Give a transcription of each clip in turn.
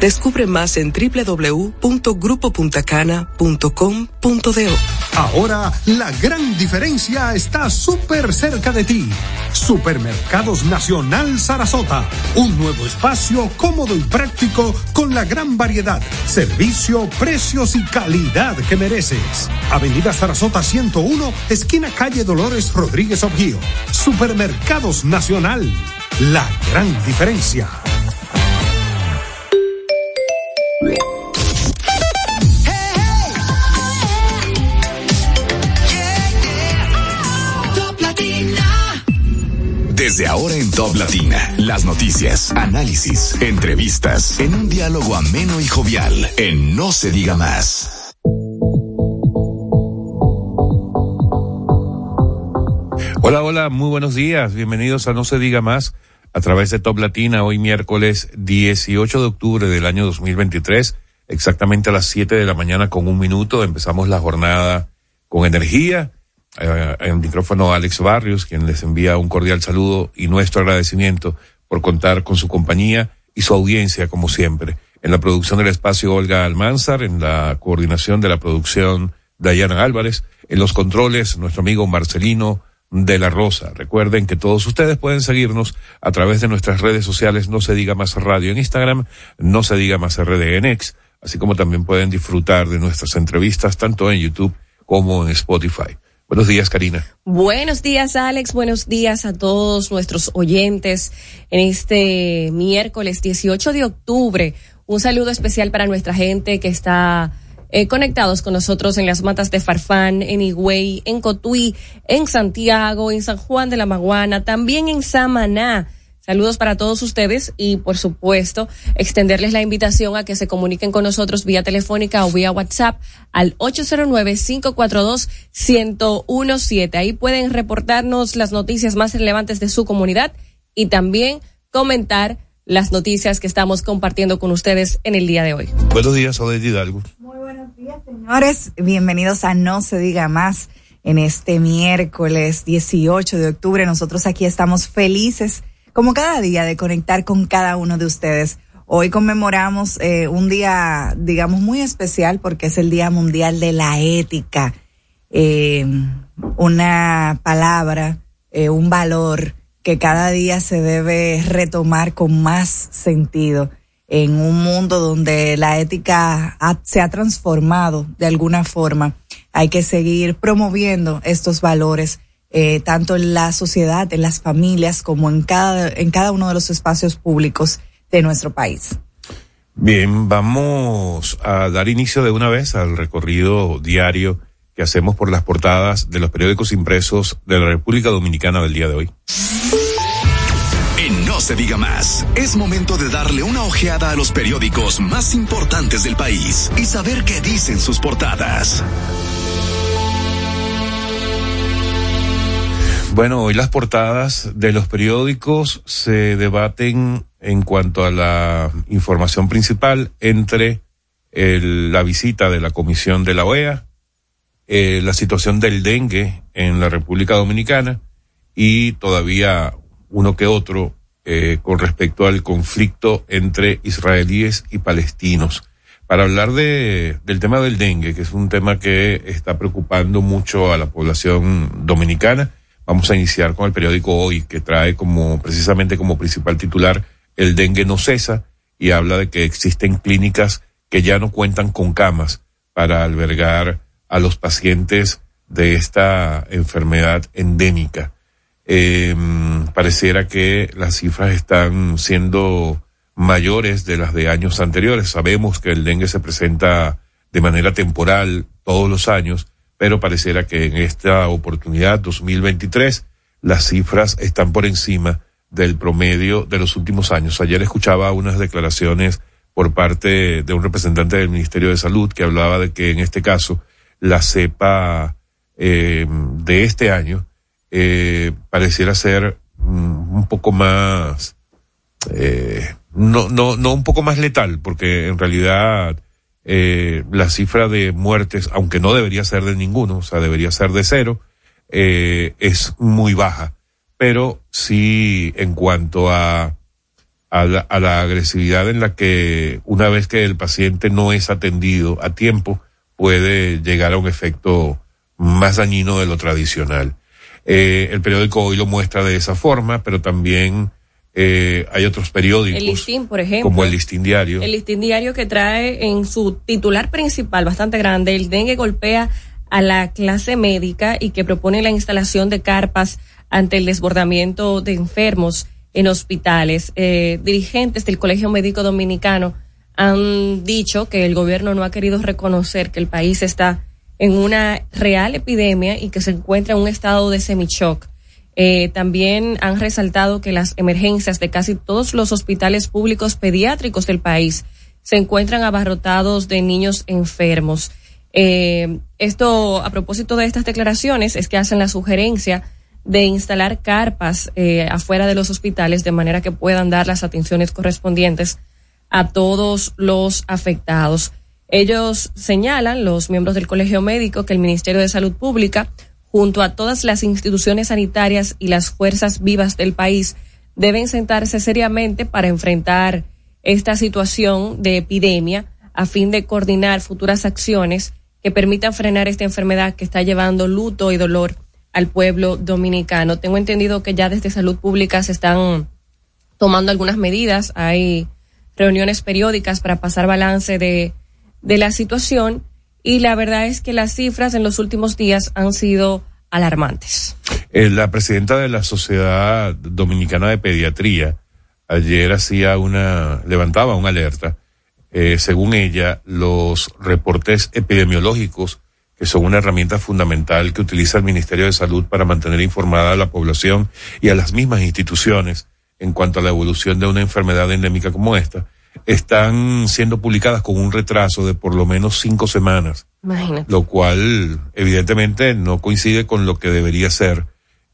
Descubre más en www.grupopuntacana.com.do. Ahora la gran diferencia está súper cerca de ti. Supermercados Nacional Sarasota. Un nuevo espacio cómodo y práctico con la gran variedad, servicio, precios y calidad que mereces. Avenida Sarasota 101, esquina calle Dolores Rodríguez Objío. Supermercados Nacional. La gran diferencia. Desde ahora en Top Latina, las noticias, análisis, entrevistas, en un diálogo ameno y jovial, en No se diga más. Hola, hola, muy buenos días, bienvenidos a No se diga más a través de Top Latina, hoy miércoles 18 de octubre del año 2023, exactamente a las 7 de la mañana con un minuto, empezamos la jornada con energía eh, en el micrófono Alex Barrios, quien les envía un cordial saludo y nuestro agradecimiento por contar con su compañía y su audiencia, como siempre. En la producción del espacio Olga Almanzar, en la coordinación de la producción Dayana Álvarez, en los controles nuestro amigo Marcelino de la Rosa. Recuerden que todos ustedes pueden seguirnos a través de nuestras redes sociales, no se diga más radio en Instagram, no se diga más RDNX, así como también pueden disfrutar de nuestras entrevistas tanto en YouTube como en Spotify. Buenos días, Karina. Buenos días, Alex. Buenos días a todos nuestros oyentes en este miércoles 18 de octubre. Un saludo especial para nuestra gente que está eh, conectados con nosotros en las matas de Farfán, en Higüey, en Cotuí, en Santiago, en San Juan de la Maguana, también en Samaná. Saludos para todos ustedes y, por supuesto, extenderles la invitación a que se comuniquen con nosotros vía telefónica o vía WhatsApp al 809-542-1017. Ahí pueden reportarnos las noticias más relevantes de su comunidad y también comentar las noticias que estamos compartiendo con ustedes en el día de hoy. Buenos días, Odette Hidalgo. Buenos días, señores. Bienvenidos a No se diga más en este miércoles 18 de octubre. Nosotros aquí estamos felices como cada día, de conectar con cada uno de ustedes. Hoy conmemoramos eh, un día, digamos, muy especial porque es el Día Mundial de la Ética. Eh, una palabra, eh, un valor que cada día se debe retomar con más sentido en un mundo donde la ética se ha transformado de alguna forma. Hay que seguir promoviendo estos valores eh, tanto en la sociedad, en las familias, como en cada, en cada uno de los espacios públicos de nuestro país. Bien, vamos a dar inicio de una vez al recorrido diario que hacemos por las portadas de los periódicos impresos de la República Dominicana del día de hoy. Se diga más, es momento de darle una ojeada a los periódicos más importantes del país y saber qué dicen sus portadas. Bueno, hoy las portadas de los periódicos se debaten en cuanto a la información principal entre la visita de la Comisión de la OEA, eh, la situación del dengue en la República Dominicana y todavía uno que otro eh, con respecto al conflicto entre israelíes y palestinos. Para hablar de, del tema del dengue, que es un tema que está preocupando mucho a la población dominicana, Vamos a iniciar con el periódico Hoy, que trae como, precisamente como principal titular, el dengue no cesa y habla de que existen clínicas que ya no cuentan con camas para albergar a los pacientes de esta enfermedad endémica. Eh, pareciera que las cifras están siendo mayores de las de años anteriores. Sabemos que el dengue se presenta de manera temporal todos los años, pero pareciera que en esta oportunidad 2023 las cifras están por encima del promedio de los últimos años. Ayer escuchaba unas declaraciones por parte de un representante del Ministerio de Salud que hablaba de que en este caso la cepa eh, de este año eh, pareciera ser mm, un poco más eh, no no no un poco más letal porque en realidad eh, la cifra de muertes, aunque no debería ser de ninguno, o sea, debería ser de cero, es muy baja. Pero sí, en cuanto a, a la, a la agresividad en la que una vez que el paciente no es atendido a tiempo, puede llegar a un efecto más dañino de lo tradicional. Eh, el periódico hoy lo muestra de esa forma, pero también eh, hay otros periódicos. El listín, por ejemplo. Como el listín diario. El listín diario que trae en su titular principal, bastante grande, el dengue golpea a la clase médica y que propone la instalación de carpas ante el desbordamiento de enfermos en hospitales. Eh, dirigentes del Colegio Médico Dominicano han dicho que el gobierno no ha querido reconocer que el país está en una real epidemia y que se encuentra en un estado de semichoc. Eh, también han resaltado que las emergencias de casi todos los hospitales públicos pediátricos del país se encuentran abarrotados de niños enfermos. Eh, esto, a propósito de estas declaraciones, es que hacen la sugerencia de instalar carpas eh, afuera de los hospitales de manera que puedan dar las atenciones correspondientes a todos los afectados. Ellos señalan, los miembros del Colegio Médico, que el Ministerio de Salud Pública, junto a todas las instituciones sanitarias y las fuerzas vivas del país, deben sentarse seriamente para enfrentar esta situación de epidemia a fin de coordinar futuras acciones que permitan frenar esta enfermedad que está llevando luto y dolor al pueblo dominicano. Tengo entendido que ya desde salud pública se están tomando algunas medidas. Hay reuniones periódicas para pasar balance de de la situación y la verdad es que las cifras en los últimos días han sido alarmantes. Eh, la presidenta de la Sociedad Dominicana de Pediatría ayer hacía una, levantaba una alerta. Eh, según ella, los reportes epidemiológicos, que son una herramienta fundamental que utiliza el Ministerio de Salud para mantener informada a la población y a las mismas instituciones en cuanto a la evolución de una enfermedad endémica como esta, están siendo publicadas con un retraso de por lo menos cinco semanas. Imagínate. Lo cual, evidentemente, no coincide con lo que debería ser,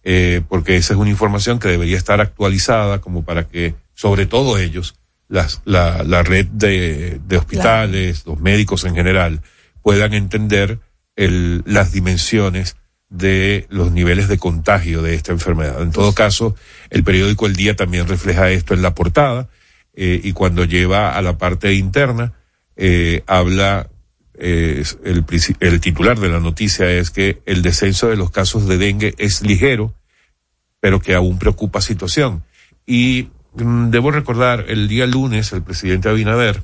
eh, porque esa es una información que debería estar actualizada como para que, sobre todo ellos, las, la, la red de, de hospitales, los médicos en general, puedan entender el, las dimensiones de los niveles de contagio de esta enfermedad. En todo caso, el periódico El Día también refleja esto en la portada eh, y cuando lleva a la parte interna, eh, habla, eh, el, el titular de la noticia es que el descenso de los casos de dengue es ligero, pero que aún preocupa situación. Y mm, debo recordar, el día lunes el presidente Abinader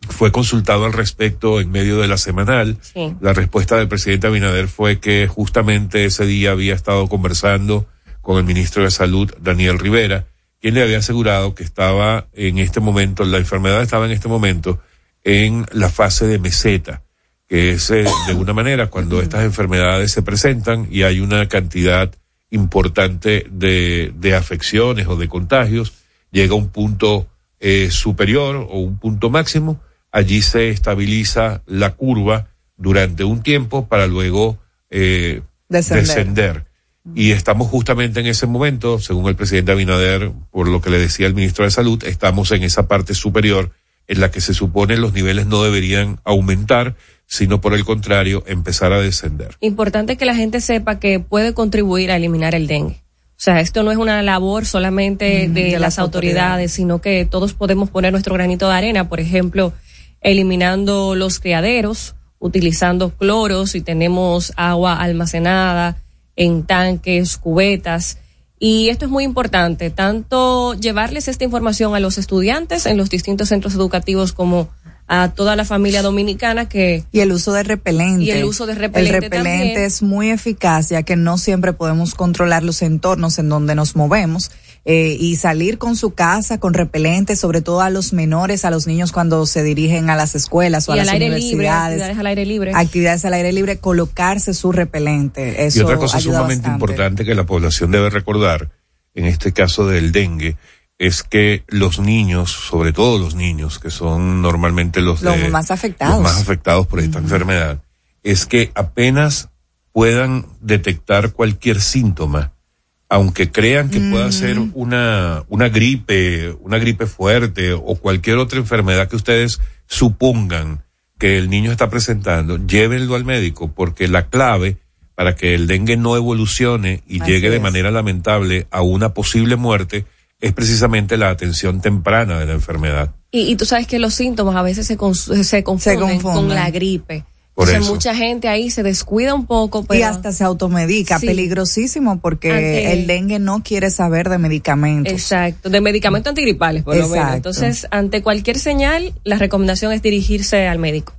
fue consultado al respecto en medio de la semanal. Sí. La respuesta del presidente Abinader fue que justamente ese día había estado conversando con el ministro de Salud, Daniel Rivera, quien le había asegurado que estaba en este momento, la enfermedad estaba en este momento en la fase de meseta, que es eh, de alguna manera cuando estas enfermedades se presentan y hay una cantidad importante de, de afecciones o de contagios, llega a un punto eh, superior o un punto máximo, allí se estabiliza la curva durante un tiempo para luego eh, Descender. descender. Y estamos justamente en ese momento, según el presidente Abinader, por lo que le decía el ministro de Salud, estamos en esa parte superior en la que se supone los niveles no deberían aumentar, sino por el contrario, empezar a descender. Importante que la gente sepa que puede contribuir a eliminar el dengue. O sea, esto no es una labor solamente Mm, de, de las las autoridades, autoridades. sino que todos podemos poner nuestro granito de arena, por ejemplo, eliminando los criaderos, utilizando cloros, si tenemos agua almacenada en tanques, cubetas. Y esto es muy importante, tanto llevarles esta información a los estudiantes en los distintos centros educativos como a toda la familia dominicana que Y el uso de repelente. Y el uso de repelente El repelente también. es muy eficaz ya que no siempre podemos controlar los entornos en donde nos movemos. Eh, y salir con su casa con repelente, sobre todo a los menores, a los niños cuando se dirigen a las escuelas o a y las aire libre, universidades. actividades al aire libre. actividades al aire libre, colocarse su repelente. Eso y otra cosa ayuda sumamente bastante. importante que la población debe recordar, en este caso del dengue, es que los niños, sobre todo los niños, que son normalmente los, Los de- más afectados. los más afectados por esta enfermedad, es que apenas puedan detectar cualquier síntoma, aunque crean que pueda ser una, una gripe, una gripe fuerte o cualquier otra enfermedad que ustedes supongan que el niño está presentando, llévenlo al médico porque la clave para que el dengue no evolucione y Así llegue de es. manera lamentable a una posible muerte es precisamente la atención temprana de la enfermedad. Y, y tú sabes que los síntomas a veces se, se, confunden, con la gripe. Por Entonces, mucha gente ahí se descuida un poco. Pero... Y hasta se automedica, peligrosísimo porque el dengue no quiere saber de medicamentos. Exacto, de medicamentos antigripales, por lo menos. Entonces, ante cualquier señal, la recomendación es dirigirse al médico.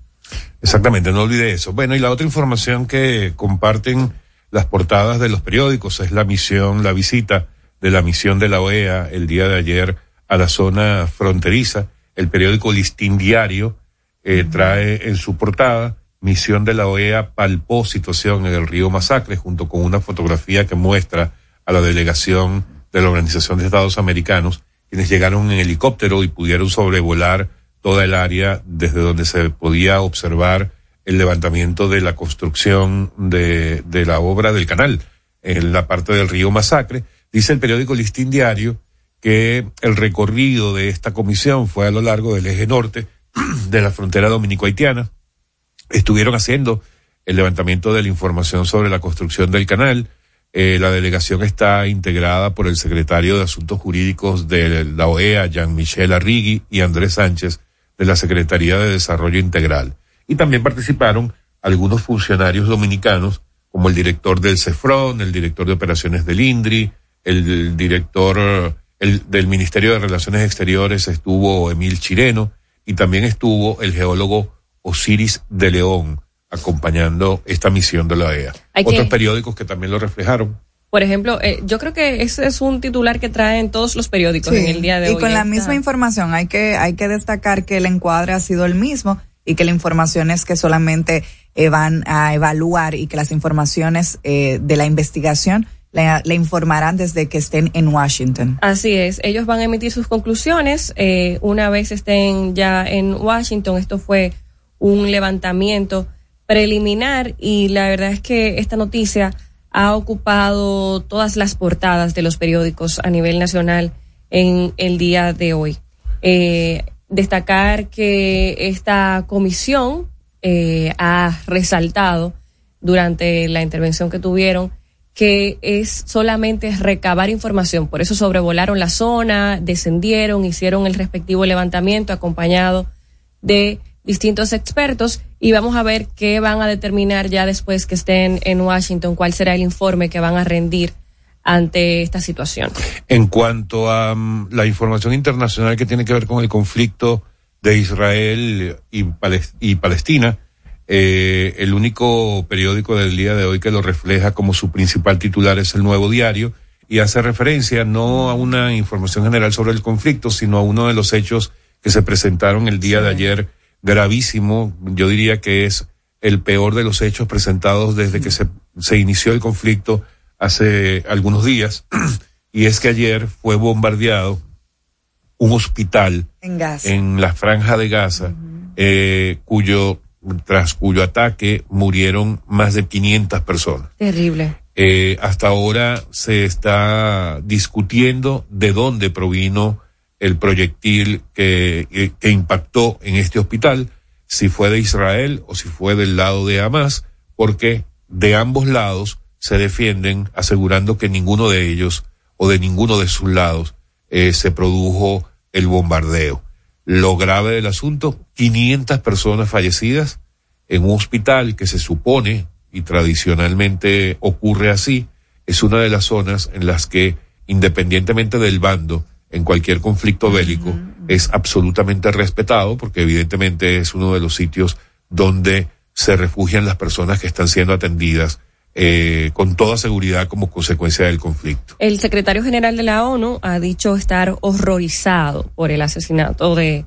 Exactamente, no olvide eso. Bueno, y la otra información que comparten las portadas de los periódicos es la misión, la visita de la misión de la OEA el día de ayer a la zona fronteriza. El periódico Listín Diario eh, trae en su portada misión de la OEA palpó situación en el río Masacre junto con una fotografía que muestra a la delegación de la Organización de Estados Americanos, quienes llegaron en helicóptero y pudieron sobrevolar toda el área desde donde se podía observar el levantamiento de la construcción de, de la obra del canal en la parte del río Masacre. Dice el periódico Listín Diario que el recorrido de esta comisión fue a lo largo del eje norte de la frontera dominico-haitiana, estuvieron haciendo el levantamiento de la información sobre la construcción del canal. Eh, la delegación está integrada por el secretario de Asuntos Jurídicos de la OEA, Jean-Michel Arrigui, y Andrés Sánchez, de la Secretaría de Desarrollo Integral. Y también participaron algunos funcionarios dominicanos, como el director del CEFRON, el director de operaciones del INDRI, el director el, del Ministerio de Relaciones Exteriores estuvo Emil Chireno, y también estuvo el geólogo Osiris de León acompañando esta misión de la OEA. Otros periódicos que también lo reflejaron. Por ejemplo, eh, yo creo que ese es un titular que traen todos los periódicos en el día de hoy. Y con la misma información, hay que, hay que destacar que el encuadre ha sido el mismo y que la información es que solamente eh, van a evaluar y que las informaciones eh, de la investigación le, informarán desde que estén en Washington. Así es, ellos van a emitir sus conclusiones una vez estén ya en Washington. Esto fue un levantamiento preliminar y la verdad es que esta noticia ha ocupado todas las portadas de los periódicos a nivel nacional en el día de hoy. Eh, destacar que esta comisión eh, ha resaltado durante la intervención que tuvieron que es solamente recabar información. Por eso sobrevolaron la zona, descendieron, hicieron el respectivo levantamiento acompañado de distintos expertos y vamos a ver qué van a determinar ya después que estén en Washington, cuál será el informe que van a rendir ante esta situación. En cuanto a mm, la información internacional que tiene que ver con el conflicto de Israel y, y Palestina, eh, el único periódico del día de hoy que lo refleja como su principal titular es el Nuevo Diario y hace referencia no a una información general sobre el conflicto, sino a uno de los hechos que se presentaron el día de ayer gravísimo, yo diría que es el peor de los hechos presentados desde que se, se inició el conflicto hace algunos días, y es que ayer fue bombardeado un hospital en, la franja de Gaza, eh, cuyo, tras cuyo ataque murieron más de 500 personas. Terrible. Eh, hasta ahora se está discutiendo de dónde provino el proyectil que, impactó en este hospital, si fue de Israel o si fue del lado de Hamas, porque de ambos lados se defienden asegurando que ninguno de ellos o de ninguno de sus lados eh, se produjo el bombardeo. Lo grave del asunto, 500 personas fallecidas en un hospital que se supone y tradicionalmente ocurre así, es una de las zonas en las que, independientemente del bando, en cualquier conflicto bélico es absolutamente respetado porque evidentemente es uno de los sitios donde se refugian las personas que están siendo atendidas eh, con toda seguridad como consecuencia del conflicto. El secretario general de la ONU ha dicho estar horrorizado por el asesinato de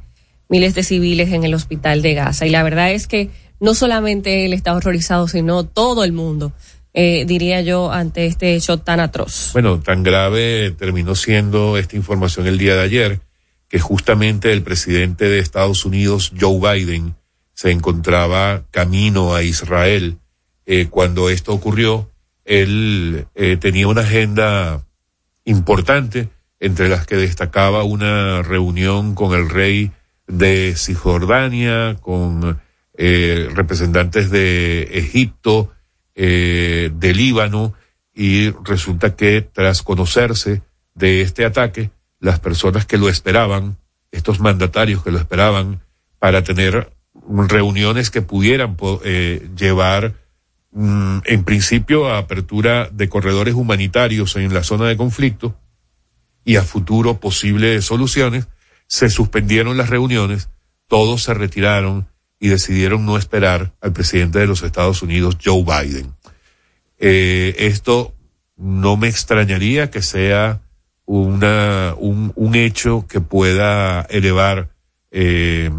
miles de civiles en el hospital de Gaza y la verdad es que no solamente él está horrorizado, sino todo el mundo eh, diría yo, ante este hecho tan atroz. Bueno, tan grave terminó siendo esta información el día de ayer, que justamente el presidente de Estados Unidos, Joe Biden, se encontraba camino a Israel eh, cuando esto ocurrió. Él eh, tenía una agenda importante, entre las que destacaba una reunión con el rey de Cisjordania, con representantes de Egipto, eh, de Líbano y resulta que tras conocerse de este ataque, las personas que lo esperaban, estos mandatarios que lo esperaban para tener reuniones que pudieran eh, llevar mm, en principio a apertura de corredores humanitarios en la zona de conflicto y a futuro posibles soluciones, se suspendieron las reuniones, todos se retiraron y decidieron no esperar al presidente de los Estados Unidos, Joe Biden. Eh, esto no me extrañaría que sea una, un, hecho que pueda elevar eh,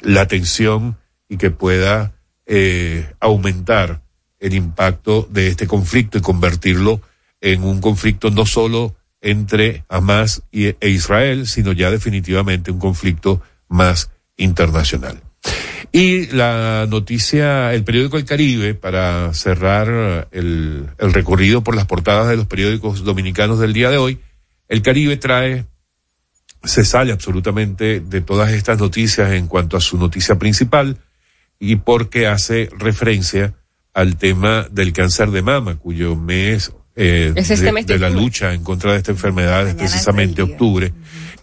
la tensión y que pueda eh, aumentar el impacto de este conflicto y convertirlo en un conflicto no solo entre Hamas y, e Israel, sino ya definitivamente un conflicto más internacional. Y la noticia, el periódico El Caribe, para cerrar el, el recorrido por las portadas de los periódicos dominicanos del día de hoy, El Caribe trae se sale absolutamente de todas estas noticias en cuanto a su noticia principal y porque hace referencia al tema del cáncer de mama, cuyo mes, eh, este de, la lucha en contra de esta enfermedad es precisamente octubre,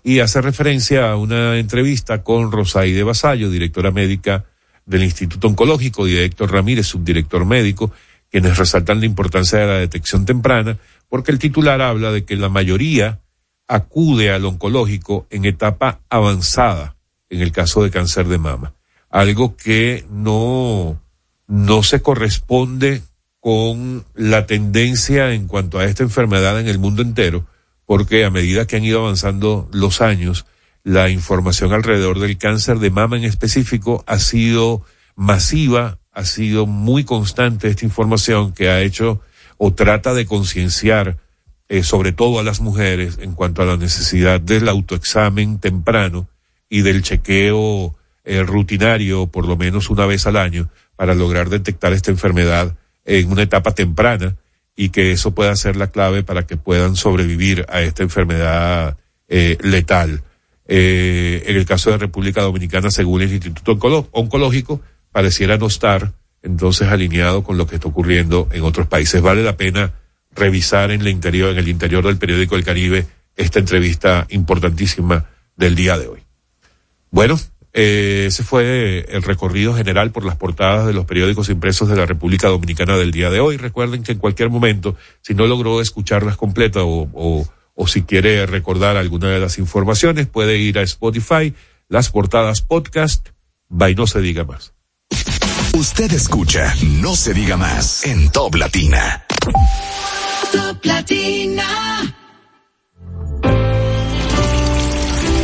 y hace referencia a una entrevista con Rosaide Basallo, directora médica del Instituto Oncológico, y Héctor Ramírez, subdirector médico, quienes resaltan la importancia de la detección temprana, porque el titular habla de que la mayoría acude al oncológico en etapa avanzada en el caso de cáncer de mama. Algo que no, no se corresponde con la tendencia en cuanto a esta enfermedad en el mundo entero, porque a medida que han ido avanzando los años, la información alrededor del cáncer de mama en específico ha sido masiva, ha sido muy constante esta información que ha hecho o trata de concienciar eh, sobre todo a las mujeres, en cuanto a la necesidad del autoexamen temprano y del chequeo eh, rutinario, por lo menos una vez al año, para lograr detectar esta enfermedad en una etapa temprana y que eso pueda ser la clave para que puedan sobrevivir a esta enfermedad eh, letal. Eh, en el caso de República Dominicana, según el Instituto Oncológico, pareciera no estar entonces alineado con lo que está ocurriendo en otros países. Vale la pena revisar en el interior, en el interior del periódico El Caribe, esta entrevista importantísima del día de hoy. Bueno, eh, ese fue el recorrido general por las portadas de los periódicos impresos de la República Dominicana del día de hoy. Recuerden que en cualquier momento, si no logró escucharlas completas o, o, o si quiere recordar alguna de las informaciones, puede ir a Spotify, las portadas podcast, by no se diga más. Usted escucha No se diga más en Top Latina.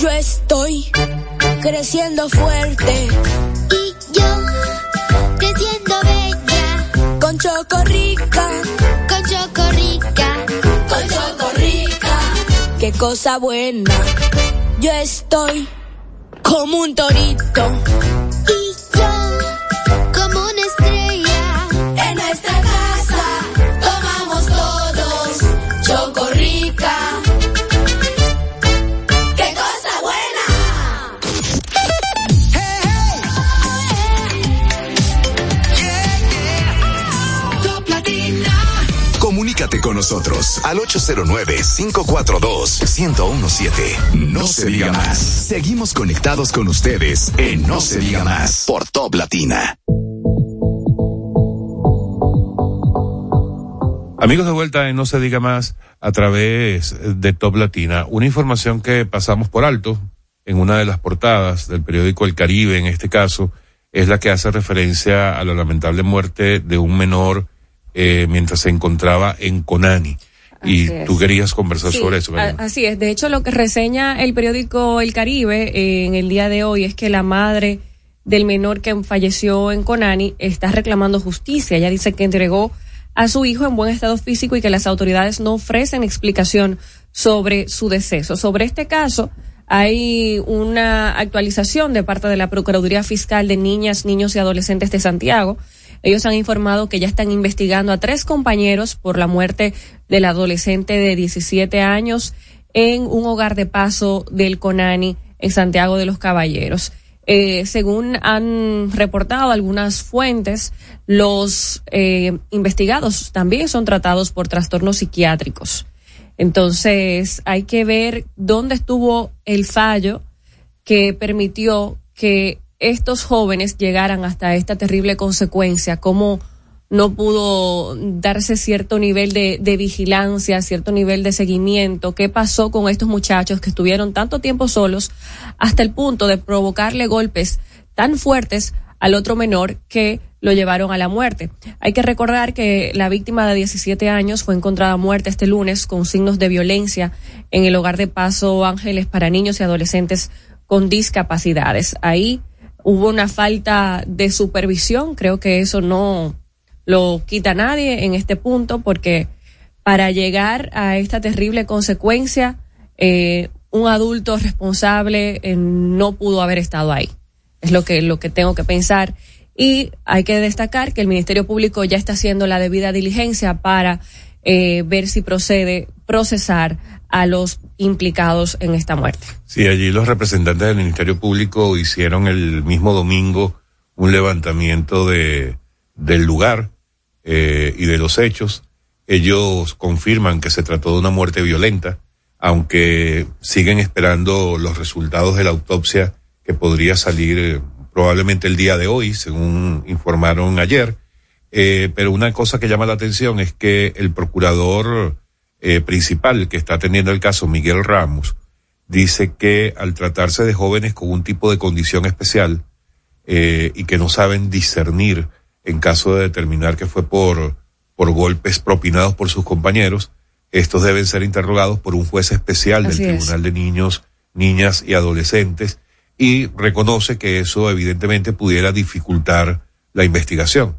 Yo estoy creciendo fuerte. Y yo creciendo bella. Con Chocorrica. Con Chocorrica. Con Chocorrica. Qué cosa buena. Yo estoy como un torito. Al 809-542-1017. No se diga más. Seguimos conectados con ustedes en No se diga más por Top Latina. Amigos de vuelta en No se diga más a través de Top Latina. Una información que pasamos por alto en una de las portadas del periódico El Caribe, en este caso, es la que hace referencia a la lamentable muerte de un menor eh, mientras se encontraba en Conani. Y es. tú querías conversar Sí, sobre eso. así es. De hecho, lo que reseña el periódico El Caribe eh, en el día de hoy es que la madre del menor que falleció en Conani está reclamando justicia. Ella dice que entregó a su hijo en buen estado físico y que las autoridades no ofrecen explicación sobre su deceso. Sobre este caso, hay una actualización de parte de la Procuraduría Fiscal de Niñas, Niños y Adolescentes de Santiago. Ellos han informado que ya están investigando a tres compañeros por la muerte del adolescente de 17 años en un hogar de paso del Conani en Santiago de los Caballeros. Eh, según han reportado algunas fuentes, los eh, investigados también son tratados por trastornos psiquiátricos. Entonces, hay que ver dónde estuvo el fallo que permitió que estos jóvenes llegaran hasta esta terrible consecuencia, cómo no pudo darse cierto nivel de, de vigilancia, cierto nivel de seguimiento, qué pasó con estos muchachos que estuvieron tanto tiempo solos hasta el punto de provocarle golpes tan fuertes al otro menor que lo llevaron a la muerte. Hay que recordar que la víctima de 17 años fue encontrada muerta este lunes con signos de violencia en el hogar de paso Ángeles para niños y adolescentes con discapacidades. Ahí hubo una falta de supervisión, creo que eso no lo quita nadie en este punto porque para llegar a esta terrible consecuencia, eh, un adulto responsable eh, no pudo haber estado ahí. Es lo que, lo que tengo que pensar. Y hay que destacar que el Ministerio Público ya está haciendo la debida diligencia para eh, ver si procede procesar a los implicados en esta muerte. Sí, allí los representantes del Ministerio Público hicieron el mismo domingo un levantamiento de, del lugar eh, y de los hechos. Ellos confirman que se trató de una muerte violenta, aunque siguen esperando los resultados de la autopsia que podría salir eh, probablemente el día de hoy, según informaron ayer. Eh, pero una cosa que llama la atención es que el procurador eh, principal que está atendiendo el caso, Miguel Ramos, dice que al tratarse de jóvenes con un tipo de condición especial eh, y que no saben discernir en caso de determinar que fue por, por golpes propinados por sus compañeros, estos deben ser interrogados por un juez especial Así del es. Tribunal de Niños, Niñas y Adolescentes y reconoce que eso evidentemente pudiera dificultar la investigación.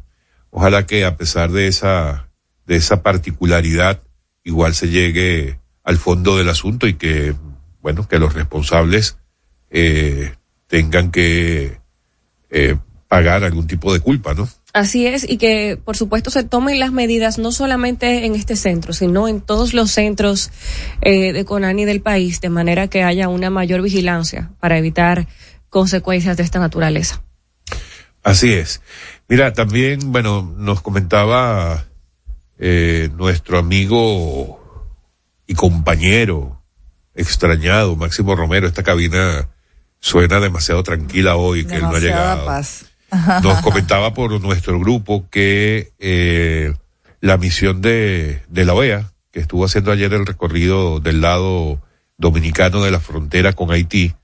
Ojalá que a pesar de esa, de esa particularidad, igual se llegue al fondo del asunto y que, bueno, que los responsables eh, tengan que eh, pagar algún tipo de culpa, ¿no? Así es, y que por supuesto se tomen las medidas no solamente en este centro, sino en todos los centros eh, de Conani del país, de manera que haya una mayor vigilancia para evitar consecuencias de esta naturaleza. Así es. Mira, también, bueno, nos comentaba eh, nuestro amigo y compañero extrañado, Máximo Romero, esta cabina suena demasiado tranquila hoy, que él no ha llegado. paz. Nos comentaba por nuestro grupo que eh, la misión de, de la OEA, que estuvo haciendo ayer el recorrido del lado dominicano de la frontera con Haití,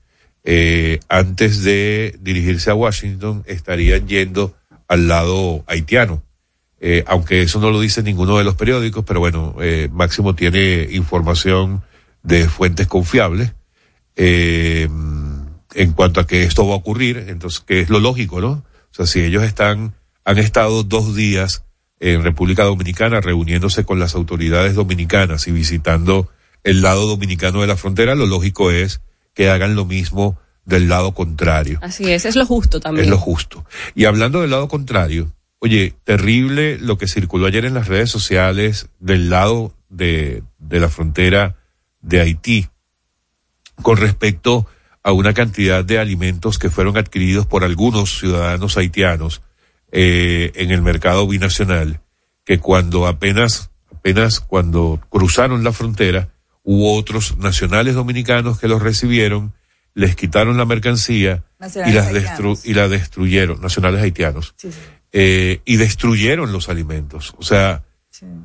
eh, antes de dirigirse a Washington, estarían yendo al lado haitiano. Eh, aunque eso no lo dice ninguno de los periódicos, pero bueno, eh, Máximo tiene información de fuentes confiables eh, en cuanto a que esto va a ocurrir, entonces que es lo lógico, ¿no? O sea, si ellos están, han estado dos días en República Dominicana reuniéndose con las autoridades dominicanas y visitando el lado dominicano de la frontera, lo lógico es que hagan lo mismo del lado contrario. Así es, es lo justo también. Es lo justo. Y hablando del lado contrario, oye, terrible lo que circuló ayer en las redes sociales del lado de, de la frontera de Haití con respecto a una cantidad de alimentos que fueron adquiridos por algunos ciudadanos haitianos eh, en el mercado binacional, que cuando apenas apenas cuando cruzaron la frontera, hubo otros nacionales dominicanos que los recibieron, les quitaron la mercancía y, las destru- y la destruyeron, nacionales haitianos, Sí, sí. Eh, y destruyeron los alimentos. O sea,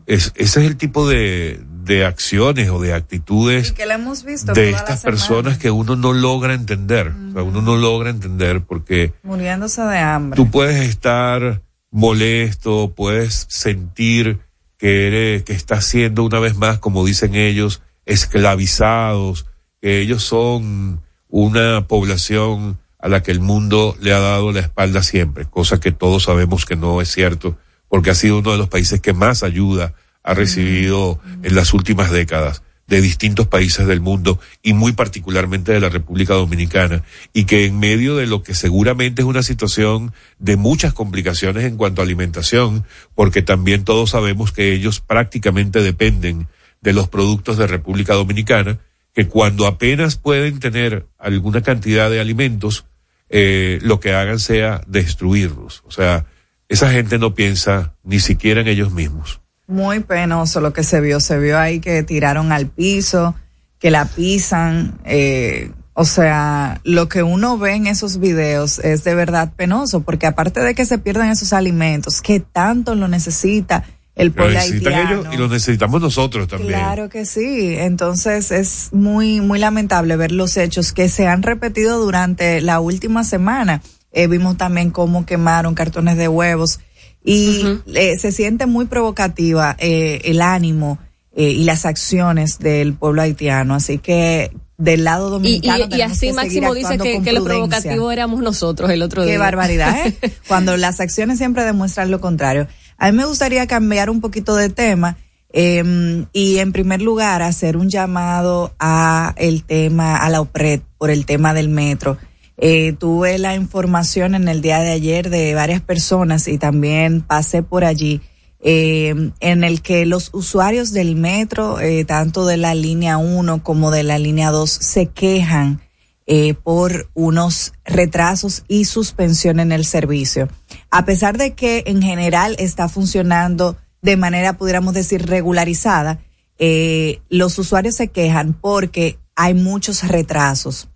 es, ese es el tipo de, de acciones o de actitudes que hemos visto de estas personas que uno no logra entender. O sea, uno no logra entender porque Muriéndose de hambre. tú puedes estar molesto, puedes sentir que eres, que estás siendo una vez más, como dicen ellos, esclavizados, que ellos son una población a la que el mundo le ha dado la espalda siempre, cosa que todos sabemos que no es cierto, porque ha sido uno de los países que más ayuda ha recibido en las últimas décadas de distintos países del mundo y muy particularmente de la República Dominicana y que en medio de lo que seguramente es una situación de muchas complicaciones en cuanto a alimentación, porque también todos sabemos que ellos prácticamente dependen de los productos de República Dominicana, que cuando apenas pueden tener alguna cantidad de alimentos, eh, lo que hagan sea destruirlos. O sea, esa gente no piensa ni siquiera en ellos mismos. Muy penoso lo que se vio. Se vio ahí que tiraron al piso, que la pisan. eh, o sea, lo que uno ve en esos videos es de verdad penoso, porque aparte de que se pierdan esos alimentos, que tanto lo necesita el Lo pueblo necesitan haitiano. ellos y lo necesitamos nosotros también. Claro que sí. Entonces es muy, muy lamentable ver los hechos que se han repetido durante la última semana. Eh, vimos también cómo quemaron cartones de huevos y eh, se siente muy provocativa eh, el ánimo eh, y las acciones del pueblo haitiano. Así que del lado dominicano y- así que Máximo dice que, que lo provocativo éramos nosotros el otro día. Qué barbaridad, ¿eh? Cuando las acciones siempre demuestran lo contrario. A mí me gustaría cambiar un poquito de tema eh, y en primer lugar hacer un llamado a el tema, a la OPRED por el tema del metro. Eh, tuve la información en el día de ayer de varias personas y también pasé por allí eh, en el que los usuarios del metro, eh, tanto de la línea 1 como de la línea 2, se quejan eh, por unos retrasos y suspensión en el servicio. A pesar de que en general está funcionando de manera, pudiéramos decir, regularizada, eh, los usuarios se quejan porque hay muchos retrasos.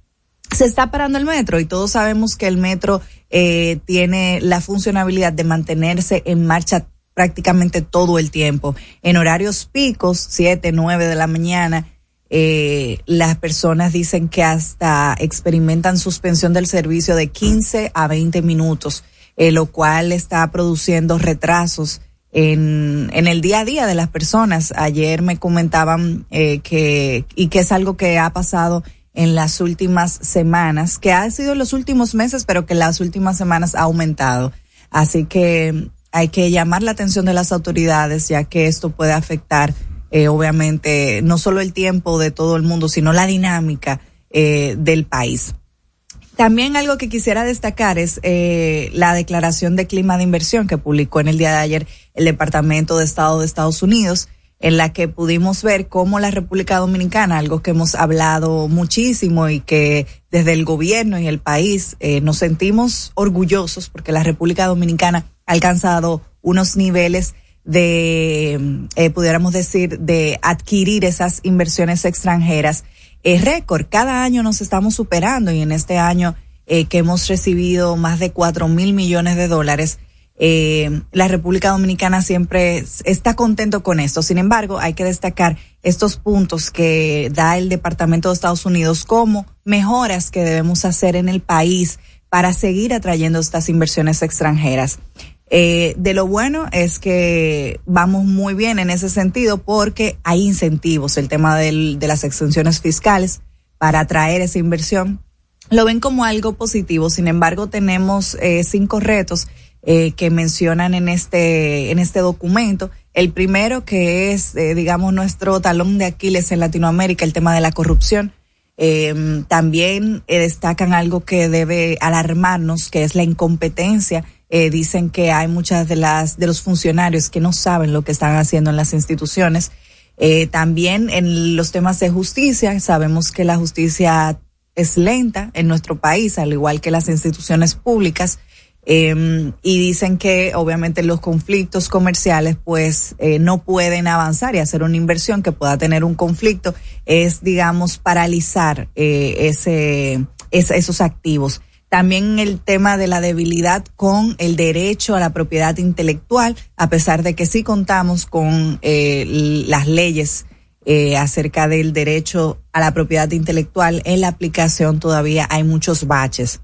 Se está parando el metro y todos sabemos que el metro eh, tiene la funcionalidad de mantenerse en marcha prácticamente todo el tiempo. En horarios picos, 7, 9 de la mañana, eh, las personas dicen que hasta experimentan suspensión del servicio de 15 a 20 minutos, eh, lo cual está produciendo retrasos en, en el día a día de las personas. Ayer me comentaban eh, que, y que es algo que ha pasado en las últimas semanas, que ha sido en los últimos meses, pero que las últimas semanas ha aumentado. Así que hay que llamar la atención de las autoridades, ya que esto puede afectar, eh, obviamente, no solo el tiempo de todo el mundo, sino la dinámica eh, del país. También algo que quisiera destacar es eh, la declaración de clima de inversión que publicó en el día de ayer el Departamento de Estado de Estados Unidos, en la que pudimos ver cómo la República Dominicana, algo que hemos hablado muchísimo y que desde el gobierno y el país eh, nos sentimos orgullosos porque la República Dominicana ha alcanzado unos niveles de, eh, pudiéramos decir, de adquirir esas inversiones extranjeras es récord. Cada año nos estamos superando y en este año eh, que hemos recibido más de cuatro mil millones de dólares, eh, la República Dominicana siempre está contento con esto. Sin embargo, hay que destacar estos puntos que da el Departamento de Estados Unidos como mejoras que debemos hacer en el país para seguir atrayendo estas inversiones extranjeras. Eh, de lo bueno es que vamos muy bien en ese sentido porque hay incentivos, el tema del- de las exenciones fiscales para atraer esa inversión. Lo ven como algo positivo, sin embargo tenemos eh, cinco retos eh, que mencionan en este, en este documento. El primero que es, eh, digamos, nuestro talón de Aquiles en Latinoamérica, el tema de la corrupción. Eh, también eh, destacan algo que debe alarmarnos, que es la incompetencia. Eh, dicen que hay muchas de las de los funcionarios que no saben lo que están haciendo en las instituciones. Eh, también en los temas de justicia, sabemos que la justicia es lenta en nuestro país, al igual que las instituciones públicas. Eh, y dicen que obviamente los conflictos comerciales pues eh, no pueden avanzar y hacer una inversión que pueda tener un conflicto es digamos paralizar eh, ese, es- esos activos. También el tema de la debilidad con el derecho a la propiedad intelectual, a pesar de que sí contamos con eh, las leyes eh, acerca del derecho a la propiedad intelectual, en la aplicación todavía hay muchos baches.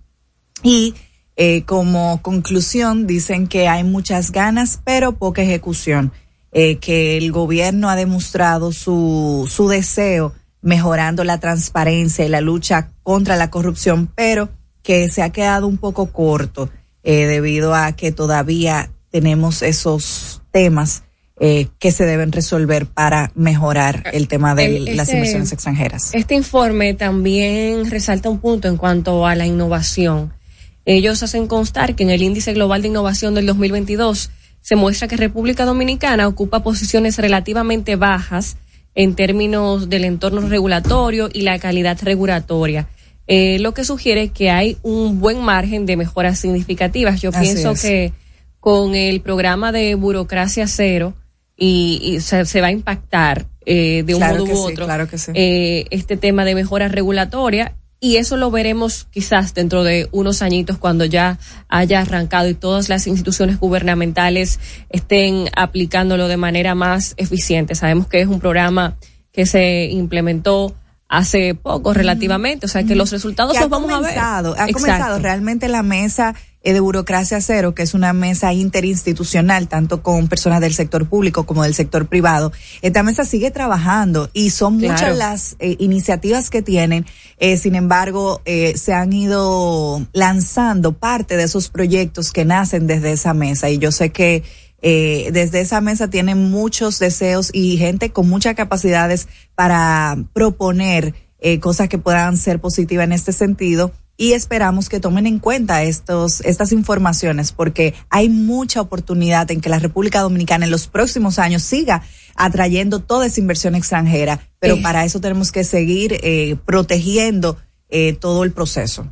Y eh, como conclusión dicen que hay muchas ganas, pero poca ejecución. Eh, que el gobierno ha demostrado su, su deseo mejorando la transparencia y la lucha contra la corrupción, pero que se ha quedado un poco corto eh, debido a que todavía tenemos esos temas eh, que se deben resolver para mejorar el tema de El- las este- inversiones extranjeras. Este informe también resalta un punto en cuanto a la innovación. Ellos hacen constar que en el índice global de innovación del 2022 se muestra que República Dominicana ocupa posiciones relativamente bajas en términos del entorno regulatorio y la calidad regulatoria. Eh, lo que sugiere que hay un buen margen de mejoras significativas. Yo Así pienso es. que con el programa de burocracia cero y, y se, se va a impactar eh, de un modo u sí, otro claro que sí. eh, este tema de mejora regulatoria y eso lo veremos quizás dentro de unos añitos cuando ya haya arrancado y todas las instituciones gubernamentales estén aplicándolo de manera más eficiente. Sabemos que es un programa que se implementó hace poco relativamente, o sea que los resultados que los vamos a ver. comenzado, Ha Exacto. comenzado realmente la mesa eh, de burocracia cero, que es una mesa interinstitucional, tanto con personas del sector público como del sector privado. Esta mesa sigue trabajando y son Claro. muchas las eh, iniciativas que tienen. Eh, sin embargo, eh, se han ido lanzando parte de esos proyectos que nacen desde esa mesa y yo sé que eh, desde esa mesa tienen muchos deseos y gente con muchas capacidades para proponer eh, cosas que puedan ser positivas en este sentido y esperamos que tomen en cuenta estos estas informaciones porque hay mucha oportunidad en que la República Dominicana en los próximos años siga atrayendo toda esa inversión extranjera, pero Eh. para eso tenemos que seguir eh, protegiendo eh, todo el proceso.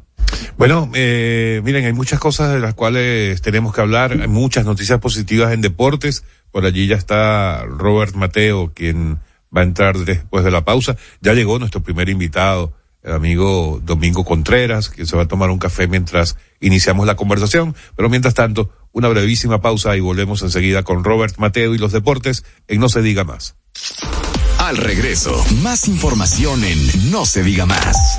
Bueno, eh, miren, hay muchas cosas de las cuales tenemos que hablar, hay muchas noticias positivas en deportes, por allí ya está Robert Mateo, quien va a entrar después de la pausa, ya llegó nuestro primer invitado, el amigo Domingo Contreras, que se va a tomar un café mientras iniciamos la conversación, pero mientras tanto, una brevísima pausa y volvemos enseguida con Robert Mateo y los deportes en No se diga más. Al regreso, más información en No se diga más.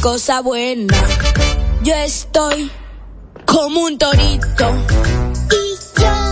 Cosa buena. Yo estoy como un torito. Y yo,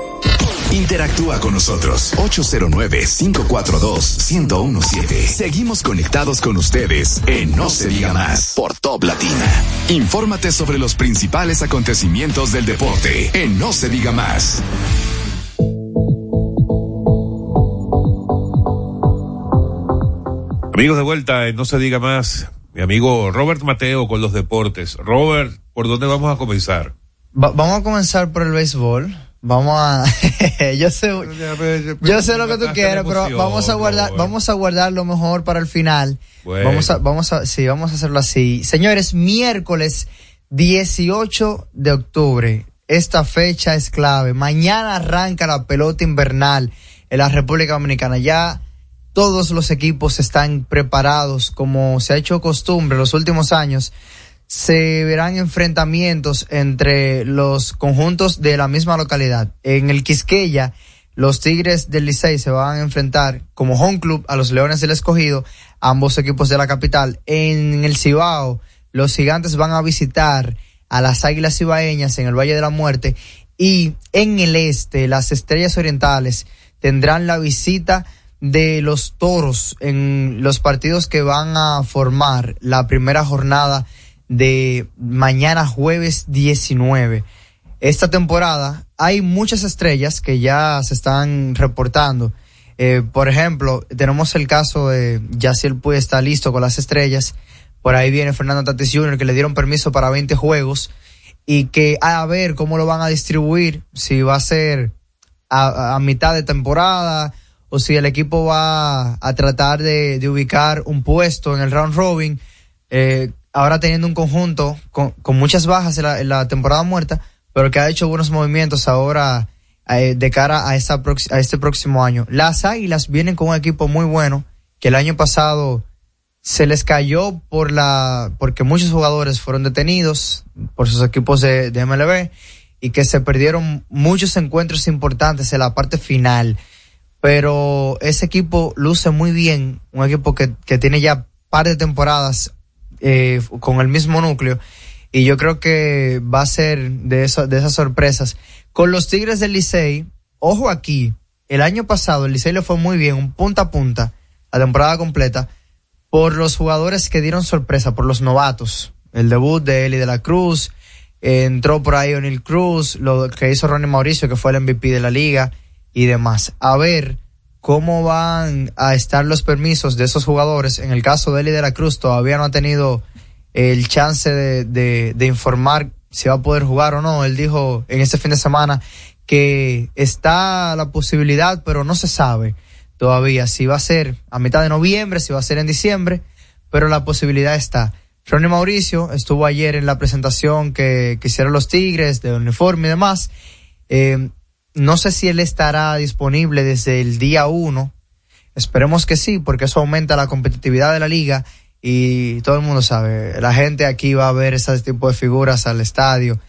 Interactúa con nosotros. 809-542-1017. Seguimos conectados con ustedes en No Se Diga Más por Top Latina. Infórmate sobre los principales acontecimientos del deporte en No Se Diga Más. Amigos de vuelta, en no se diga más, mi amigo Robert Mateo con los deportes. Robert, ¿por dónde vamos a comenzar? Vamos a comenzar por el béisbol. Vamos a, yo sé, yo sé lo que tú quieres, pero vamos a guardar, vamos a guardar lo mejor para el final. Bueno. Vamos a, vamos a, sí, vamos a hacerlo así. Señores, miércoles 18 de octubre. Esta fecha es clave. Mañana arranca la pelota invernal en la República Dominicana. Ya todos los equipos están preparados, como se ha hecho costumbre en los últimos años. Se verán enfrentamientos entre los conjuntos de la misma localidad. En el Quisqueya, los Tigres del Licey se van a enfrentar como home club a los Leones del Escogido, ambos equipos de la capital. En el Cibao, los Gigantes van a visitar a las Águilas Cibaeñas en el Valle de la Muerte y en el este, las Estrellas Orientales tendrán la visita de los Toros en los partidos que van a formar la primera jornada de mañana jueves 19. Esta temporada hay muchas estrellas que ya se están reportando. Eh, por ejemplo, tenemos el caso de Yaciel Puy está listo con las estrellas. Por ahí viene Fernando Tatis Jr. que le dieron permiso para 20 juegos y que a ver cómo lo van a distribuir, si va a ser a, mitad de temporada o si el equipo va a tratar de, de ubicar un puesto en el round robin. Eh, ahora teniendo un conjunto con, con muchas bajas en la, temporada muerta, pero que ha hecho buenos movimientos ahora eh, de cara a, este próximo año. Las Águilas vienen con un equipo muy bueno que el año pasado se les cayó por la porque muchos jugadores fueron detenidos por sus equipos de, de MLB y que se perdieron muchos encuentros importantes en la parte final pero ese equipo luce muy bien un equipo que, que tiene ya par de temporadas eh, con el mismo núcleo y yo creo que va a ser de, esas sorpresas con los Tigres del Licey ojo aquí el año pasado el Licey le fue muy bien un punta a punta la temporada completa por los jugadores que dieron sorpresa, por los novatos. El debut de Eli de la Cruz, entró por ahí O'Neill Cruz, lo que hizo Ronnie Mauricio, que fue el MVP de la liga y demás. A ver cómo van a estar los permisos de esos jugadores. En el caso de Eli de la Cruz, todavía no ha tenido el chance de, de, de informar si va a poder jugar o no. Él dijo en este fin de semana que está la posibilidad, pero no se sabe todavía si va a ser a mitad de noviembre, si va a ser en diciembre, pero la posibilidad está. Ronnie Mauricio estuvo ayer en la presentación que, que hicieron los Tigres de uniforme y demás. Eh, no sé si él estará disponible desde el día uno. Esperemos que sí, porque eso aumenta la competitividad de la liga y todo el mundo sabe, la gente aquí va a ver ese tipo de figuras al estadio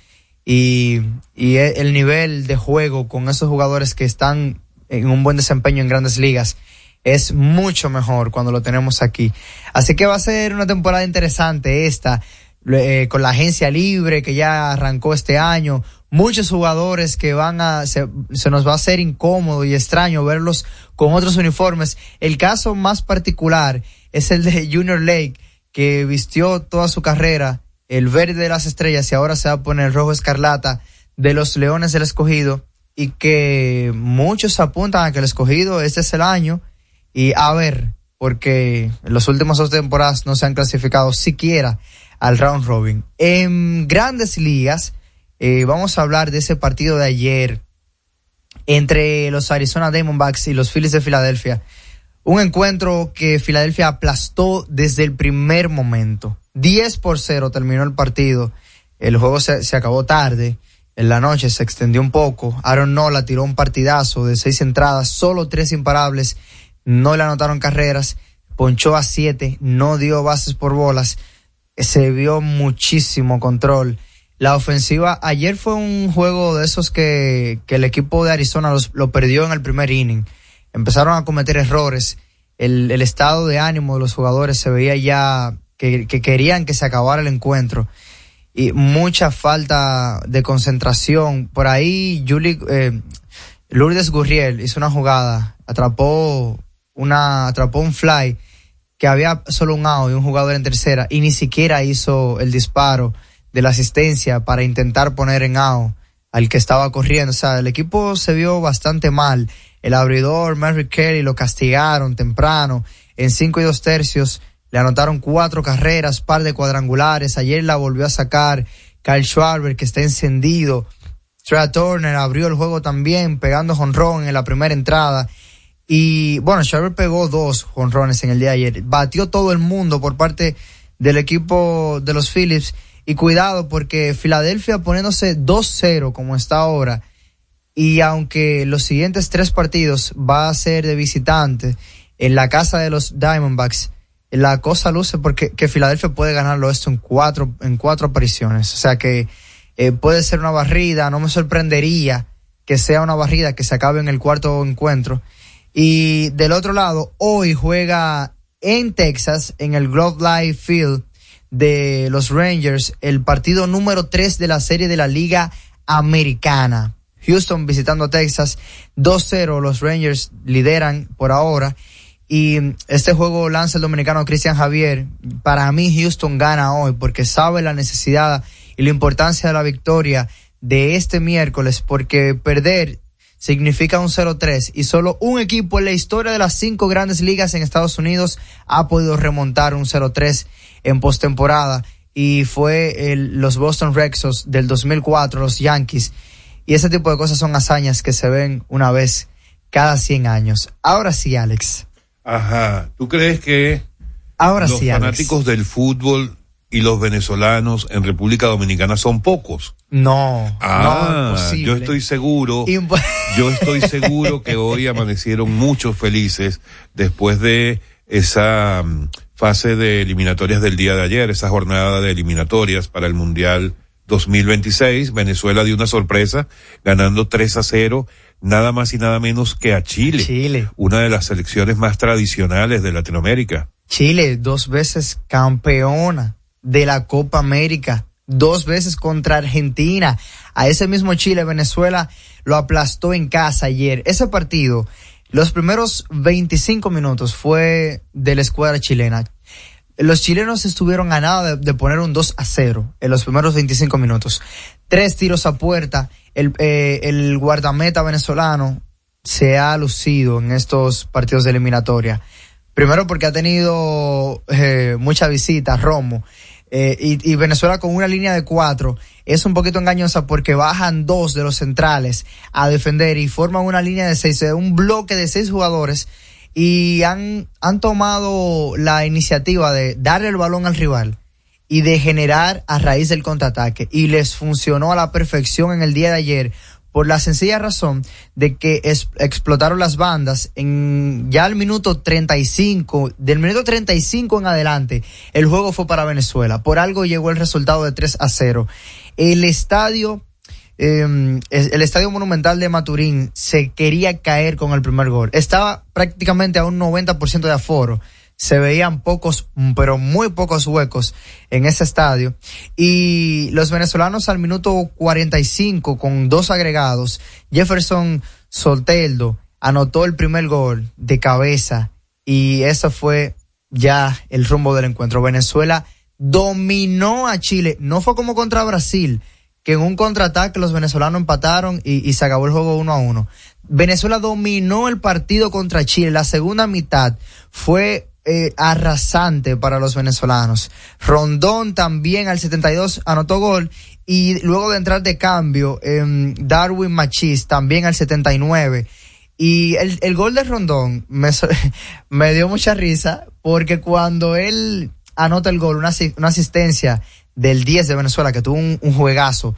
y, y e- el nivel de juego con esos jugadores que están en un buen desempeño en grandes ligas es mucho mejor cuando lo tenemos aquí. Así que va a ser una temporada interesante esta, eh, con la agencia libre que ya arrancó este año, muchos jugadores que van a, se, se nos va a hacer incómodo y extraño verlos con otros uniformes. El caso más particular es el de Junior Lake, que vistió toda su carrera el verde de las estrellas y ahora se va a poner el rojo escarlata de los Leones del Escogido y que muchos apuntan a que el Escogido este es el año y a ver, porque en las últimas dos temporadas no se han clasificado siquiera al round robin. En grandes ligas, eh, vamos a hablar de ese partido de ayer entre los Arizona Diamondbacks y los Phillies de Filadelfia. Un encuentro que Filadelfia aplastó desde el primer momento. 10 por 0 terminó el partido. El juego se, se acabó tarde. En la noche se extendió un poco. Aaron Nola tiró un partidazo de seis entradas, solo tres imparables. No le anotaron carreras. Ponchó a siete, no dio bases por bolas. Se vio muchísimo control. La ofensiva, ayer fue un juego de esos que, el equipo de Arizona los- lo perdió en el primer inning. Empezaron a cometer errores. El, estado de ánimo de los jugadores se veía ya que, que querían que se acabara el encuentro. Y mucha falta de concentración. Por ahí, Julie, eh, Lourdes Gurriel hizo una jugada, atrapó una, atrapó un fly que había solo un out y un jugador en tercera y ni siquiera hizo el disparo de la asistencia para intentar poner en out al que estaba corriendo. O sea, el equipo se vio bastante mal. El abridor, Mary Kelly, lo castigaron temprano. en cinco y dos tercios. Le anotaron cuatro carreras, par de cuadrangulares. Ayer la volvió a sacar Kyle Schwarber, que está encendido. Trey Turner abrió el juego también, pegando jonrón en la primera entrada. Y bueno, Schwarber pegó dos jonrones en el día de ayer. Batió todo el mundo por parte del equipo de los Phillips. Y cuidado, porque Filadelfia poniéndose 2-0 como está ahora. Y aunque los siguientes tres partidos va a ser de visitante en la casa de los Diamondbacks, la cosa luce porque que Filadelfia puede ganarlo esto en cuatro, en cuatro apariciones. O sea que eh, puede ser una barrida, no me sorprendería que sea una barrida que se acabe en el cuarto encuentro. Y del otro lado, hoy juega en Texas, en el Glove Life Field de los Rangers, el partido número 3 de la serie de la Liga Americana. Houston visitando a Texas, 2-0, los Rangers lideran por ahora. Y este juego lanza el dominicano Cristian Javier. Para mí Houston gana hoy porque sabe la necesidad y la importancia de la victoria de este miércoles porque perder significa un 0-3 y solo un equipo en la historia de las cinco grandes ligas en Estados Unidos ha podido remontar un 0-3 en postemporada y fue el, los Boston Red Sox del 2004, los Yankees. Y ese tipo de cosas son hazañas que se ven una vez cada 100 años. Ahora sí, Alex. Ajá. ¿Tú crees que Ahora los sí, Alex. fanáticos del fútbol y los venezolanos en República Dominicana son pocos? No, Ah, no, yo estoy seguro, yo estoy seguro que hoy amanecieron muchos felices después de esa mm, fase de eliminatorias del día de ayer, esa jornada de eliminatorias para el Mundial 2026. Venezuela dio una sorpresa ganando 3 a 0, nada más y nada menos que a Chile, Chile. una de las selecciones más tradicionales de Latinoamérica. Chile, dos veces campeona de la Copa América, dos veces contra Argentina. A ese mismo Chile, Venezuela lo aplastó en casa ayer. Ese partido, los primeros 25 minutos fue de la escuadra chilena. Los chilenos estuvieron a nada de, poner un 2 a 0 en los primeros 25 minutos. Tres tiros a puerta. El, eh, el guardameta venezolano se ha lucido en estos partidos de eliminatoria. Primero porque ha tenido eh, mucha visita, Romo. Eh, y, y Venezuela con una línea de cuatro es un poquito engañosa porque bajan dos de los centrales a defender y forman una línea de seis, un bloque de seis jugadores y han, han tomado la iniciativa de darle el balón al rival y de generar a raíz del contraataque. Y les funcionó a la perfección en el día de ayer por la sencilla razón de que explotaron las bandas en ya al minuto 35, del minuto 35 en adelante, el juego fue para Venezuela. Por algo llegó el resultado de 3 a 0. El estadio es- el estadio monumental de Maturín se quería caer con el primer gol. Estaba prácticamente a un 90% de aforo. Se veían pocos, mm, pero muy pocos huecos en ese estadio. Y los venezolanos al minuto 45 con dos agregados, Jefferson Solteldo anotó el primer gol de cabeza y eso fue ya el rumbo del encuentro. Venezuela dominó a Chile. No fue como contra Brasil, que en un contraataque los venezolanos empataron y, se acabó el juego uno a uno. Venezuela dominó el partido contra Chile. La segunda mitad fue eh, arrasante para los venezolanos. Rondón también al 72 anotó gol y luego de entrar de cambio, em, Darwin Machis también al 79. Y el, el gol de Rondón me, me dio mucha risa porque cuando él anota el gol, una asistencia del 10 de Venezuela que tuvo un, un juegazo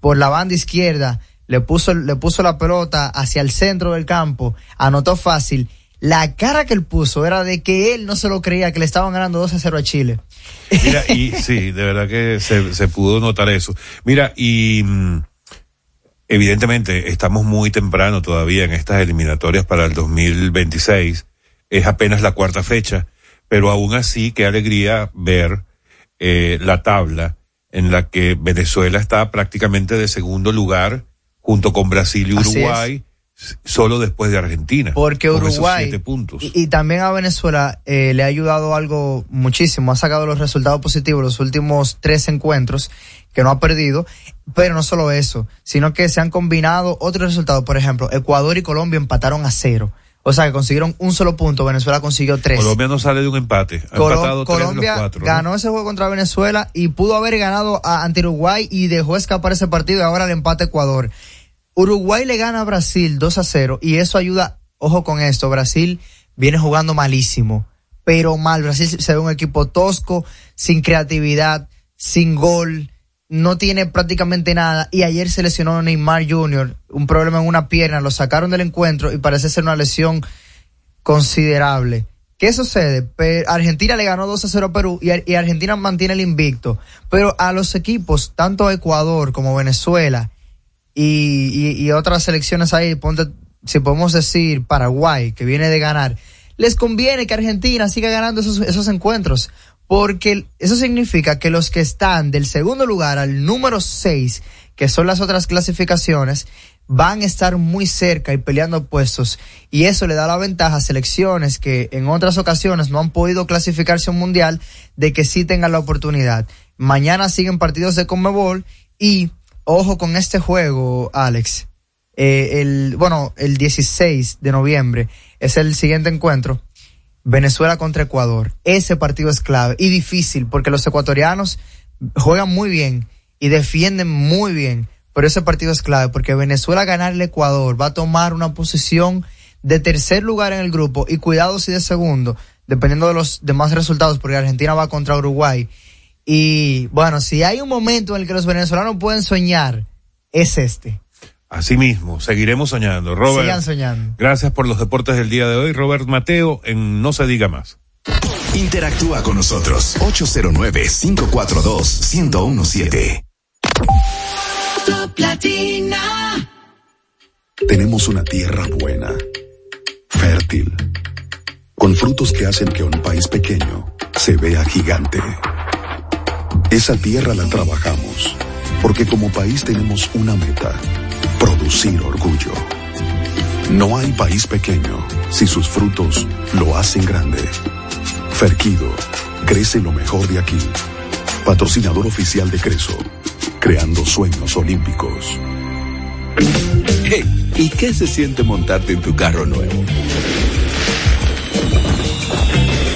por la banda izquierda, le puso, le puso la pelota hacia el centro del campo, anotó fácil. La cara que él puso era de que él no se lo creía, que le estaban ganando 2 a 0 a Chile. Mira, y sí, de verdad que se, se pudo notar eso. Mira, y mm, evidentemente estamos muy temprano todavía en estas eliminatorias para el 2026. Es apenas la cuarta fecha, pero aún así, qué alegría ver eh, la tabla en la que Venezuela está prácticamente de segundo lugar junto con Brasil y Uruguay, solo después de Argentina. Porque Uruguay siete puntos. Y, y también a Venezuela eh, le ha ayudado algo muchísimo. Ha sacado los resultados positivos los últimos tres encuentros que no ha perdido. Pero no solo eso, sino que se han combinado otros resultados. Por ejemplo, Ecuador y Colombia empataron a cero. O sea que consiguieron un solo punto, Venezuela consiguió tres. Colombia no sale de un empate. Ha Colo- empatado tres de los Colombia cuatro, ¿no? ganó ese juego contra Venezuela y pudo haber ganado a, ante Uruguay y dejó escapar ese partido y ahora el empate Ecuador. Uruguay le gana a Brasil 2 a 0 y eso ayuda, ojo con esto, Brasil viene jugando malísimo, pero mal. Brasil se ve un equipo tosco, sin creatividad, sin gol, no tiene prácticamente nada y ayer se lesionó Neymar Jr., un problema en una pierna, lo sacaron del encuentro y parece ser una lesión considerable. ¿Qué sucede? Argentina le ganó 2 a 0 a Perú y, Ar- y Argentina mantiene el invicto. Pero a los equipos, tanto Ecuador como Venezuela y otras selecciones ahí, ponte, si podemos decir Paraguay, que viene de ganar, les conviene que Argentina siga ganando esos, esos encuentros. Porque eso significa que los que están del segundo lugar al número 6, que son las otras clasificaciones, van a estar muy cerca y peleando puestos. Y eso le da la ventaja a selecciones que en otras ocasiones no han podido clasificarse a un mundial de que sí tengan la oportunidad. Mañana siguen partidos de Conmebol y ojo con este juego, Alex. Eh, el, bueno, el 16 de noviembre es el siguiente encuentro. Venezuela contra Ecuador. Ese partido es clave y difícil porque los ecuatorianos juegan muy bien y defienden muy bien, pero ese partido es clave porque Venezuela ganarle a Ecuador va a tomar una posición de tercer lugar en el grupo y cuidado si de segundo, dependiendo de los demás resultados, porque Argentina va contra Uruguay. Y bueno, si hay un momento en el que los venezolanos pueden soñar, es este. Así mismo, seguiremos soñando. Robert, Sigan soñando. gracias por los deportes del día de hoy. Robert Mateo en No se diga más. Interactúa con nosotros 809-542-1017. Top Latina. Tenemos una tierra buena, fértil, con frutos que hacen que un país pequeño se vea gigante. Esa tierra la trabajamos, porque como país tenemos una meta, producir orgullo. No hay país pequeño si sus frutos lo hacen grande. Ferquido, crece lo mejor de aquí. Patrocinador oficial de Creso, creando sueños olímpicos. ¿y qué se siente montarte en tu carro nuevo?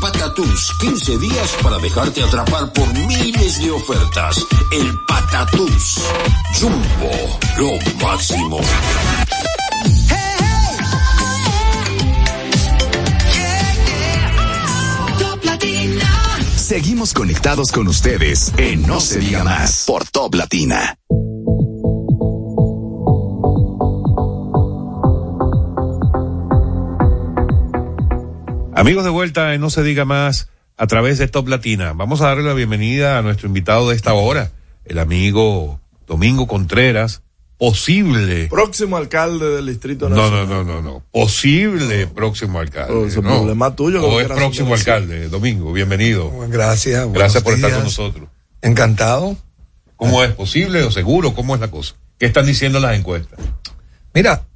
Patatús, 15 días para dejarte atrapar por miles de ofertas. El Patatús. Jumbo, lo máximo. Top Latina. Seguimos conectados con ustedes en No se diga más por Top Latina. Amigos de vuelta en No se diga más a través de Top Latina. Vamos a darle la bienvenida a nuestro invitado de esta hora, el amigo Domingo Contreras, posible. Próximo alcalde del Distrito No, Nacional. no, no, no, no. Posible próximo alcalde. Pero ese no. problema tuyo, que O no es próximo alcalde, Domingo, bienvenido. Gracias. Gracias por estar con nosotros. Encantado. ¿Cómo es posible o seguro? ¿Cómo es la cosa? ¿Qué están diciendo las encuestas? Mira,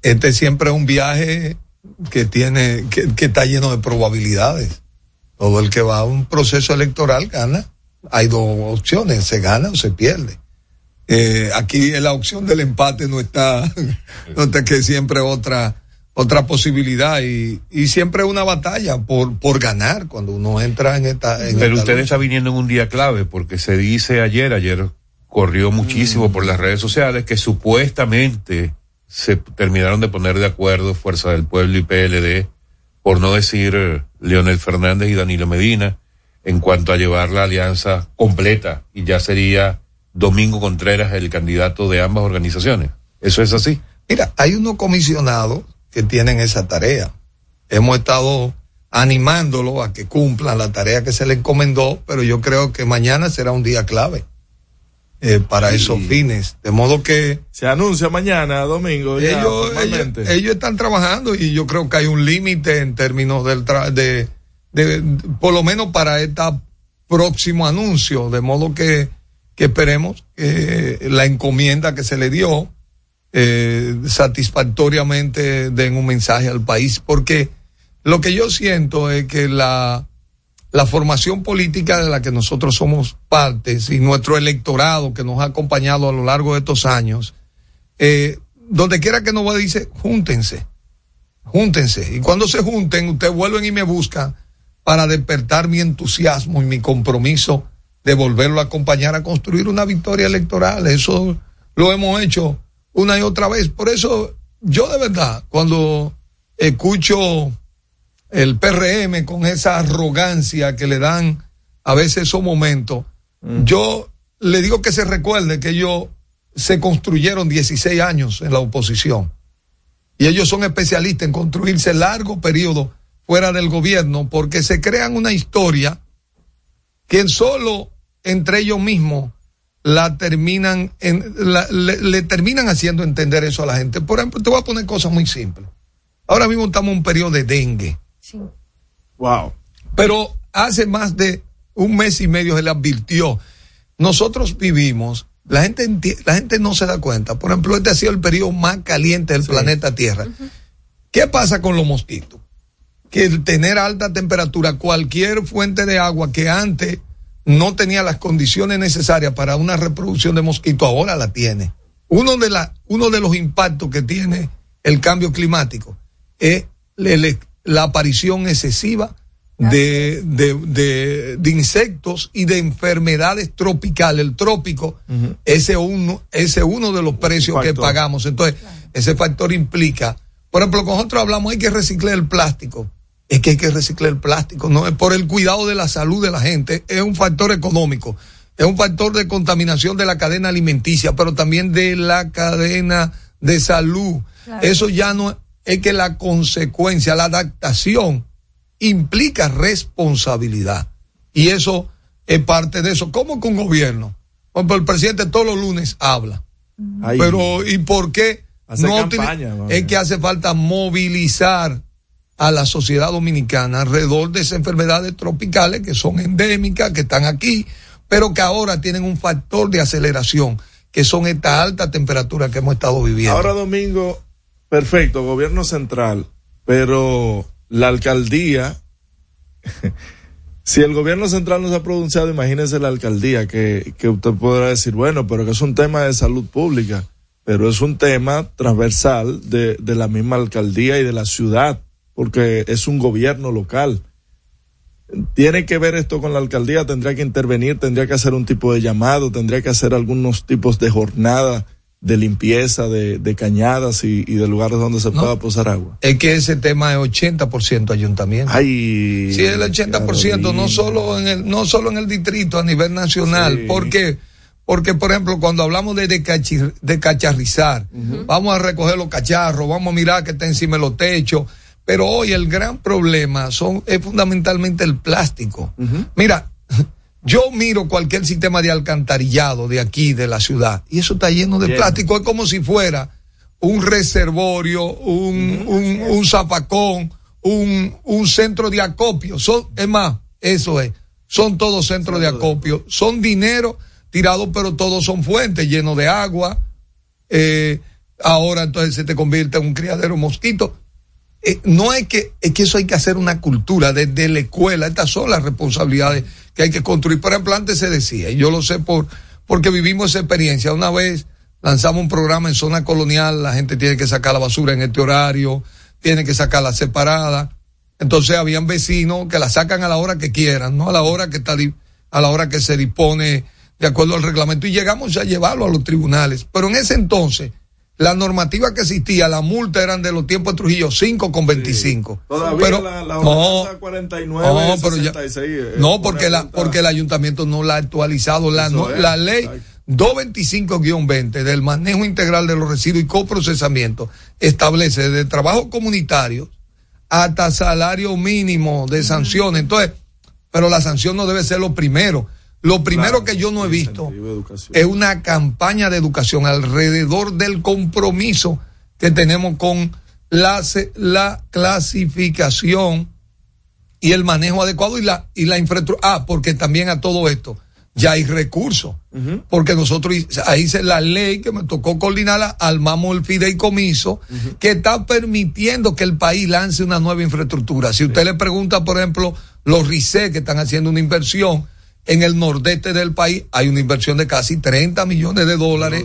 este siempre es un viaje que tiene, que, que está lleno de probabilidades. Todo el que va a un proceso electoral gana. Hay dos opciones, se gana o se pierde. Eh, aquí la opción del empate no está, no está que siempre otra, otra posibilidad y, y siempre una batalla por, por ganar cuando uno entra en esta, en Pero esta usted está viniendo en un día clave porque se dice ayer, ayer corrió muchísimo por las redes sociales que supuestamente se terminaron de poner de acuerdo Fuerza del Pueblo y PLD, por no decir eh, Leonel Fernández y Danilo Medina, en cuanto a llevar la alianza completa y ya sería Domingo Contreras el candidato de ambas organizaciones. ¿Eso es así? Mira, hay unos comisionados que tienen esa tarea. Hemos estado animándolo a que cumplan la tarea que se le encomendó, pero yo creo que mañana será un día clave eh, para esos fines. De modo que Se anuncia mañana, domingo. ya, ellos, ellos están trabajando y yo creo que hay un límite en términos del tra- de, de, por lo menos para este próximo anuncio, de modo que, que esperemos que la encomienda que se le dio eh, satisfactoriamente den un mensaje al país, porque lo que yo siento es que la, la formación política de la que nosotros somos partes y nuestro electorado que nos ha acompañado a lo largo de estos años, eh, donde quiera que nos va, dice, júntense, júntense. Y cuando se junten, ustedes vuelven y me buscan para despertar mi entusiasmo y mi compromiso de volverlo a acompañar a construir una victoria electoral. Eso lo hemos hecho una y otra vez. Por eso, yo de verdad, cuando escucho el PRM con esa arrogancia que le dan a veces esos momentos, yo le digo que se recuerde que ellos se construyeron 16 años en la oposición. Y ellos son especialistas en construirse largo periodo fuera del gobierno porque se crean una historia que solo entre ellos mismos la terminan en, la- le, le terminan haciendo entender eso a la gente. Por ejemplo, te voy a poner cosas muy simples. Ahora mismo estamos en un periodo de dengue. Wow. Pero hace más de un mes y medio se le advirtió. Nosotros vivimos, la gente, la gente no se da cuenta. Por ejemplo, este ha sido el periodo más caliente del planeta Tierra. ¿Qué pasa con los mosquitos? Que el tener alta temperatura, cualquier fuente de agua que antes no tenía las condiciones necesarias para una reproducción de mosquito, ahora la tiene. Uno de, la, uno de los impactos que tiene el cambio climático es le- la aparición excesiva de, de, de- de insectos y de enfermedades tropicales. El trópico, ese es uno, ese es uno de los precios que pagamos. Entonces, ese factor implica, por ejemplo, nosotros hablamos hay que reciclar el plástico. Es que hay que reciclar el plástico, no es por el cuidado de la salud de la gente, es un factor económico, es un factor de contaminación de la cadena alimenticia, pero también de la cadena de salud. Claro. Eso ya no es que la consecuencia, la adaptación implica responsabilidad. Y eso es parte de eso. ¿Cómo que un gobierno? Ejemplo, el presidente todos los lunes habla. Ay. Pero, ¿y por qué? Hace tiene- campaña, es que hace falta movilizar a la sociedad dominicana alrededor de esas enfermedades tropicales que son endémicas, que están aquí, pero que ahora tienen un factor de aceleración, que son esta alta temperatura que hemos estado viviendo. Ahora domingo, perfecto, gobierno central, pero la alcaldía, si el gobierno central no se ha pronunciado, imagínese la alcaldía, que, que usted podrá decir, bueno, pero que es un tema de salud pública, pero es un tema transversal de, de la misma alcaldía y de la ciudad, porque es un gobierno local. Tiene que ver esto con la alcaldía, tendría que intervenir, tendría que hacer un tipo de llamado, tendría que hacer algunos tipos de jornada de limpieza de, de cañadas y, y de lugares donde se pueda posar agua. Es que ese tema es 80% ayuntamiento. Ay, Sí, el 80%, no solo en el, no solo en el distrito, a nivel nacional. Sí. ¿Por qué? Porque, por ejemplo, cuando hablamos de, decachi- de cacharrizar, vamos a recoger los cacharros, vamos a mirar que está encima de los techos. Pero hoy el gran problema son, es fundamentalmente el plástico. Mira, yo miro cualquier sistema de alcantarillado de aquí, de la ciudad, y eso está lleno de plástico. Es como si fuera un reservorio, un, un, un zapacón, un, un centro de acopio. Son, es más, eso es. Son todos centros de acopio. Son dinero tirado, pero todos son fuentes llenos de agua. Eh, ahora entonces se te convierte en un criadero mosquito. Eh, no es que, es que eso hay que hacer una cultura desde la escuela. Estas son las responsabilidades que hay que construir. Por ejemplo, antes se decía, y yo lo sé por, porque vivimos esa experiencia. Una vez lanzamos un programa en zona colonial, la gente tiene que sacar la basura en este horario, tiene que sacarla separada. Entonces habían vecinos que la sacan a la hora que quieran, no a la hora que está, a la hora que se dispone de acuerdo al reglamento. Y llegamos a llevarlo a los tribunales. Pero en ese entonces la normativa que existía, la multa eran de los tiempos de Trujillo 5 con 25. Todavía pero, la, la no, ordenanza 49 no, pero ya- 66, eh, no, porque, la, porque el ayuntamiento no la ha actualizado. La, no- es, la ley 225-20 del manejo integral de los residuos y coprocesamiento establece desde trabajo comunitario hasta salario mínimo de sanciones. Entonces, pero la sanción no debe ser lo primero. Lo primero que yo no he visto es una campaña de educación alrededor del compromiso que tenemos con la, se- la clasificación y el manejo adecuado y la, y la infraestructura. Ah, porque también a todo esto ya hay recursos. Porque nosotros, ahí dice la ley que me tocó coordinarla, armamos el fideicomiso que está permitiendo que el país lance una nueva infraestructura. Si usted le pregunta, por ejemplo, los RICE que están haciendo una inversión en el nordeste del país, hay una inversión de casi 30 millones de dólares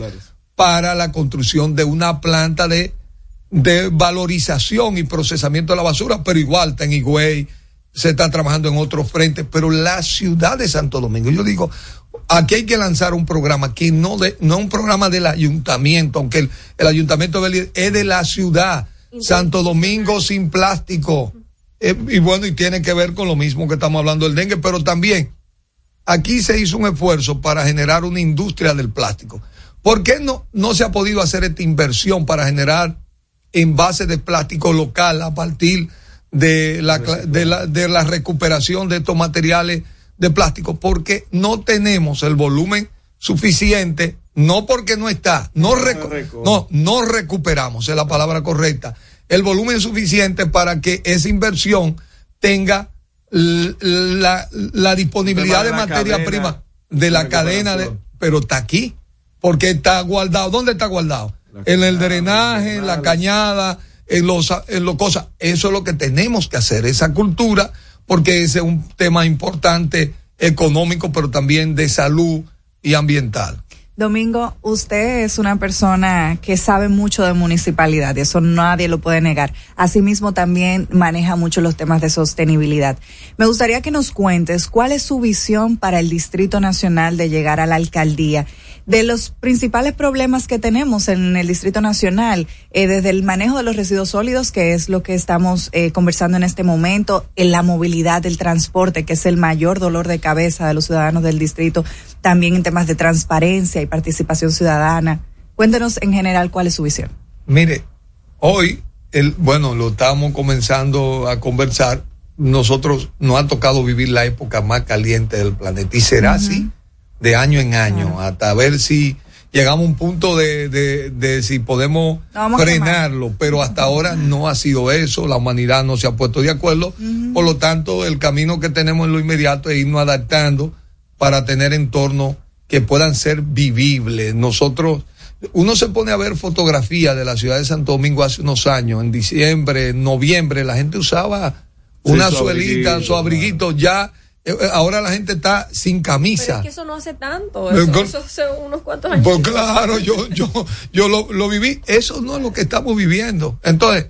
para la construcción de una planta de, de valorización y procesamiento de la basura, pero igual está en Higüey, se está trabajando en otros frentes, pero la ciudad de Santo Domingo, yo digo, aquí hay que lanzar un programa que no de, no un programa del ayuntamiento, aunque el, el ayuntamiento de Belice es de la ciudad, Santo Domingo sin plástico. Eh, y bueno, y tiene que ver con lo mismo que estamos hablando del dengue, pero también aquí se hizo un esfuerzo para generar una industria del plástico. ¿Por qué no, no se ha podido hacer esta inversión para generar envases de plástico local a partir de la, de la, de la recuperación de estos materiales de plástico? Porque no tenemos el volumen suficiente, no porque no está, no, recu- no, no recuperamos, es la palabra correcta, el volumen suficiente para que esa inversión tenga la, la disponibilidad de materia prima de la de cadena de, pero está aquí, porque está guardado. ¿Dónde está guardado? En el drenaje, en la cañada, en los, en los cosas. Eso es lo que tenemos que hacer, esa cultura, porque ese es un tema importante económico, pero también de salud y ambiental. Domingo, usted es una persona que sabe mucho de municipalidad eso nadie lo puede negar. Asimismo, también maneja mucho los temas de sostenibilidad. Me gustaría que nos cuentes cuál es su visión para el Distrito Nacional de llegar a la alcaldía. De los principales problemas que tenemos en el Distrito Nacional, eh, desde el manejo de los residuos sólidos, que es lo que estamos eh, conversando en este momento, en la movilidad del transporte, que es el mayor dolor de cabeza de los ciudadanos del distrito, también en temas de transparencia y participación ciudadana. Cuéntenos en general cuál es su visión. Mire, hoy, el, bueno, lo estamos comenzando a conversar. Nosotros nos ha tocado vivir la época más caliente del planeta y será así de año en año, hasta ver si llegamos a un punto de, de, de si podemos frenarlo, pero hasta ahora no ha sido eso, la humanidad no se ha puesto de acuerdo, por lo tanto el camino que tenemos en lo inmediato es irnos adaptando para tener entornos que puedan ser vivibles. Nosotros, uno se pone a ver fotografías de la ciudad de Santo Domingo hace unos años, en diciembre, en noviembre, la gente usaba Sí, una su suelita, abriguito, su abriguito, ya, ahora la gente está sin Pero camisa. es que eso no hace tanto, Pero eso, con- eso hace unos cuantos años. Pues claro, yo, yo, yo lo, lo viví. Eso no es lo que estamos viviendo. Entonces,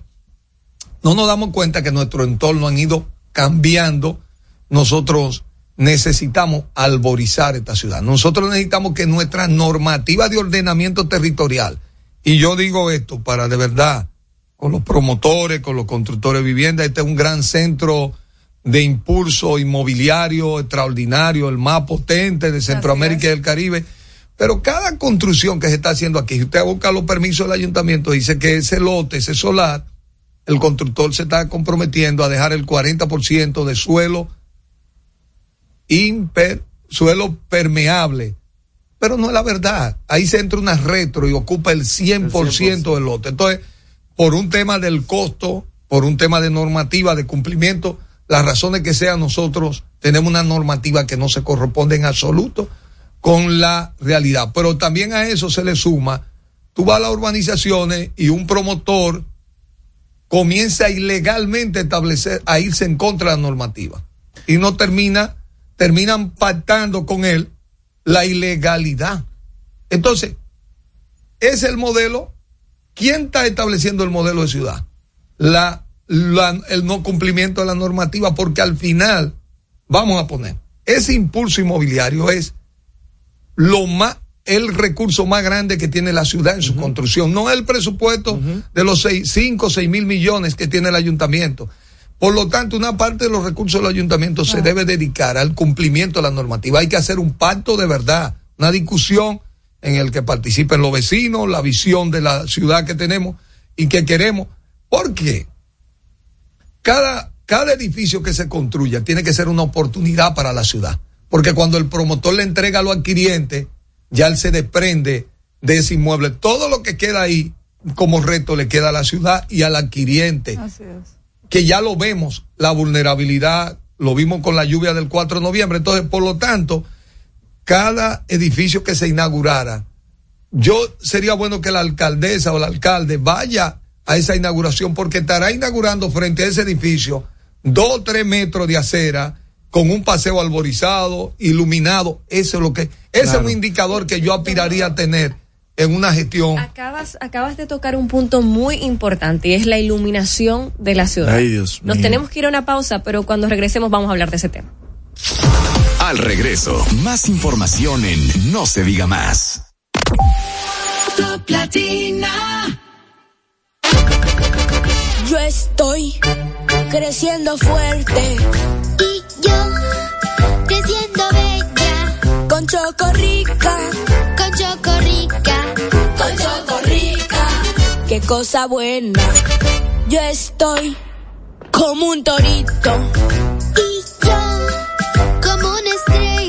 no nos damos cuenta que nuestro entorno han ido cambiando. Nosotros necesitamos alborizar esta ciudad. Nosotros necesitamos que nuestra normativa de ordenamiento territorial, y yo digo esto para de verdad, con los promotores, con los constructores de vivienda, este es un gran centro de impulso inmobiliario extraordinario, el más potente de Centroamérica y del Caribe. Pero cada construcción que se está haciendo aquí, si usted busca los permisos del ayuntamiento, dice que ese lote, ese solar, el constructor se está comprometiendo a dejar el 40% de suelo imper, suelo permeable. Pero no es la verdad. Ahí se entra una retro y ocupa el 100%, del lote. Entonces, por un tema del costo, por un tema de normativa, de cumplimiento, las razones que sean, nosotros tenemos una normativa que no se corresponde en absoluto con la realidad. Pero también a eso se le suma, tú vas a las urbanizaciones y un promotor comienza ilegalmente a establecer, a irse en contra de la normativa. Y no termina, terminan pactando con él la ilegalidad. Entonces, es el modelo. ¿Quién está estableciendo el modelo de ciudad? La, la- el no cumplimiento de la normativa, porque al final, vamos a poner, ese impulso inmobiliario es lo más, el recurso más grande que tiene la ciudad en su construcción, no el presupuesto de los 5 o 6 mil millones que tiene el ayuntamiento. Por lo tanto, una parte de los recursos del ayuntamiento se debe dedicar al cumplimiento de la normativa. Hay que hacer un pacto de verdad, una discusión en el que participen los vecinos, la visión de la ciudad que tenemos y que queremos. ¿Por qué? Cada, cada edificio que se construya tiene que ser una oportunidad para la ciudad. Porque cuando el promotor le entrega a los adquirientes, ya él se desprende de ese inmueble. Todo lo que queda ahí como reto le queda a la ciudad y al adquiriente. Así es. Que ya lo vemos, la vulnerabilidad, lo vimos con la lluvia del 4 de noviembre. Entonces, por lo tanto, cada edificio que se inaugurara, yo sería bueno que la alcaldesa o el alcalde vaya a esa inauguración porque estará inaugurando frente a ese edificio dos o tres metros de acera con un paseo alborizado, iluminado. Eso es lo que, ese es un indicador que yo aspiraría a tener en una gestión. Acabas, acabas de tocar un punto muy importante y es la iluminación de la ciudad. Ay, Dios Nos mío. tenemos que ir a una pausa, pero cuando regresemos vamos a hablar de ese tema. Al regreso, más información en No se diga más. Top Latina. Yo estoy creciendo fuerte. Y yo creciendo bella. Con Chocorrica. Con Chocorrica. Con Chocorrica. Qué cosa buena. Yo estoy como un torito. Y yo como una estrella.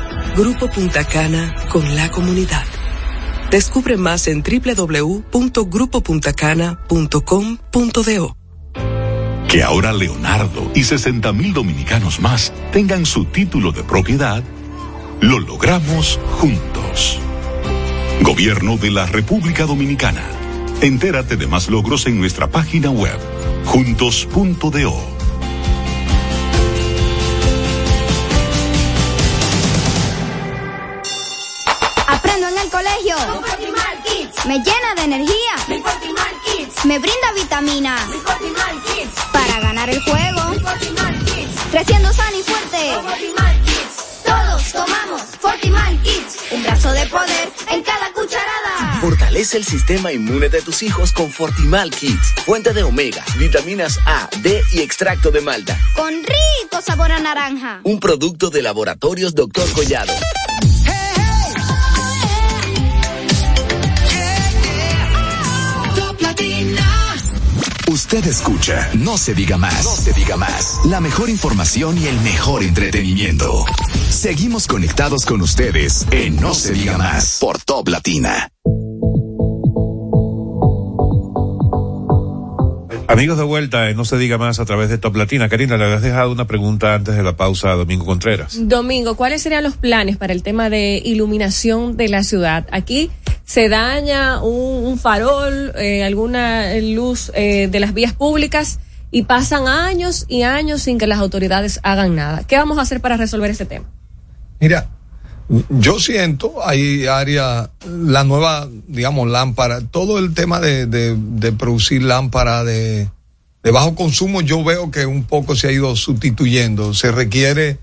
Grupo Punta Cana con la comunidad. Descubre más en www.grupopuntacana.com.do. Que ahora Leonardo y 60 mil dominicanos más tengan su título de propiedad, lo logramos juntos. Gobierno de la República Dominicana. Entérate de más logros en nuestra página web, juntos.do. Aprendo en el colegio. Me llena de energía. Me brinda vitaminas. Para ganar el juego. Creciendo sano y fuerte. Todos tomamos Fortimal Kids. Un brazo de poder en cada cucharada. Fortalece el sistema inmune de tus hijos con Fortimal Kids. Fuente de omega, vitaminas A, D y extracto de malta. Con rico sabor a naranja. Un producto de laboratorios Dr. Collado. Usted escucha No se diga más. No se diga más. La mejor información y el mejor entretenimiento. Seguimos conectados con ustedes en No se diga más por Top Latina. Amigos de vuelta, en no se diga más a través de Top Latina. Karina, le habías dejado una pregunta antes de la pausa a Domingo Contreras. Domingo, ¿cuáles serían los planes para el tema de iluminación de la ciudad? Aquí se daña un, farol, eh, alguna luz eh, de las vías públicas y pasan años y años sin que las autoridades hagan nada. ¿Qué vamos a hacer para resolver ese tema? Mira, yo siento, hay área, la nueva, digamos, lámpara, todo el tema de, de, de producir lámpara de, de bajo consumo, yo veo que un poco se ha ido sustituyendo. Se requiere,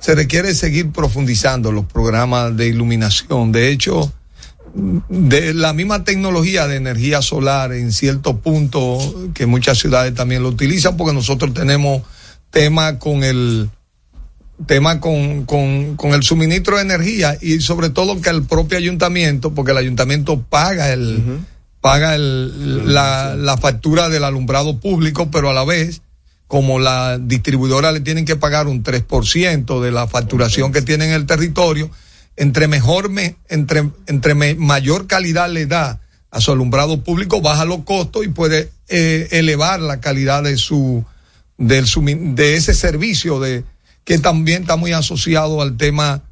se requiere seguir profundizando los programas de iluminación. De hecho, de la misma tecnología de energía solar en cierto punto que muchas ciudades también lo utilizan porque nosotros tenemos tema con el tema con, con, con el suministro de energía y sobre todo que el propio ayuntamiento, porque el ayuntamiento paga el, paga el, la, la factura del alumbrado público, pero a la vez, como la distribuidora le tienen que pagar un 3% de la facturación que tiene en el territorio, entre mejor, me, entre, entre me- mayor calidad le da a su alumbrado público, baja los costos y puede eh, elevar la calidad de su, del de ese servicio de que también está muy asociado al tema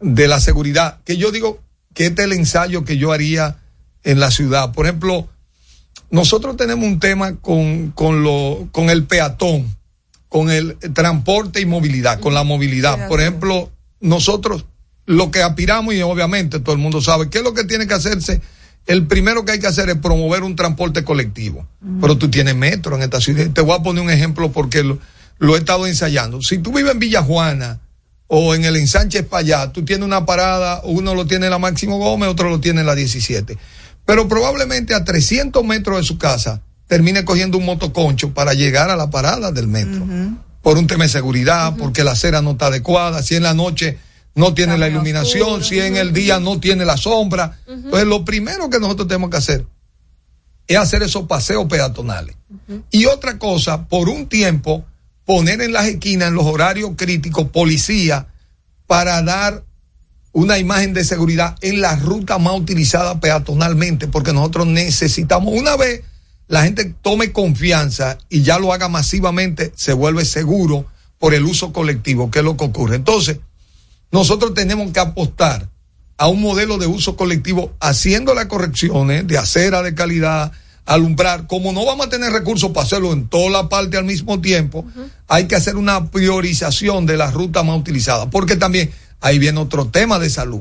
de la seguridad, que yo digo que este es el ensayo que yo haría en la ciudad. Por ejemplo, nosotros tenemos un tema con, con, lo, con el peatón, con el transporte y movilidad, con la movilidad. Por ejemplo, nosotros lo que aspiramos y obviamente todo el mundo sabe, ¿qué es lo que tiene que hacerse? El primero que hay que hacer es promover un transporte colectivo. Pero tú tienes metro en esta ciudad. Te voy a poner un ejemplo porque lo, lo he estado ensayando. Si tú vives en Villa Juana o en el ensanche Espaillá, tú tienes una parada, uno lo tiene en la Máximo Gómez, otro lo tiene en la 17. Pero probablemente a 300 metros de su casa termine cogiendo un motoconcho para llegar a la parada del metro. Por un tema de seguridad, porque la acera no está adecuada, si en la noche no tiene la iluminación, si en el día no tiene la sombra. Entonces, lo primero que nosotros tenemos que hacer es hacer esos paseos peatonales. Y otra cosa, por un tiempo, poner en las esquinas, en los horarios críticos, policía para dar una imagen de seguridad en la ruta más utilizada peatonalmente, porque nosotros necesitamos, una vez la gente tome confianza y ya lo haga masivamente, se vuelve seguro por el uso colectivo, que es lo que ocurre. Entonces, nosotros tenemos que apostar a un modelo de uso colectivo haciendo las correcciones de acera de calidad, alumbrar. Como no vamos a tener recursos para hacerlo en toda la parte al mismo tiempo, hay que hacer una priorización de las rutas más utilizadas. Porque también ahí viene otro tema de salud.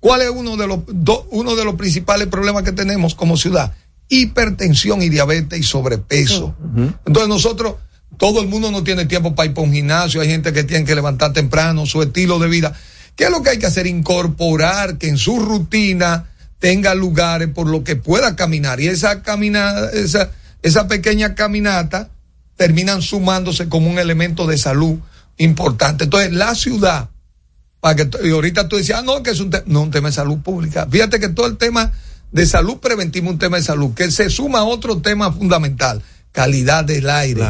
¿Cuál es uno de los, do- uno de los principales problemas que tenemos como ciudad? Hipertensión y diabetes y sobrepeso. Entonces nosotros, todo el mundo no tiene tiempo para ir para un gimnasio, hay gente que tiene que levantar temprano, su estilo de vida. ¿Qué es lo que hay que hacer? Incorporar que en su rutina tenga lugares por lo que pueda caminar. Y esa caminata, esa, esa pequeña caminata terminan sumándose como un elemento de salud importante. Entonces, la ciudad, para que, y ahorita tú decías, ah, no, que es un, te- no, un tema de salud pública. Fíjate que todo el tema de salud preventiva es un tema de salud, que se suma a otro tema fundamental, calidad del aire.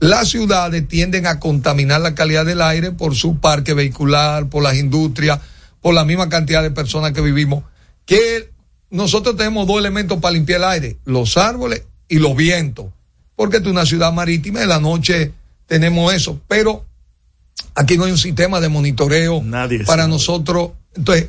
Las ciudades tienden a contaminar la calidad del aire por su parque vehicular, por las industrias, por la misma cantidad de personas que vivimos, que nosotros tenemos dos elementos para limpiar el aire, los árboles y los vientos, porque es una ciudad marítima, en la noche tenemos eso, pero aquí no hay un sistema de monitoreo para nosotros. Entonces,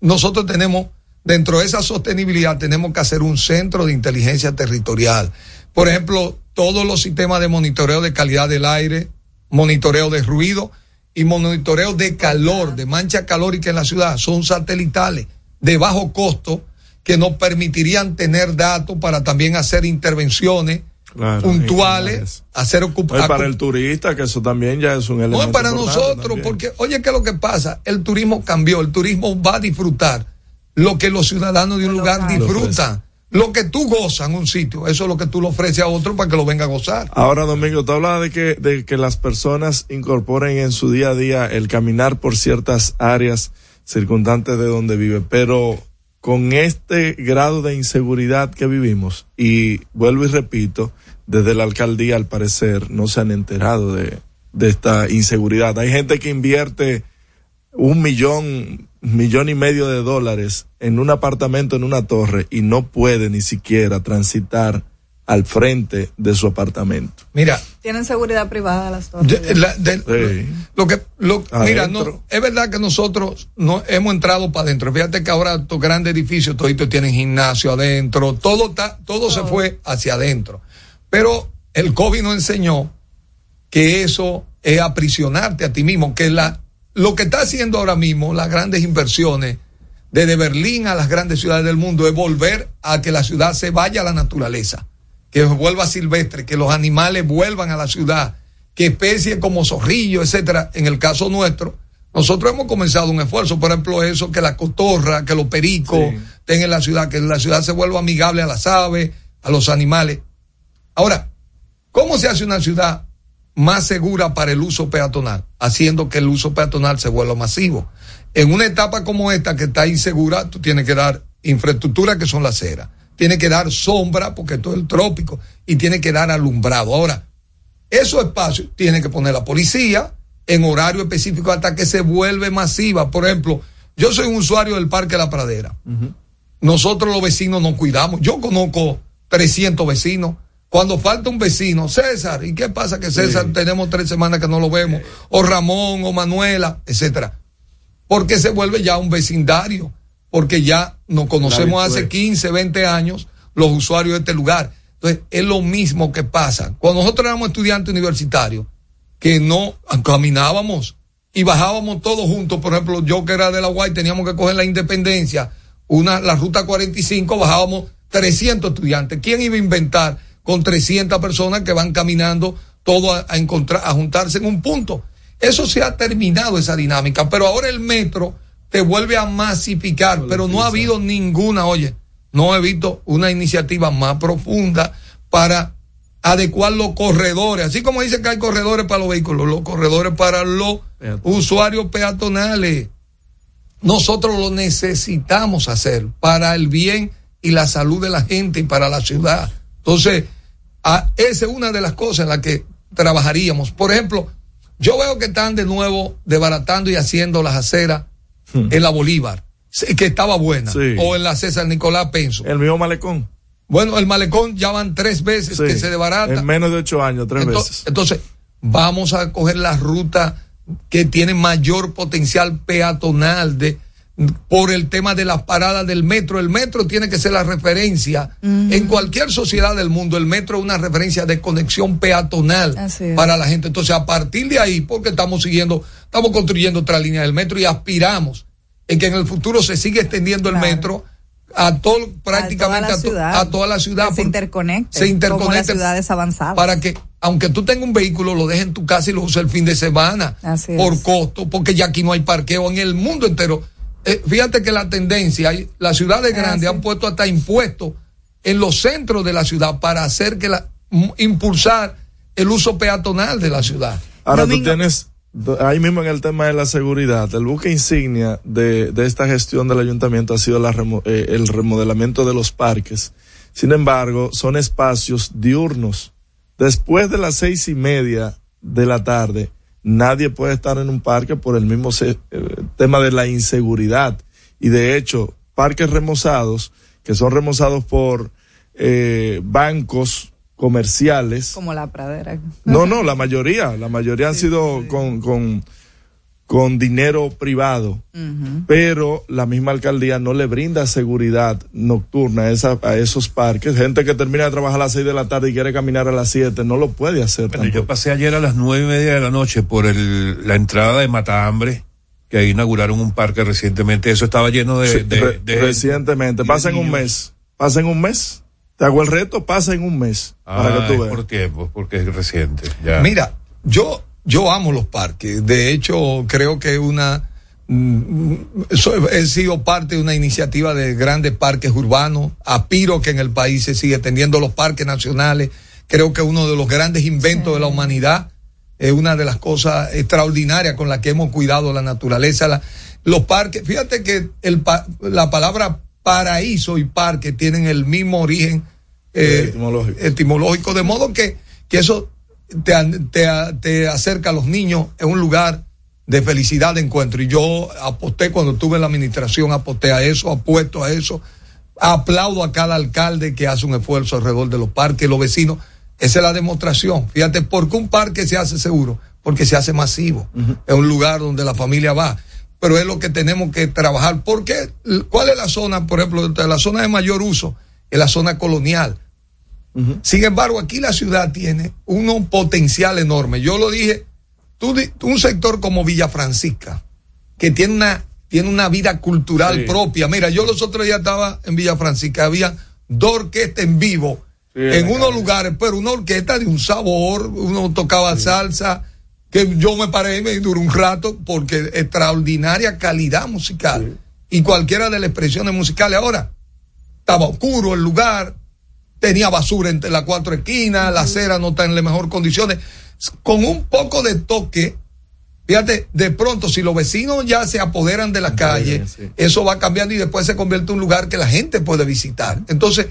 nosotros tenemos, dentro de esa sostenibilidad, tenemos que hacer un centro de inteligencia territorial. Por ejemplo, todos los sistemas de monitoreo de calidad del aire, monitoreo de ruido y monitoreo de calor, de mancha calórica en la ciudad, son satelitales de bajo costo que nos permitirían tener datos para también hacer intervenciones Claro, puntuales, hacer ocupaciones. para el turista, que eso también ya es un elemento. No, es para nosotros, también. porque, oye, ¿qué es lo que pasa? El turismo cambió, el turismo va a disfrutar lo que los ciudadanos de un lugar disfrutan. Lo que tú gozas en un sitio, eso es lo que tú le ofreces a otro para que lo venga a gozar. Ahora, Domingo, tú hablabas de que, de que las personas incorporen en su día a día el caminar por ciertas áreas circundantes de donde vive, pero con este grado de inseguridad que vivimos, y vuelvo y repito, desde la alcaldía al parecer no se han enterado de, de esta inseguridad. Hay gente que invierte un millón, millón y medio de dólares en un apartamento en una torre y no puede ni siquiera transitar al frente de su apartamento. Mira, Tienen seguridad privada las torres. de- la- de- lo que, lo, mira, no, es verdad que nosotros no hemos entrado para adentro. Fíjate que ahora estos grandes edificios, toditos tienen gimnasio adentro, todo está, todo se fue hacia adentro. Pero el COVID nos enseñó que eso es aprisionarte a ti mismo, que la, lo que está haciendo ahora mismo las grandes inversiones desde Berlín a las grandes ciudades del mundo es volver a que la ciudad se vaya a la naturaleza, que vuelva silvestre, que los animales vuelvan a la ciudad, que especies como zorrillo, etcétera, en el caso nuestro, nosotros hemos comenzado un esfuerzo, por ejemplo, eso, que la cotorra, que los pericos estén en la ciudad, que la ciudad se vuelva amigable a las aves, a los animales. Ahora, ¿cómo se hace una ciudad más segura para el uso peatonal? Haciendo que el uso peatonal se vuelva masivo. En una etapa como esta que está insegura, tú tienes que dar infraestructura que son las aceras, tienes que dar sombra porque esto es el trópico y tienes que dar alumbrado. Ahora, esos espacios tiene que poner la policía en horario específico hasta que se vuelve masiva. Por ejemplo, yo soy un usuario del Parque La Pradera. Nosotros los vecinos nos cuidamos. Yo conozco 300 vecinos. Cuando falta un vecino, César, ¿y qué pasa que César tenemos tres semanas que no lo vemos? O Ramón, o Manuela, etcétera. Porque se vuelve ya un vecindario, porque ya nos conocemos hace habitué. 15, 20 años los usuarios de este lugar. Entonces, es lo mismo que pasa. Cuando nosotros éramos estudiantes universitarios, que no caminábamos y bajábamos todos juntos, por ejemplo, yo que era de la Guay, teníamos que coger la independencia, una, la ruta 45, bajábamos 300 estudiantes. ¿Quién iba a inventar con 300 personas que van caminando todo a, a encontrar, a juntarse en un punto? Eso se ha terminado esa dinámica, pero ahora el metro te vuelve a masificar, pero no ha habido ninguna, oye, no he visto una iniciativa más profunda para adecuar los corredores, así como dice que hay corredores para los vehículos, los corredores para los usuarios peatonales. Nosotros lo necesitamos hacer para el bien y la salud de la gente y para la ciudad. Entonces, a- esa es una de las cosas en las que trabajaríamos. Por ejemplo, yo veo que están de nuevo desbaratando y haciendo las aceras en la Bolívar, que estaba buena, Sí. o en la César Nicolás Penso. El mismo malecón. Bueno, el malecón ya van tres veces Sí. que se desbarata. En menos de ocho años, tres veces. Entonces, vamos a coger la ruta que tiene mayor potencial peatonal de por el tema de las paradas del metro. El metro tiene que ser la referencia. En cualquier sociedad del mundo, el metro es una referencia de conexión peatonal para la gente. Entonces, a partir de ahí, porque estamos siguiendo, estamos construyendo otra línea del metro y aspiramos en que en el futuro se siga extendiendo el metro a todo, prácticamente la a, to- a toda la ciudad. Que se interconecte. se Como las ciudades avanzadas. para que, aunque tú tengas un vehículo, lo dejes en tu casa y lo uses el fin de semana Así es. por costo, porque ya aquí no hay parqueo en el mundo entero. Eh, fíjate que la tendencia, las ciudades Ah, grandes han puesto hasta impuestos en los centros de la ciudad para hacer que la, m- impulsar el uso peatonal de la ciudad. Ahora tú tienes, ahí mismo en el tema de la seguridad, el buque insignia de, de esta gestión del ayuntamiento ha sido la remo- eh, el remodelamiento de los parques. Sin embargo, son espacios diurnos. Después de las seis y media de la tarde, nadie puede estar en un parque por el mismo se- eh, tema de la inseguridad. Y de hecho, parques remozados, que son remozados por eh, bancos comerciales, Como la pradera. no, no, la mayoría, la mayoría han sido con, con, con dinero privado, pero la misma alcaldía no le brinda seguridad nocturna a, esa, a esos parques. Gente que termina de trabajar a las seis de la tarde y quiere caminar a las siete, no lo puede hacer Bueno, yo pasé ayer a las nueve y media de la noche por el, la entrada de Matahambre, que ahí inauguraron un parque recientemente. Eso estaba lleno de, Sí, de- re- de- recientemente, pasa en un mes, pasa en un mes. Te hago el reto, pasa en un mes, para Ah, que es tú veas. por tiempo, porque es reciente. Ya. Mira, yo, yo amo los parques. De hecho, creo que una mm, so- he sido parte de una iniciativa de grandes parques urbanos. Aspiro que en el país se siga teniendo los parques nacionales. Creo que uno de los grandes inventos de la humanidad es una de las cosas extraordinarias con las que hemos cuidado la naturaleza. La- los parques, fíjate que el, pa- la palabra paraíso y parque tienen el mismo origen eh, etimológico. de modo que, que eso te, te, te acerca a los niños en un lugar de felicidad de encuentro. Y yo aposté cuando estuve en la administración, aposté a eso, apuesto a eso. Aplaudo a cada alcalde que hace un esfuerzo alrededor de los parques, los vecinos. Esa es la demostración. Fíjate, ¿por qué un parque se hace seguro? Porque se hace masivo. Es un lugar donde la familia va. Pero es lo que tenemos que trabajar. ¿Por qué? ¿Cuál es la zona, por ejemplo, la zona de mayor uso? Es la zona colonial. Sin embargo, aquí la ciudad tiene un potencial enorme. Yo lo dije, tú, un sector como Villa Francisca, que tiene una, tiene una vida cultural Sí. propia. Mira, yo los otros días estaba en Villa Francisca, había dos orquestas en vivo, Sí, en unos lugares, pero una orquesta de un sabor, uno tocaba salsa, que yo me paré y me duró un rato, porque extraordinaria calidad musical. Y cualquiera de las expresiones musicales. Ahora, estaba oscuro el lugar, tenía basura entre las cuatro esquinas, la acera no está en las mejores condiciones. Con un poco de toque, fíjate, de pronto si los vecinos ya se apoderan de la calle, eso va cambiando y después se convierte en un lugar que la gente puede visitar. Entonces,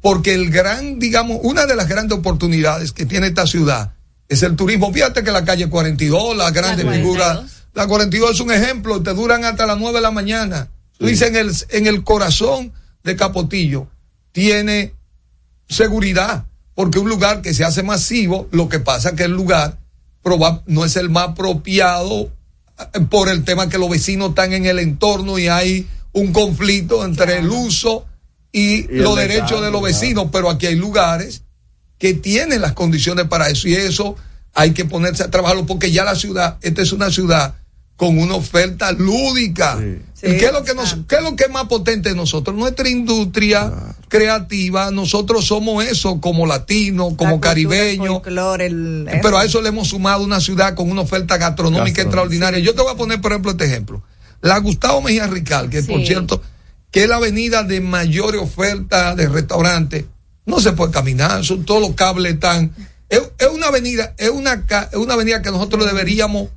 porque el gran, digamos, una de las grandes oportunidades que tiene esta ciudad es el turismo. Fíjate que la calle 42, las grandes figuras, la 42 es un ejemplo, te duran hasta las 9 de la mañana. Tú dices, en el, en el corazón de Capotillo tiene seguridad, porque un lugar que se hace masivo, lo que pasa es que el lugar no es el más apropiado eh, por el tema que los vecinos están en el entorno y hay un conflicto entre el uso y, Y los de derechos de los vecinos, pero aquí hay lugares que tienen las condiciones para eso y eso hay que ponerse a trabajarlo porque ya la ciudad, esta es una ciudad con una oferta lúdica. ¿Y qué es lo que nos, qué es lo que es más potente de nosotros? Nuestra industria creativa, nosotros somos eso como latinos, como caribeños. folclore, el- Pero a eso le hemos sumado una ciudad con una oferta gastronómica extraordinaria. Yo te voy a poner, por ejemplo, este ejemplo. La Gustavo Mejía Rical, que por cierto, que es la avenida de mayor oferta de restaurantes, no se puede caminar, son todos los cables están. Es, es una avenida, es una, es una avenida que nosotros deberíamos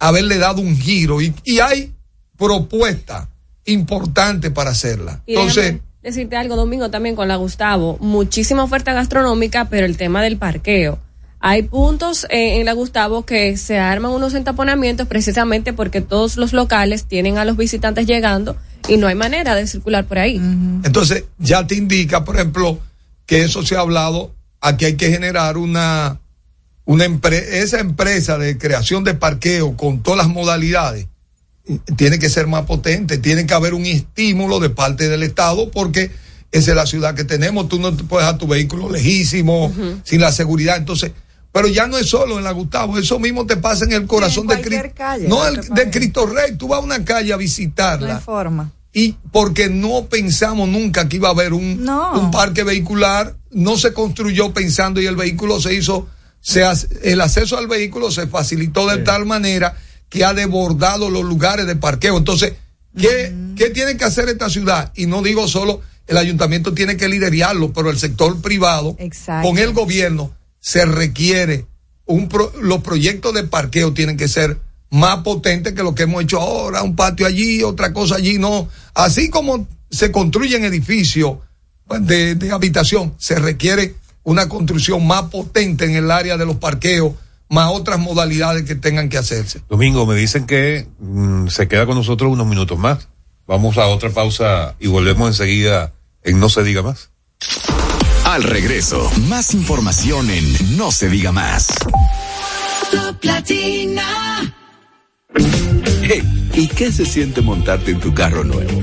haberle dado un giro y, y hay propuestas importantes para hacerla. Y Entonces, decirte algo, Domingo, también con la Gustavo. Muchísima oferta gastronómica, pero el tema del parqueo. Hay puntos eh, en la Gustavo que se arman unos entaponamientos precisamente porque todos los locales tienen a los visitantes llegando y no hay manera de circular por ahí. Entonces, ya te indica, por ejemplo, que eso se ha hablado, aquí hay que generar una, una empre- esa empresa de creación de parqueo con todas las modalidades, tiene que ser más potente, tiene que haber un estímulo de parte del Estado porque esa es la ciudad que tenemos, tú no te puedes dejar tu vehículo lejísimo, sin la seguridad, entonces, pero ya no es solo en la Gustavo, eso mismo te pasa en el corazón de Cristo. No, el, de. Cristo Rey, tú vas a una calle a No visitarla hay forma. y porque no pensamos nunca que iba a haber un, un parque vehicular, no se construyó pensando y el vehículo se hizo, se el acceso al vehículo se facilitó de tal manera que ha desbordado los lugares de parqueo. Entonces, ¿qué, ¿qué tiene que hacer esta ciudad? Y no digo solo, el ayuntamiento tiene que liderarlo, pero el sector privado, Exacto. con el gobierno, se requiere un pro- los proyectos de parqueo tienen que ser más potentes que lo que hemos hecho ahora, un patio allí, otra cosa allí, no. Así como se construyen edificios pues, de, de habitación, se requiere una construcción más potente en el área de los parqueos, más otras modalidades que tengan que hacerse. Domingo, me dicen que mm, se queda con nosotros unos minutos más. Vamos a otra pausa y volvemos enseguida en No se diga más. Al regreso, más información en No se diga más. Hey, ¿y qué se siente montarte en tu carro nuevo?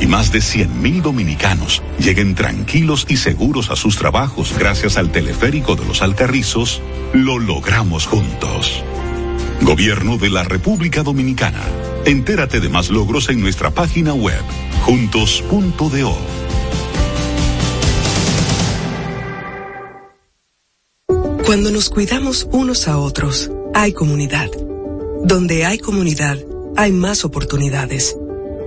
y más de 100 mil dominicanos lleguen tranquilos y seguros a sus trabajos gracias al teleférico de los Alcarrizos, lo logramos juntos. Gobierno de la República Dominicana. Entérate de más logros en nuestra página web, juntos.do. Cuando nos cuidamos unos a otros, hay comunidad. Donde hay comunidad, hay más oportunidades.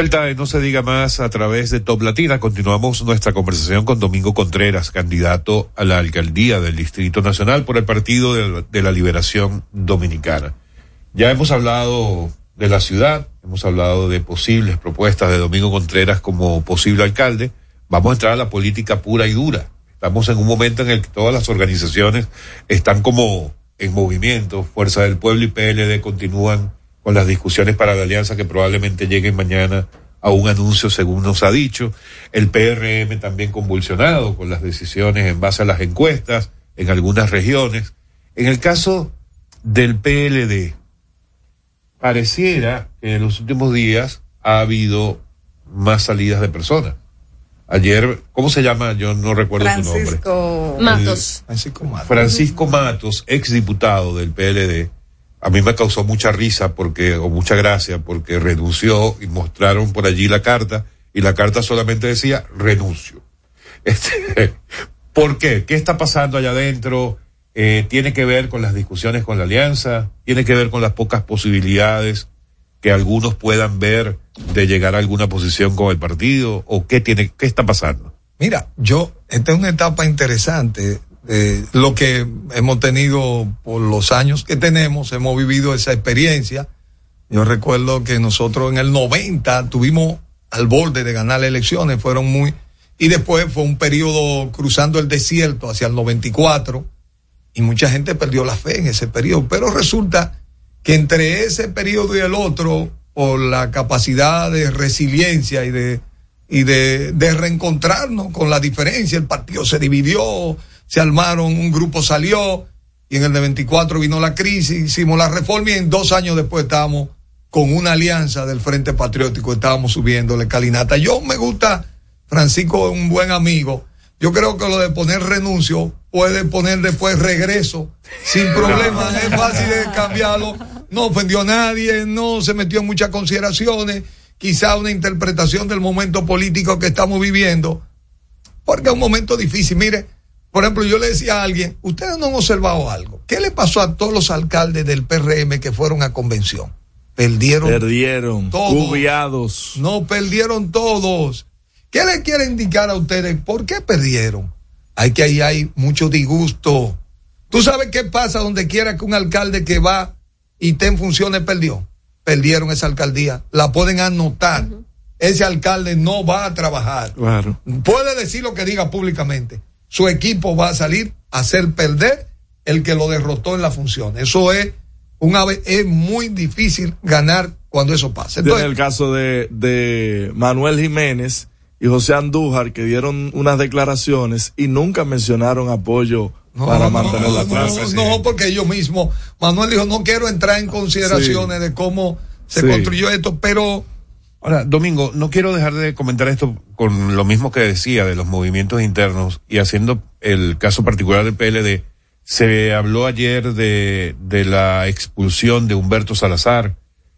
No se diga más a través de Top Latina. Continuamos nuestra conversación con Domingo Contreras, candidato a la alcaldía del Distrito Nacional por el Partido de la Liberación Dominicana. Ya hemos hablado de la ciudad, hemos hablado de posibles propuestas de Domingo Contreras como posible alcalde. Vamos a entrar a la política pura y dura. Estamos en un momento en el que todas las organizaciones están como en movimiento. Fuerza del Pueblo y PLD continúan con las discusiones para la alianza que probablemente lleguen mañana a un anuncio según nos ha dicho. El PRM también convulsionado con las decisiones en base a las encuestas en algunas regiones. En el caso del PLD, pareciera que en los últimos días ha habido más salidas de personas. Ayer, ¿cómo se llama? Yo no recuerdo su nombre. Francisco Matos. Francisco Matos. Francisco Matos, exdiputado del PLD, a mí me causó mucha risa porque, o mucha gracia, porque renunció y mostraron por allí la carta, y la carta solamente decía renuncio. Este, ¿Por qué? ¿Qué está pasando allá adentro? Eh, ¿Tiene que ver con las discusiones con la alianza? ¿Tiene que ver con las pocas posibilidades que algunos puedan ver de llegar a alguna posición con el partido? ¿O qué tiene, qué está pasando? Mira, yo, esta es una etapa interesante. Eh, lo que hemos tenido por los años que tenemos, hemos vivido esa experiencia. Yo recuerdo que nosotros en el 90 tuvimos al borde de ganar elecciones, fueron muy, y después fue un periodo cruzando el desierto hacia el 94, y mucha gente perdió la fe en ese periodo, pero resulta que entre ese periodo y el otro, por la capacidad de resiliencia y de, y de reencontrarnos con la diferencia, el partido se dividió, se armaron, un grupo salió, y en el de 24 vino la crisis, hicimos la reforma y en dos años después estábamos con una alianza del Frente Patriótico, estábamos subiendo la escalinata. Yo me gusta, Francisco es un buen amigo, yo creo que lo de poner renuncio puede poner después regreso sin problema, es fácil de cambiarlo, no ofendió a nadie, no se metió en muchas consideraciones, quizá una interpretación del momento político que estamos viviendo, porque es un momento difícil. Mire, por ejemplo, yo le decía a alguien, ustedes no han observado algo. ¿Qué le pasó a todos los alcaldes del PRM que fueron a convención? Perdieron. Perdieron. Todos. Cubiados. No, perdieron todos. ¿Qué le quiere indicar a ustedes? ¿Por qué perdieron? Hay que ahí hay mucho disgusto. ¿Tú sabes qué pasa donde quiera que un alcalde que va y está en funciones perdió? Perdieron esa alcaldía. La pueden anotar. Ese alcalde no va a trabajar. Claro. Puede decir lo que diga públicamente. Su equipo va a salir a hacer perder el que lo derrotó en la función. Eso es un ave, es muy difícil ganar cuando eso pasa. en Entonces, el caso de, de Manuel Jiménez y José Andújar, que dieron unas declaraciones y nunca mencionaron apoyo para mantener la clase. no, no, porque ellos mismos, Manuel dijo, no quiero entrar en consideraciones de cómo se Sí. construyó esto, pero Ahora, Domingo, no quiero dejar de comentar esto con lo mismo que decía de los movimientos internos y haciendo el caso particular del PLD. Se habló ayer de, de la expulsión de Humberto Salazar,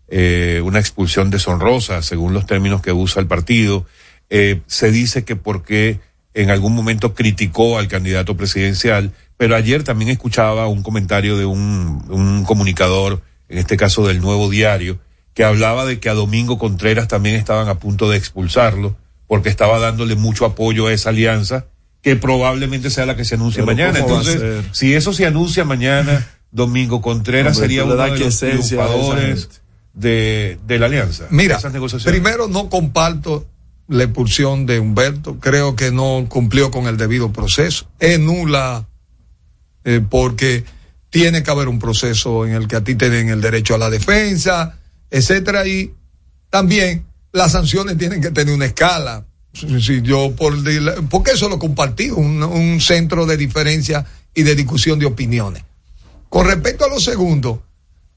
eh, una expulsión deshonrosa, según los términos que usa el partido. Eh, se dice que porque en algún momento criticó al candidato presidencial, pero ayer también escuchaba un comentario de un, un comunicador, en este caso del Nuevo Diario, que hablaba de que a Domingo Contreras también estaban a punto de expulsarlo porque estaba dándole mucho apoyo a esa alianza que probablemente sea la que se anuncie Pero mañana. ¿cómo va a Entonces, si eso se anuncia mañana, Domingo Contreras Hombre, sería uno de los triunfadores de, de la alianza. Mira, primero no comparto la expulsión de Humberto, creo que no cumplió con el debido proceso, es nula eh, porque tiene que haber un proceso en el que a ti te den el derecho a la defensa, etcétera, y también las sanciones tienen que tener una escala. Yo por porque eso lo compartí, un, un centro de diferencia y de discusión de opiniones. Con respecto a lo segundo,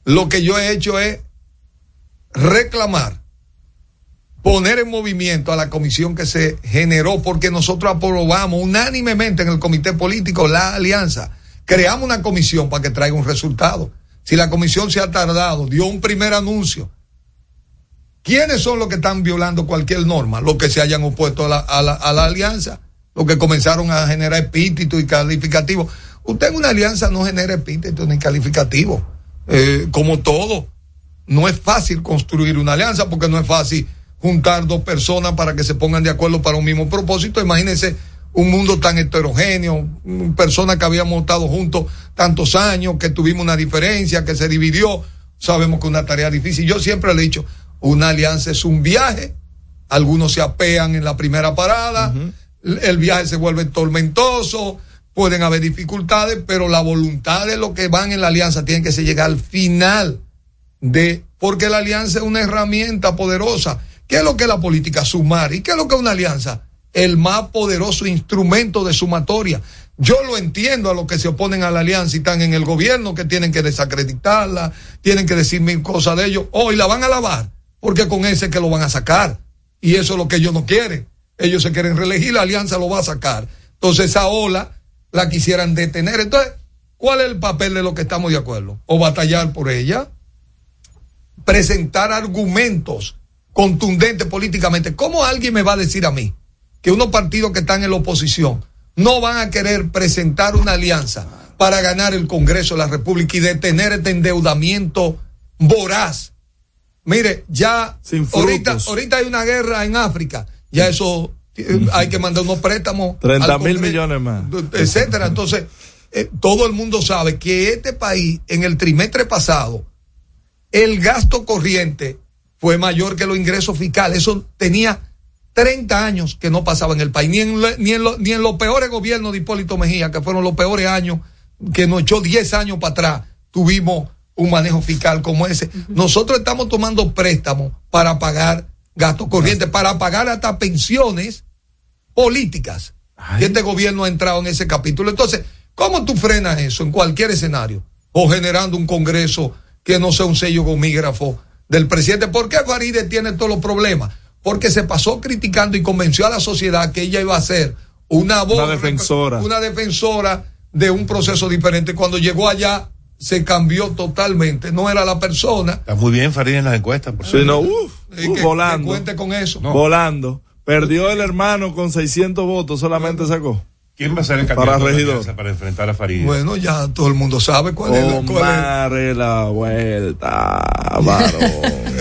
lo que yo he hecho es reclamar, poner en movimiento a la comisión que se generó porque nosotros aprobamos unánimemente en el comité político la alianza. Creamos una comisión para que traiga un resultado. Si la comisión se ha tardado, dio un primer anuncio. ¿Quiénes son los que están violando cualquier norma? Los que se hayan opuesto a la, alianza, los que comenzaron a generar epítetos y calificativos. Usted en una alianza no genera epítetos ni calificativos. Eh, como todo, no es fácil construir una alianza porque no es fácil juntar dos personas para que se pongan de acuerdo para un mismo propósito. Imagínense un mundo tan heterogéneo, personas que habíamos estado juntos tantos años, que tuvimos una diferencia, que se dividió. Sabemos que es una tarea difícil. Yo siempre le he dicho, una alianza es un viaje, algunos se apean en la primera parada, el viaje se vuelve tormentoso, pueden haber dificultades, pero la voluntad de los que van en la alianza tiene que se llegar al final de, porque la alianza es una herramienta poderosa. ¿Qué es lo que es la política? Sumar. ¿Y qué es lo que es una alianza? El más poderoso instrumento de sumatoria. Yo lo entiendo a los que se oponen a la alianza y están en el gobierno, que tienen que desacreditarla, tienen que decir mil cosas de ellos. Hoy la van a lavar, porque con ese que lo van a sacar. Y eso es lo que ellos no quieren. Ellos se quieren reelegir, la alianza lo va a sacar. Entonces esa ola la quisieran detener. Entonces, ¿cuál es el papel de lo que estamos de acuerdo? O batallar por ella, presentar argumentos contundentes políticamente. ¿Cómo alguien me va a decir a mí que unos partidos que están en la oposición no van a querer presentar una alianza para ganar el Congreso de la República y detener este endeudamiento voraz? Mire, ya ahorita, ahorita hay una guerra en África, ya eso eh, hay que mandar unos préstamos. 30 al mil millones más. Etcétera. Entonces, eh, todo el mundo sabe que este país, en el trimestre pasado, el gasto corriente fue mayor que los ingresos fiscales. Eso tenía 30 años que no pasaba en el país, ni en, ni en, lo- ni en los peores gobiernos de Hipólito Mejía, que fueron los peores años, que nos echó 10 años para atrás, tuvimos un manejo fiscal como ese. Nosotros estamos tomando préstamos para pagar gastos corrientes, para pagar hasta pensiones políticas. Y este gobierno ha entrado en ese capítulo. Entonces, ¿cómo tú frenas eso en cualquier escenario? O generando un Congreso que no sea un sello gomígrafo del presidente. ¿Por qué Faride tiene todos los problemas? Porque se pasó criticando y convenció a la sociedad que ella iba a ser una voz, Una defensora. una defensora de un proceso diferente. Cuando llegó allá, se cambió totalmente. No era la persona. Está muy bien Farid en las encuestas. Por Sí, no, uf, uf, que- volando. que cuente con eso. Volando. Perdió el hermano con 600 votos, solamente sacó. ¿Quién va a ser el Para candidato la regidor. para enfrentar a Farid? Bueno, ya todo el mundo sabe cuál es. cuál es- Omar la vuelta, varón.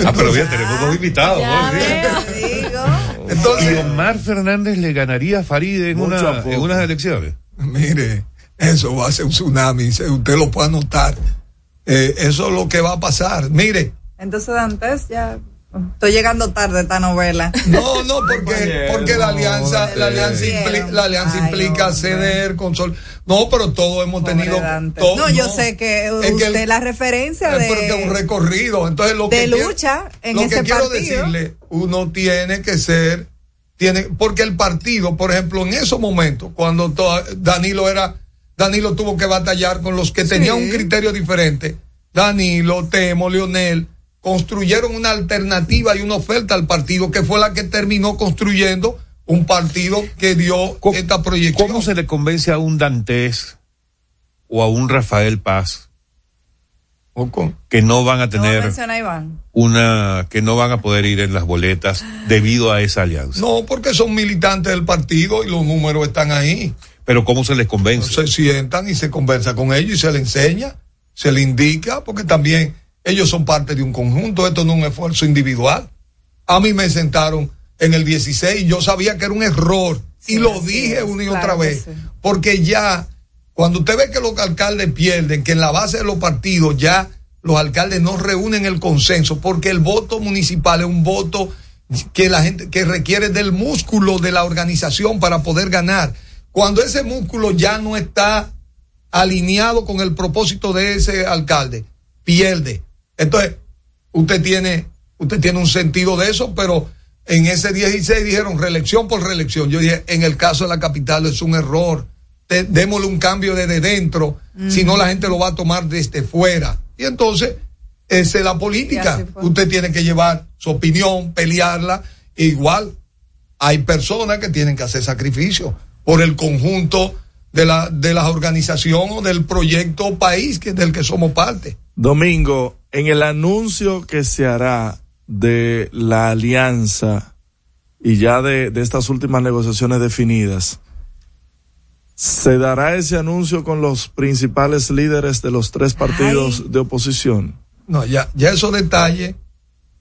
Ah, pero bien, tenemos dos invitados. Ya ¿no? veo. Entonces, y Omar Fernández le ganaría a Farid en, una, en unas elecciones. Mire, eso va a ser un tsunami, usted lo puede anotar. Eh, eso es lo que va a pasar. Mire, Entonces, antes ya. Estoy llegando tarde a esta novela. no, no, porque, porque la alianza, la alianza, impli- la alianza Ay, implica hombre. ceder, consol. No, pero todos hemos Pobre tenido. Todo- no, yo sé que Es que usted el- la referencia es de, porque es un recorrido. Entonces, lo de que quiero- lucha en lo ese que quiero partido. decirle, uno tiene que ser, tiene, porque el partido, por ejemplo, en esos momentos, cuando Danilo era, Danilo tuvo que batallar con los que tenían un criterio diferente, Danilo, Temo, Leonel, construyeron una alternativa y una oferta al partido que fue la que terminó construyendo un partido que dio esta proyección. ¿Cómo se le convence a un Dantes o a un Rafael Paz que no van a tener una, que no van a poder ir en las boletas debido a esa alianza? No, porque son militantes del partido y los números están ahí. Pero ¿cómo se les convence? Se sientan y se conversa con ellos y se les enseña, se les indica, porque también ellos son parte de un conjunto, esto no es un esfuerzo individual. A mí me sentaron en el 16 y yo sabía que era un error y lo dije es, una y claro otra vez, sí. porque ya cuando usted ve que los alcaldes pierden, que en la base de los partidos ya los alcaldes no reúnen el consenso, porque el voto municipal es un voto que la gente que requiere del músculo de la organización para poder ganar. Cuando ese músculo ya no está alineado con el propósito de ese alcalde, pierde. Entonces, usted tiene, usted tiene un sentido de eso, pero en ese 16 dijeron reelección por reelección. Yo dije, en el caso de la capital es un error. Te- démosle un cambio desde dentro, si no la gente lo va a tomar desde fuera. Y entonces, esa es la política. Usted tiene que llevar su opinión, pelearla. Igual, hay personas que tienen que hacer sacrificio por el conjunto de la, de la organización o del proyecto país que, del que somos parte. Domingo, en el anuncio que se hará de la alianza y ya de, de estas últimas negociaciones definidas, ¿se dará ese anuncio con los principales líderes de los tres partidos de oposición? No, ya, ya esos detalles,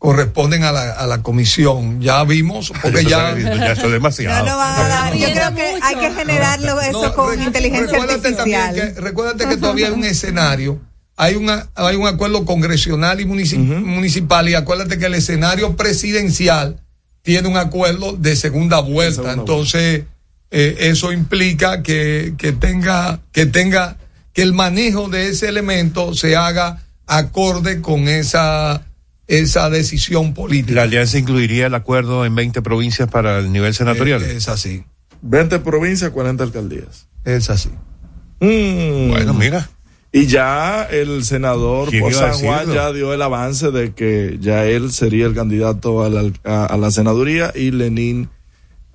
corresponden a la, a la comisión. Ya vimos, porque ya... ya eso es demasiado. No, no van a dar. Yo creo que hay que generarlo eso No, con inteligencia recuérdate artificial. Que, recuérdate que todavía hay un escenario. Hay, una, hay un acuerdo congresional y munici- municipal y acuérdate que el escenario presidencial tiene un acuerdo de segunda vuelta. Entonces, eh, eso implica que, que tenga, que tenga, que el manejo de ese elemento se haga acorde con esa, esa decisión política. La alianza incluiría el acuerdo en 20 provincias para el nivel senatorial. Es así. 20 provincias, 40 alcaldías. Es así. Bueno, mira. Y ya el senador ¿Quién por San Juan ya dio el avance de que ya él sería el candidato a la, a- a la senaduría y Lenín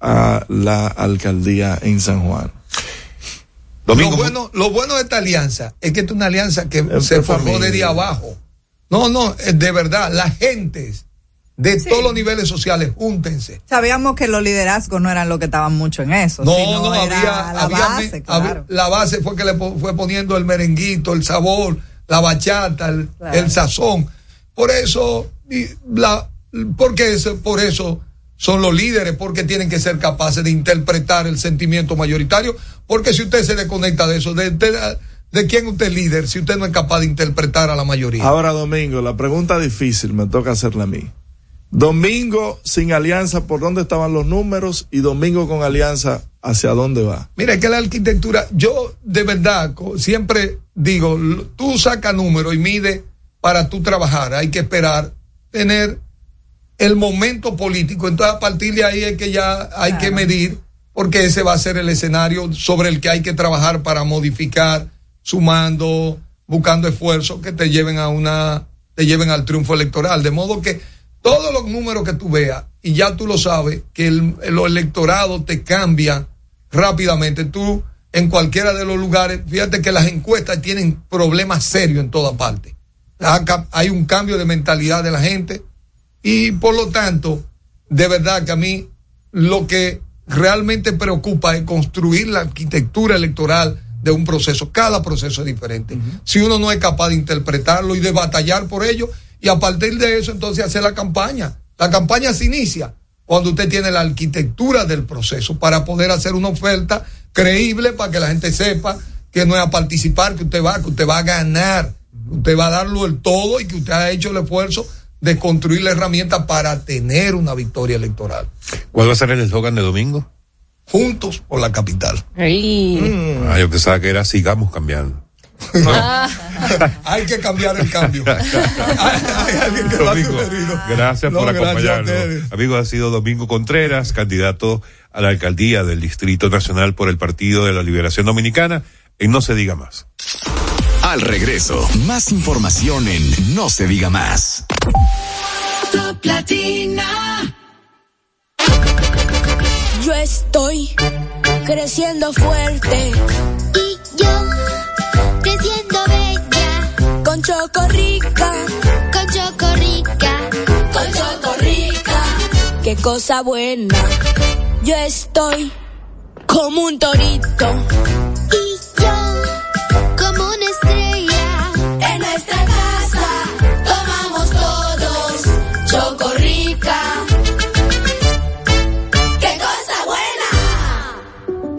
a la alcaldía en San Juan. lo bueno, lo bueno de esta alianza es que es una alianza que se formó desde abajo. No, no, es de verdad, las gentes de todos los niveles sociales, júntense. Sabíamos que los liderazgos no eran los que estaban mucho en eso. No, sino no, había, la había base, claro. la base fue que le fue poniendo el merenguito, el sabor, la bachata, el, Claro. el sazón. Por eso, la, porque eso, por eso son los líderes, porque tienen que ser capaces de interpretar el sentimiento mayoritario, porque si usted se desconecta de eso, de, de, de quién usted es líder, si usted no es capaz de interpretar a la mayoría. Ahora, Domingo, la pregunta difícil me toca hacerla a mí. Domingo sin alianza, ¿por dónde estaban los números? Y Domingo con alianza, ¿hacia dónde va? Mira, es que la arquitectura, yo de verdad siempre digo, tú saca número y mide para tú trabajar. Hay que esperar tener el momento político. Entonces, a partir de ahí es que ya hay que medir, porque ese va a ser el escenario sobre el que hay que trabajar para modificar, sumando, buscando esfuerzos que te lleven a una, te lleven al triunfo electoral. De modo que todos los números que tú veas, y ya tú lo sabes, que el, el electorado te cambia rápidamente. Tú, en cualquiera de los lugares, fíjate que las encuestas tienen problemas serios en toda parte. Hay un cambio de mentalidad de la gente y por lo tanto, de verdad que a mí lo que realmente preocupa es construir la arquitectura electoral de un proceso. Cada proceso es diferente. Si uno no es capaz de interpretarlo y de batallar por ello, y a partir de eso entonces hacer la campaña. La campaña se inicia cuando usted tiene la arquitectura del proceso para poder hacer una oferta creíble para que la gente sepa que no es a participar que usted va, que usted va a ganar, usted va a darlo el todo y que usted ha hecho el esfuerzo de construir la herramienta para tener una victoria electoral. ¿Cuál va a ser el eslogan de domingo? Juntos por la capital. Ah, yo pensaba que era sigamos cambiando. Hay que cambiar el cambio. Domingo, gracias No, por gracias a acompañarnos. ustedes. Amigos, ha sido Domingo Contreras, candidato a la alcaldía del Distrito Nacional por el Partido de la Liberación Dominicana. Y no se diga más. Al regreso, más información en No se diga más. Top. Yo estoy creciendo fuerte. Y yo creciendo bella. Con Chocorrica, con Chocorrica, con Chocorrica. Qué cosa buena. Yo estoy como un torito. Y yo como una estrella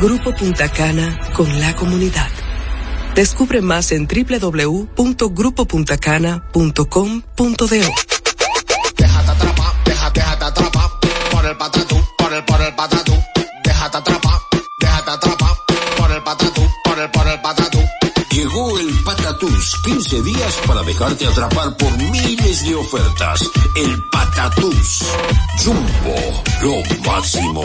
Grupo Punta Cana con la comunidad. Descubre más en www.grupopuntacana.com.do. Déjate atrapar, déjate, déjate atrapar por el patatú, por el, por el patatú. Déjate atrapar, déjate atrapar por el patatú, por el, por el patatú. Llegó el Patatús, 15 días para dejarte atrapar por miles de ofertas. El Patatús. Jumbo, lo máximo.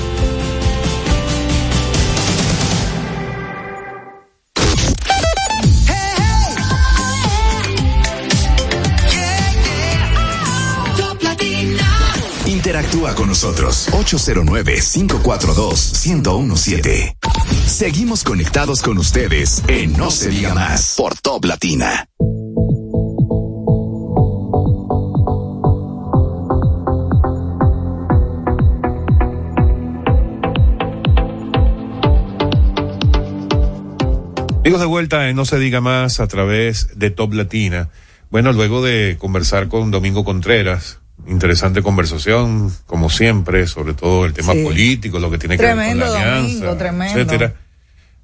Interactúa con nosotros 809-542-1017. Seguimos conectados con ustedes en No se diga más por Top Latina. Amigos de vuelta en No se diga más a través de Top Latina. Bueno, luego de conversar con Domingo Contreras, interesante conversación, como siempre, sobre todo el tema Sí. político, lo que tiene que Tremendo, ver con la alianza, Domingo, tremendo. etcétera.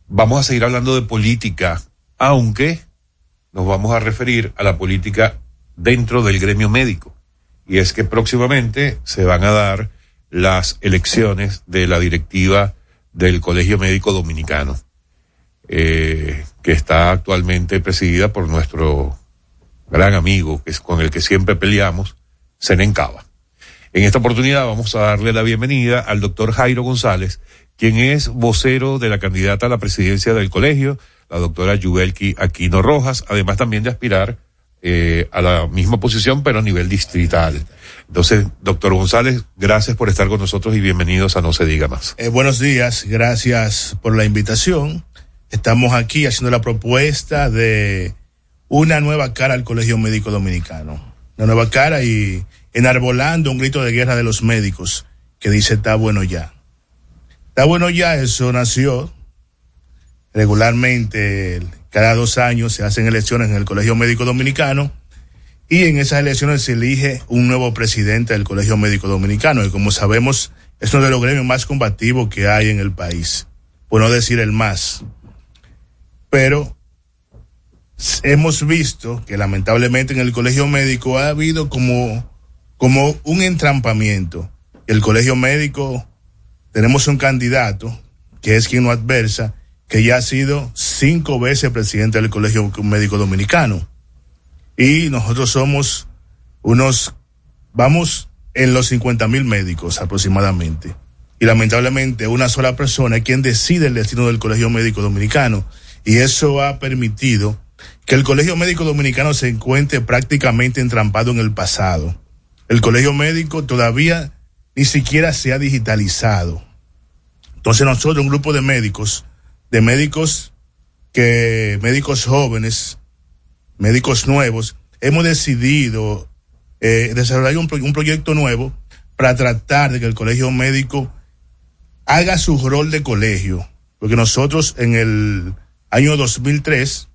Vamos a seguir hablando de política, aunque nos vamos a referir a la política dentro del gremio médico. Y es que próximamente se van a dar las elecciones de la directiva del Colegio Médico Dominicano, eh, que está actualmente presidida por nuestro gran amigo, que es con el que siempre peleamos, En esta oportunidad vamos a darle la bienvenida al doctor Jairo González, quien es vocero de la candidata a la presidencia del colegio, la doctora Yubelki Aquino Rojas, además también de aspirar eh, a la misma posición, pero a nivel distrital. Entonces, doctor González, gracias por estar con nosotros y bienvenidos a No se diga más. Eh, buenos días, gracias por la invitación. Estamos aquí haciendo la propuesta de una nueva cara al Colegio Médico Dominicano. Una nueva cara y enarbolando un grito de guerra de los médicos que dice está bueno ya. Está bueno ya, eso nació regularmente cada dos años se hacen elecciones en el Colegio Médico Dominicano y en esas elecciones se elige un nuevo presidente del Colegio Médico Dominicano y como sabemos es uno de los gremios más combativos que hay en el país, por no decir el más. Pero hemos visto que lamentablemente en el Colegio Médico ha habido como, como un entrampamiento. El Colegio Médico tenemos un candidato que es quien no adversa, que ya ha sido cinco veces presidente del Colegio Médico Dominicano. Y nosotros somos unos, vamos en los 50 mil médicos aproximadamente. Y lamentablemente una sola persona es quien decide el destino del Colegio Médico Dominicano. Y eso ha permitido que el Colegio Médico Dominicano se encuentre prácticamente entrampado en el pasado. El Colegio Médico todavía ni siquiera se ha digitalizado. Entonces nosotros, un grupo de médicos, de médicos que, médicos jóvenes, médicos nuevos, hemos decidido eh, desarrollar un, pro- un proyecto nuevo para tratar de que el colegio médico haga su rol de colegio. Porque nosotros en el año 2003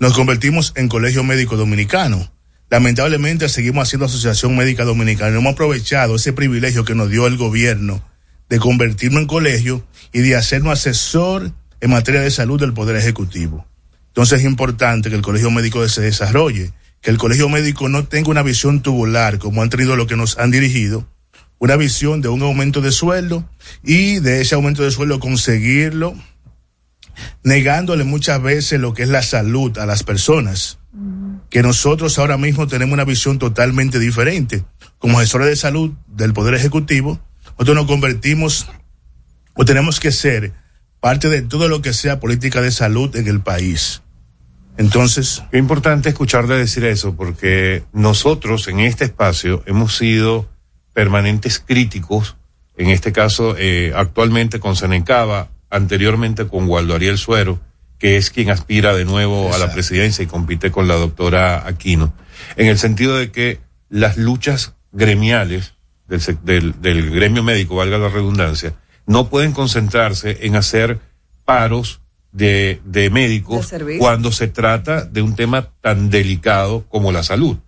nos convertimos en colegio médico dominicano. Lamentablemente seguimos haciendo asociación médica dominicana. Hemos aprovechado ese privilegio que nos dio el gobierno de convertirnos en colegio y de hacernos asesor en materia de salud del Poder Ejecutivo. Entonces es importante que el colegio médico se desarrolle, que el colegio médico no tenga una visión tubular como han tenido los que nos han dirigido, una visión de un aumento de sueldo y de ese aumento de sueldo conseguirlo negándole muchas veces lo que es la salud a las personas. Que nosotros ahora mismo tenemos una visión totalmente diferente. Como gestores de salud del Poder Ejecutivo, nosotros nos convertimos o tenemos que ser parte de todo lo que sea política de salud en el país. Entonces. Es importante escucharle decir eso porque nosotros en este espacio hemos sido permanentes críticos, en este caso eh, actualmente con Senencaba, anteriormente con Waldo Ariel Suero, que es quien aspira de nuevo a la presidencia y compite con la doctora Aquino, en el sentido de que las luchas gremiales del, del, del gremio médico, valga la redundancia, no pueden concentrarse en hacer paros de, de médicos De cuando se trata de un tema tan delicado como la salud.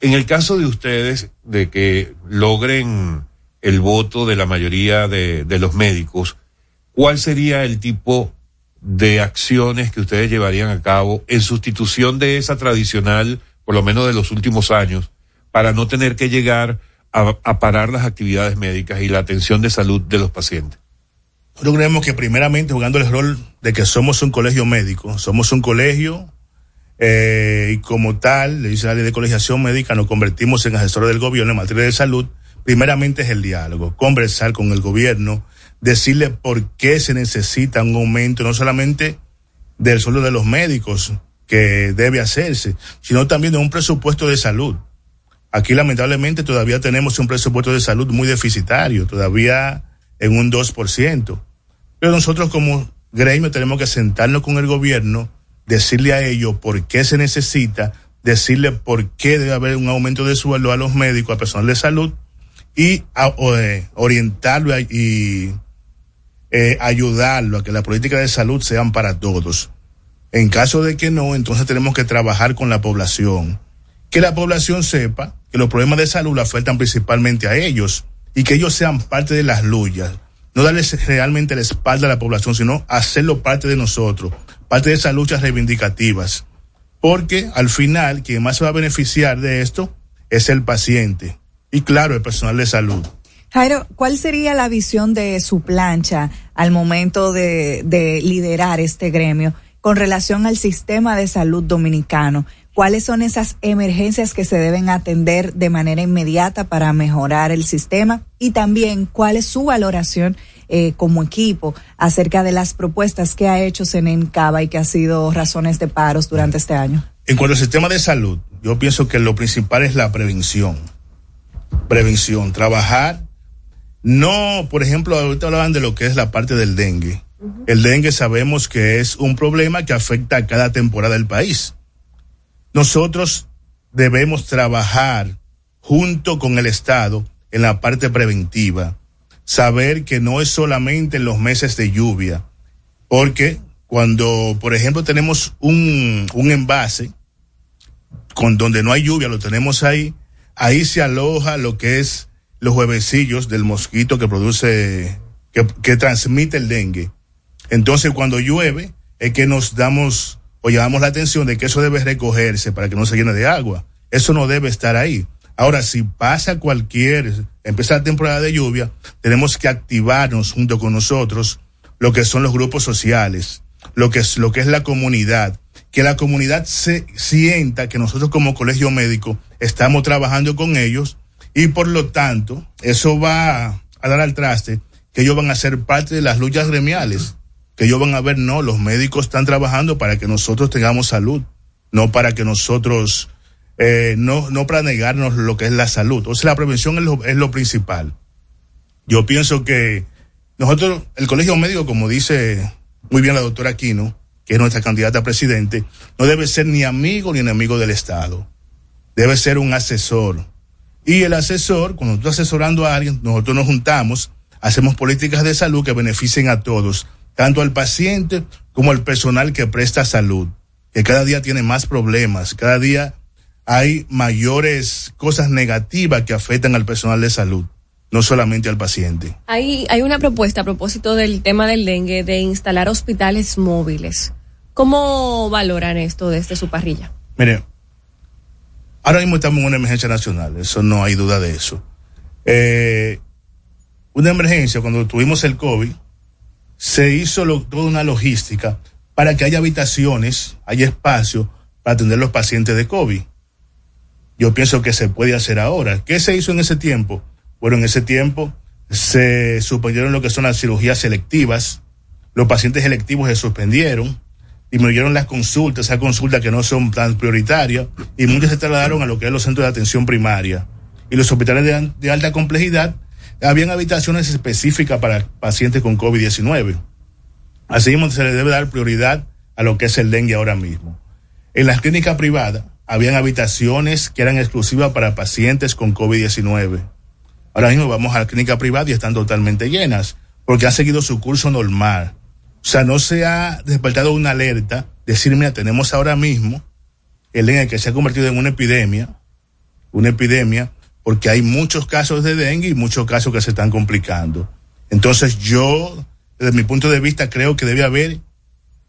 En el caso de ustedes, de que logren el voto de la mayoría de, de los médicos, ¿cuál sería el tipo de acciones que ustedes llevarían a cabo en sustitución de esa tradicional, por lo menos de los últimos años, para no tener que llegar a, parar las actividades médicas y la atención de salud de los pacientes? Nosotros creemos que primeramente jugando el rol de que somos un colegio médico, somos un colegio Eh, y como tal, le dice la ley de colegiación médica, nos convertimos en asesores del gobierno en materia de salud. Primeramente es el diálogo, conversar con el gobierno, decirle por qué se necesita un aumento, no solamente del sueldo de los médicos, que debe hacerse, sino también de un presupuesto de salud. Aquí lamentablemente todavía tenemos un presupuesto de salud muy deficitario, todavía en un 2%. Pero nosotros como gremio tenemos que sentarnos con el gobierno, decirle a ellos por qué se necesita, decirle por qué debe haber un aumento de sueldo a los médicos, al personal de salud y a, eh, orientarlo a- y eh, ayudarlo a que la política de salud sean para todos. En caso de que no, entonces tenemos que trabajar con la población. Que la población sepa que los problemas de salud afectan principalmente a ellos y que ellos sean parte de las luchas. No darles realmente la espalda a la población, sino hacerlo parte de nosotros, parte de esas luchas reivindicativas. Porque al final, quien más se va a beneficiar de esto es el paciente y claro, el personal de salud. Jairo, ¿cuál sería la visión de su plancha al momento de, de liderar este gremio con relación al sistema de salud dominicano? ¿Cuáles son esas emergencias que se deben atender de manera inmediata para mejorar el sistema? Y también, ¿cuál es su valoración eh, como equipo acerca de las propuestas que ha hecho Senen Cava y que ha sido razones de paros durante este año? En cuanto al sistema de salud, yo pienso que lo principal es la prevención. Prevención, trabajar. No, por ejemplo, ahorita hablaban de lo que es la parte del dengue. El dengue sabemos que es un problema que afecta a cada temporada del país. Nosotros debemos trabajar junto con el Estado en la parte preventiva. Saber que no es solamente en los meses de lluvia, porque cuando, por ejemplo, tenemos un, un envase con donde no hay lluvia, lo tenemos ahí, ahí se aloja lo que es los huevecillos del mosquito que produce, que, que transmite el dengue. Entonces, cuando llueve, es que nos damos o llamamos la atención de que eso debe recogerse para que no se llene de agua. Eso no debe estar ahí. Ahora, si pasa cualquier, empieza la temporada de lluvia, tenemos que activarnos junto con nosotros lo que son los grupos sociales, lo que es, lo que es la comunidad, que la comunidad se sienta que nosotros como colegio médico estamos trabajando con ellos y por lo tanto eso va a dar al traste que ellos van a ser parte de las luchas gremiales, que ellos van a ver, no, los médicos están trabajando para que nosotros tengamos salud, no para que nosotros, eh, no, no para negarnos lo que es la salud. O sea, la prevención es lo, es lo principal. Yo pienso que nosotros, el colegio médico, como dice muy bien la doctora Aquino, que es nuestra candidata a presidente, no debe ser ni amigo ni enemigo del Estado. Debe ser un asesor. Y el asesor, cuando tú asesorando a alguien, nosotros nos juntamos, hacemos políticas de salud que beneficien a todos, tanto al paciente como al personal que presta salud, que cada día tiene más problemas, cada día hay mayores cosas negativas que afectan al personal de salud, no solamente al paciente. Hay, hay una propuesta a propósito del tema del dengue de instalar hospitales móviles. ¿Cómo valoran esto desde su parrilla? Mire, ahora mismo estamos en una emergencia nacional, eso no hay duda de eso. Eh, una emergencia, cuando tuvimos el COVID, se hizo toda una logística para que haya habitaciones, haya espacio para atender los pacientes de COVID. Yo pienso que se puede hacer ahora. ¿Qué se hizo en ese tiempo? Bueno, en ese tiempo se suspendieron lo que son las cirugías selectivas, los pacientes selectivos se suspendieron, disminuyeron las consultas, esas consultas que no son tan prioritarias, y muchas se trasladaron a lo que es los centros de atención primaria. Y los hospitales de, de alta complejidad, habían habitaciones específicas para pacientes con COVID-19. Así mismo se le debe dar prioridad a lo que es el dengue ahora mismo. En las clínicas privadas, habían habitaciones que eran exclusivas para pacientes con COVID-19. Ahora mismo vamos a la clínica privada y están totalmente llenas, porque han seguido su curso normal. O sea, no se ha despertado una alerta, decir, mira, tenemos ahora mismo el dengue que se ha convertido en una epidemia, una epidemia, porque hay muchos casos de dengue y muchos casos que se están complicando. Entonces yo, desde mi punto de vista, creo que debe haber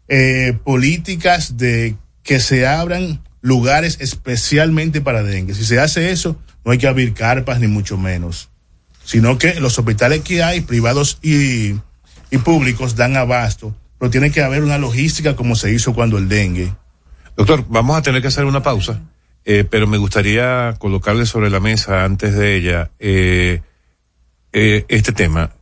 eh, políticas de que se abran lugares especialmente para dengue. Si se hace eso, no hay que abrir carpas ni mucho menos, sino que los hospitales que hay, privados y, y públicos, dan abasto, pero tiene que haber una logística como se hizo cuando el dengue. Doctor, vamos a tener que hacer una pausa, eh, pero me gustaría colocarle sobre la mesa antes de ella eh, eh, este tema.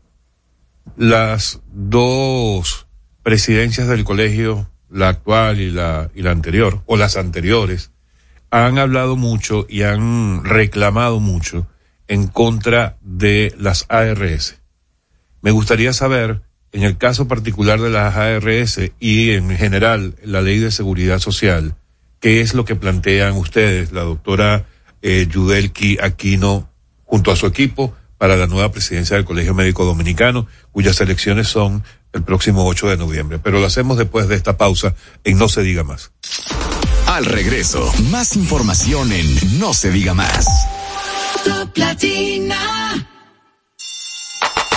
Las dos presidencias del colegio, la actual y la, y la anterior, o las anteriores, han hablado mucho y han reclamado mucho en contra de las ARS. Me gustaría saber, en el caso particular de las ARS y en general la ley de seguridad social, qué es lo que plantean ustedes, la doctora eh, Yudelki Aquino, junto a su equipo, para la nueva presidencia del Colegio Médico Dominicano, cuyas elecciones son el próximo 8 de noviembre. Pero lo hacemos después de esta pausa en No se diga más. Al regreso, más información en No se diga más. Top Latina.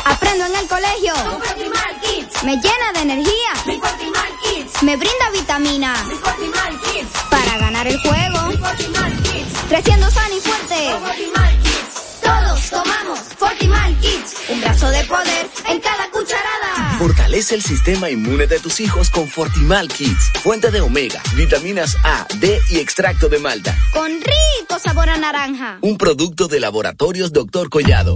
Aprendo en el colegio. Me llena de energía. Me brinda vitamina. Para ganar el juego. Creciendo sano y fuerte. Todos tomamos Fortimal Kids. Un brazo de poder en cada cucharada. Fortalece el sistema inmune de tus hijos con Fortimal Kids. Fuente de omega, vitaminas A, D y extracto de malta. Con rico sabor a naranja. Un producto de laboratorios Dr. Collado.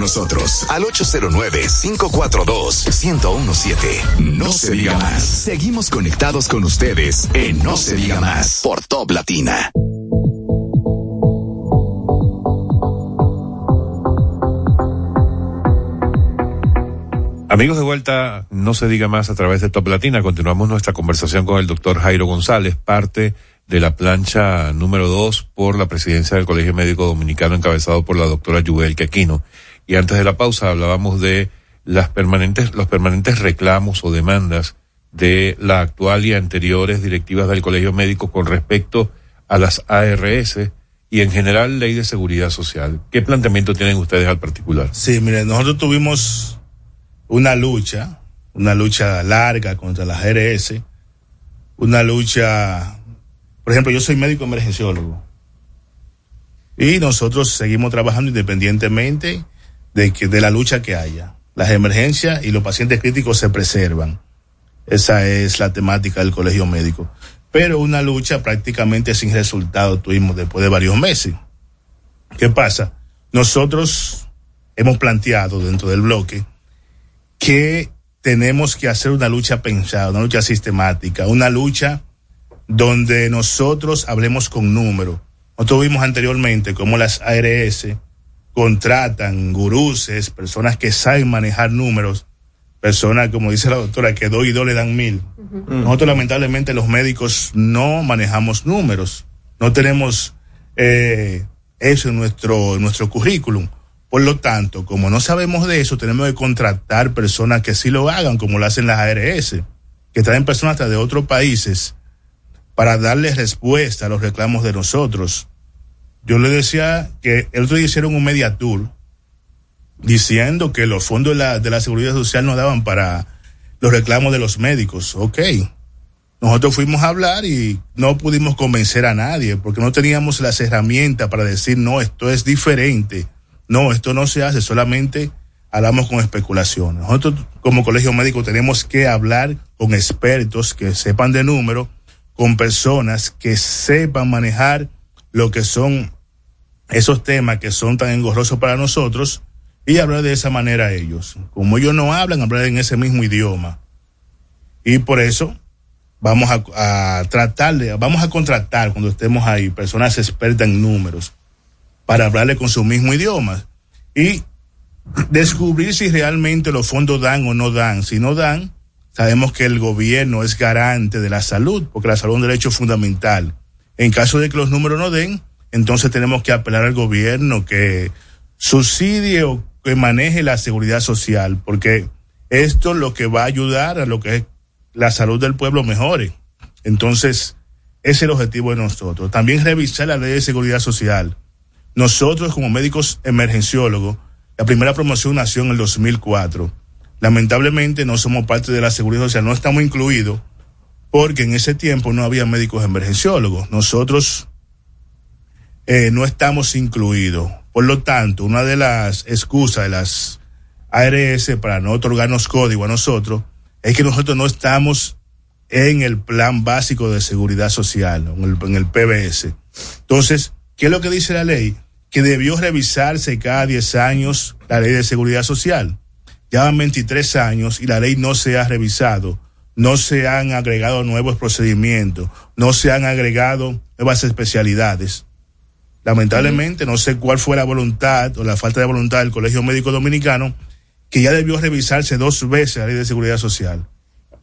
Nosotros al 809-542-1017. No se diga más. Seguimos conectados con ustedes en No se diga más por Top Latina. Amigos de vuelta, no se diga más a través de Top Latina. Continuamos nuestra conversación con el doctor Jairo González, parte de la plancha número dos por la presidencia del Colegio Médico Dominicano encabezado por la doctora Yubel Quequino. Y antes de la pausa hablábamos de las permanentes, los permanentes reclamos o demandas de la actual y anteriores directivas del Colegio Médico con respecto a las ARS y en general ley de seguridad social. ¿Qué planteamiento tienen ustedes al particular? Sí, miren, nosotros tuvimos una lucha, una lucha larga contra las ARS, una lucha, por ejemplo, yo soy médico emergenciólogo y nosotros seguimos trabajando independientemente de que de la lucha que haya. Las emergencias y los pacientes críticos se preservan. Esa es la temática del colegio médico. Pero una lucha prácticamente sin resultado tuvimos después de varios meses. ¿Qué pasa? Nosotros hemos planteado dentro del bloque que tenemos que hacer una lucha pensada, una lucha sistemática, una lucha donde nosotros hablemos con números. Nosotros vimos anteriormente cómo las ARS contratan guruses, personas que saben manejar números, personas, como dice la doctora, que dos y dos le dan mil. Nosotros lamentablemente los médicos no manejamos números, no tenemos eh, eso en nuestro, en nuestro currículum. Por lo tanto, como no sabemos de eso, tenemos que contratar personas que sí lo hagan, como lo hacen las ARS, que traen personas hasta de otros países para darles respuesta a los reclamos de nosotros. Yo le decía que el otro día hicieron un media tour diciendo que los fondos de la, de la seguridad social no daban para los reclamos de los médicos. Ok. Nosotros fuimos a hablar y no pudimos convencer a nadie porque no teníamos las herramientas para decir, no, esto es diferente. No, esto no se hace, solamente hablamos con especulaciones. Nosotros como colegio médico tenemos que hablar con expertos que sepan de número, con personas que sepan manejar lo que son esos temas que son tan engorrosos para nosotros y hablar de esa manera a ellos. Como ellos no hablan, hablar en ese mismo idioma. Y por eso vamos a, a tratarle, vamos a contratar cuando estemos ahí personas expertas en números para hablarle con su mismo idioma y descubrir si realmente los fondos dan o no dan. Si no dan, sabemos que el gobierno es garante de la salud, porque la salud es un derecho fundamental. En caso de que los números no den, entonces tenemos que apelar al gobierno que subsidie o que maneje la seguridad social, porque esto es lo que va a ayudar a lo que es la salud del pueblo mejore. Entonces, ese es el objetivo de nosotros. También revisar la ley de seguridad social. Nosotros como médicos emergenciólogos, la primera promoción nació en el 2004. Lamentablemente no somos parte de la seguridad social, no estamos incluidos porque en ese tiempo no había médicos emergenciólogos. Nosotros eh, no estamos incluidos. Por lo tanto, una de las excusas de las ARS para no otorgarnos código a nosotros es que nosotros no estamos en el plan básico de seguridad social, en el, en el PBS. Entonces, ¿qué es lo que dice la ley? Que debió revisarse cada 10 años la ley de seguridad social. Ya van 23 años y la ley no se ha revisado, no se han agregado nuevos procedimientos, no se han agregado nuevas especialidades. Lamentablemente, no sé cuál fue la voluntad o la falta de voluntad del Colegio Médico Dominicano, que ya debió revisarse dos veces la ley de seguridad social.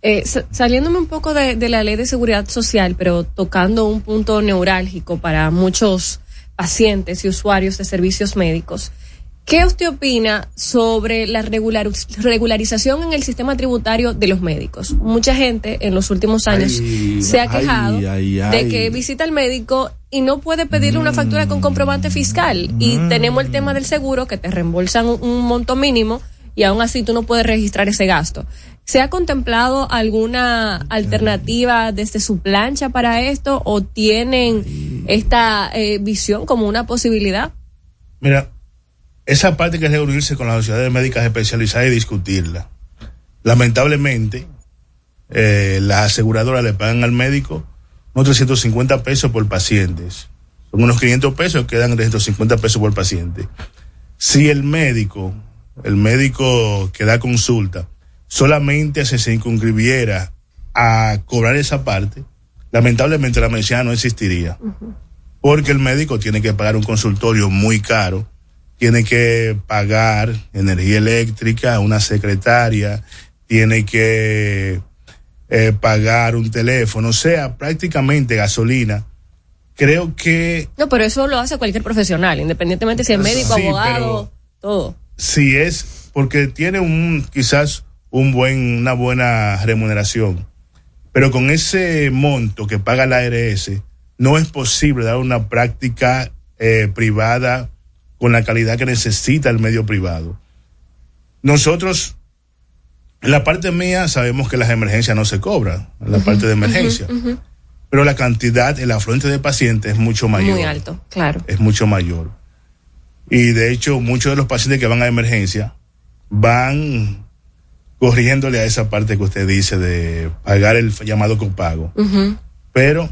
Eh, sa- saliéndome un poco de la ley de seguridad social, pero tocando un punto neurálgico para muchos pacientes y usuarios de servicios médicos, ¿qué usted opina sobre la regular- regularización en el sistema tributario de los médicos? Mucha gente en los últimos años Ay, se ha ay, quejado ay, de que visita al médico y no puede pedirle una factura con comprobante fiscal. Y tenemos el tema del seguro que te reembolsan un, un monto mínimo y aún así tú no puedes registrar ese gasto. ¿Se ha contemplado alguna alternativa desde su plancha para esto o tienen esta eh, visión como una posibilidad? Mira, esa parte hay que reunirse con las sociedades médicas especializadas y discutirla. Lamentablemente, eh, las aseguradoras le pagan al médico unos 350 pesos por pacientes. Son unos 500 pesos, quedan 350 pesos por paciente. Si el médico, el médico que da consulta, solamente se circunscribiera a cobrar esa parte, lamentablemente la medicina no existiría. Porque el médico tiene que pagar un consultorio muy caro, tiene que pagar energía eléctrica, una secretaria, tiene que eh, pagar un teléfono, o sea, prácticamente gasolina. Creo que No, pero eso lo hace cualquier profesional, independientemente si es médico, Sí, abogado, todo. si es porque tiene un quizás un buen una buena remuneración pero con ese monto que paga la ARS no es posible dar una práctica eh, privada con la calidad que necesita el medio privado nosotros en la parte mía sabemos que las emergencias no se cobran en la parte de emergencia pero la cantidad el afluente de pacientes es mucho mayor Muy alto, claro. es mucho mayor. Y de hecho, muchos de los pacientes que van a emergencia van corriéndole a esa parte que usted dice de pagar el llamado copago. Pero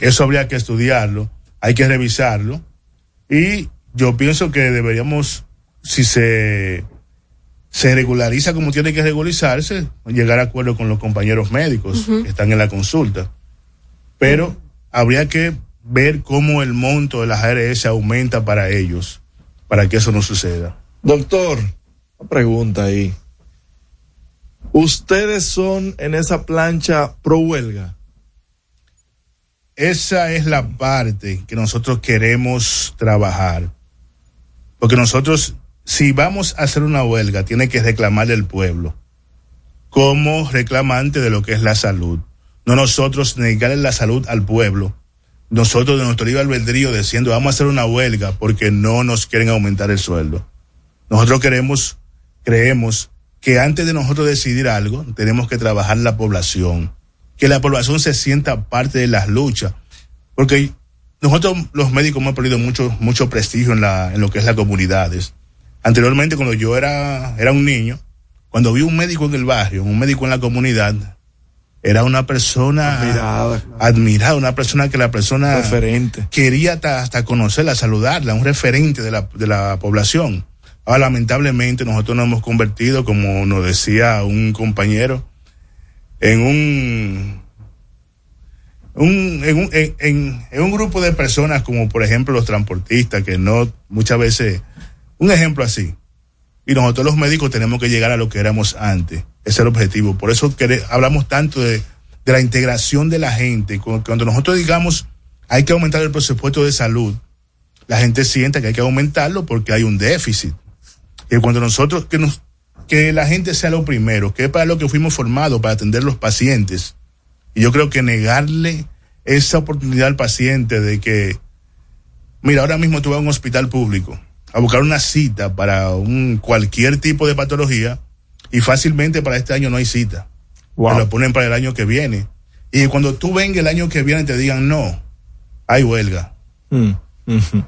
eso habría que estudiarlo, hay que revisarlo. Y yo pienso que deberíamos, si se, se regulariza como tiene que regularizarse, llegar a acuerdo con los compañeros médicos que están en la consulta. Pero habría que ver cómo el monto de las ARS aumenta para ellos, para que eso no suceda. Doctor, una pregunta ahí. ¿Ustedes son en esa plancha pro huelga? Esa es la parte que nosotros queremos trabajar. Porque nosotros, si vamos a hacer una huelga, tiene que reclamarle el pueblo como reclamante de lo que es la salud. No nosotros negarle la salud al pueblo. Nosotros de nuestro libre albedrío diciendo vamos a hacer una huelga porque no nos quieren aumentar el sueldo. Nosotros queremos, creemos que antes de nosotros decidir algo, tenemos que trabajar la población. Que la población se sienta parte de las luchas. Porque nosotros los médicos hemos perdido mucho, mucho prestigio en la, en lo que es las comunidades. Anteriormente, cuando yo era, era un niño, cuando vi un médico en el barrio, un médico en la comunidad, era una persona Admirada. admirada, una persona que la persona Referente. quería hasta, hasta conocerla, saludarla, un referente de la, de la población. Ahora, lamentablemente, nosotros nos hemos convertido, como nos decía un compañero, en un un, en, un, en, en- un grupo de personas como por ejemplo los transportistas que no muchas veces, un ejemplo así, y nosotros los médicos tenemos que llegar a lo que éramos antes, ese es el objetivo, por eso hablamos tanto de, la integración de la gente, Cu- cuando nosotros digamos hay que aumentar el presupuesto de salud, la gente siente que hay que aumentarlo porque hay un déficit. Y cuando nosotros, que nos, que la gente sea lo primero, que es para lo que fuimos formados, para atender los pacientes. Y yo creo que negarle esa oportunidad al paciente de que, mira, ahora mismo tú vas a un hospital público a buscar una cita para un cualquier tipo de patología y fácilmente para este año no hay cita. Te lo ponen para el año que viene. Y cuando tú vengas el año que viene te digan no, hay huelga.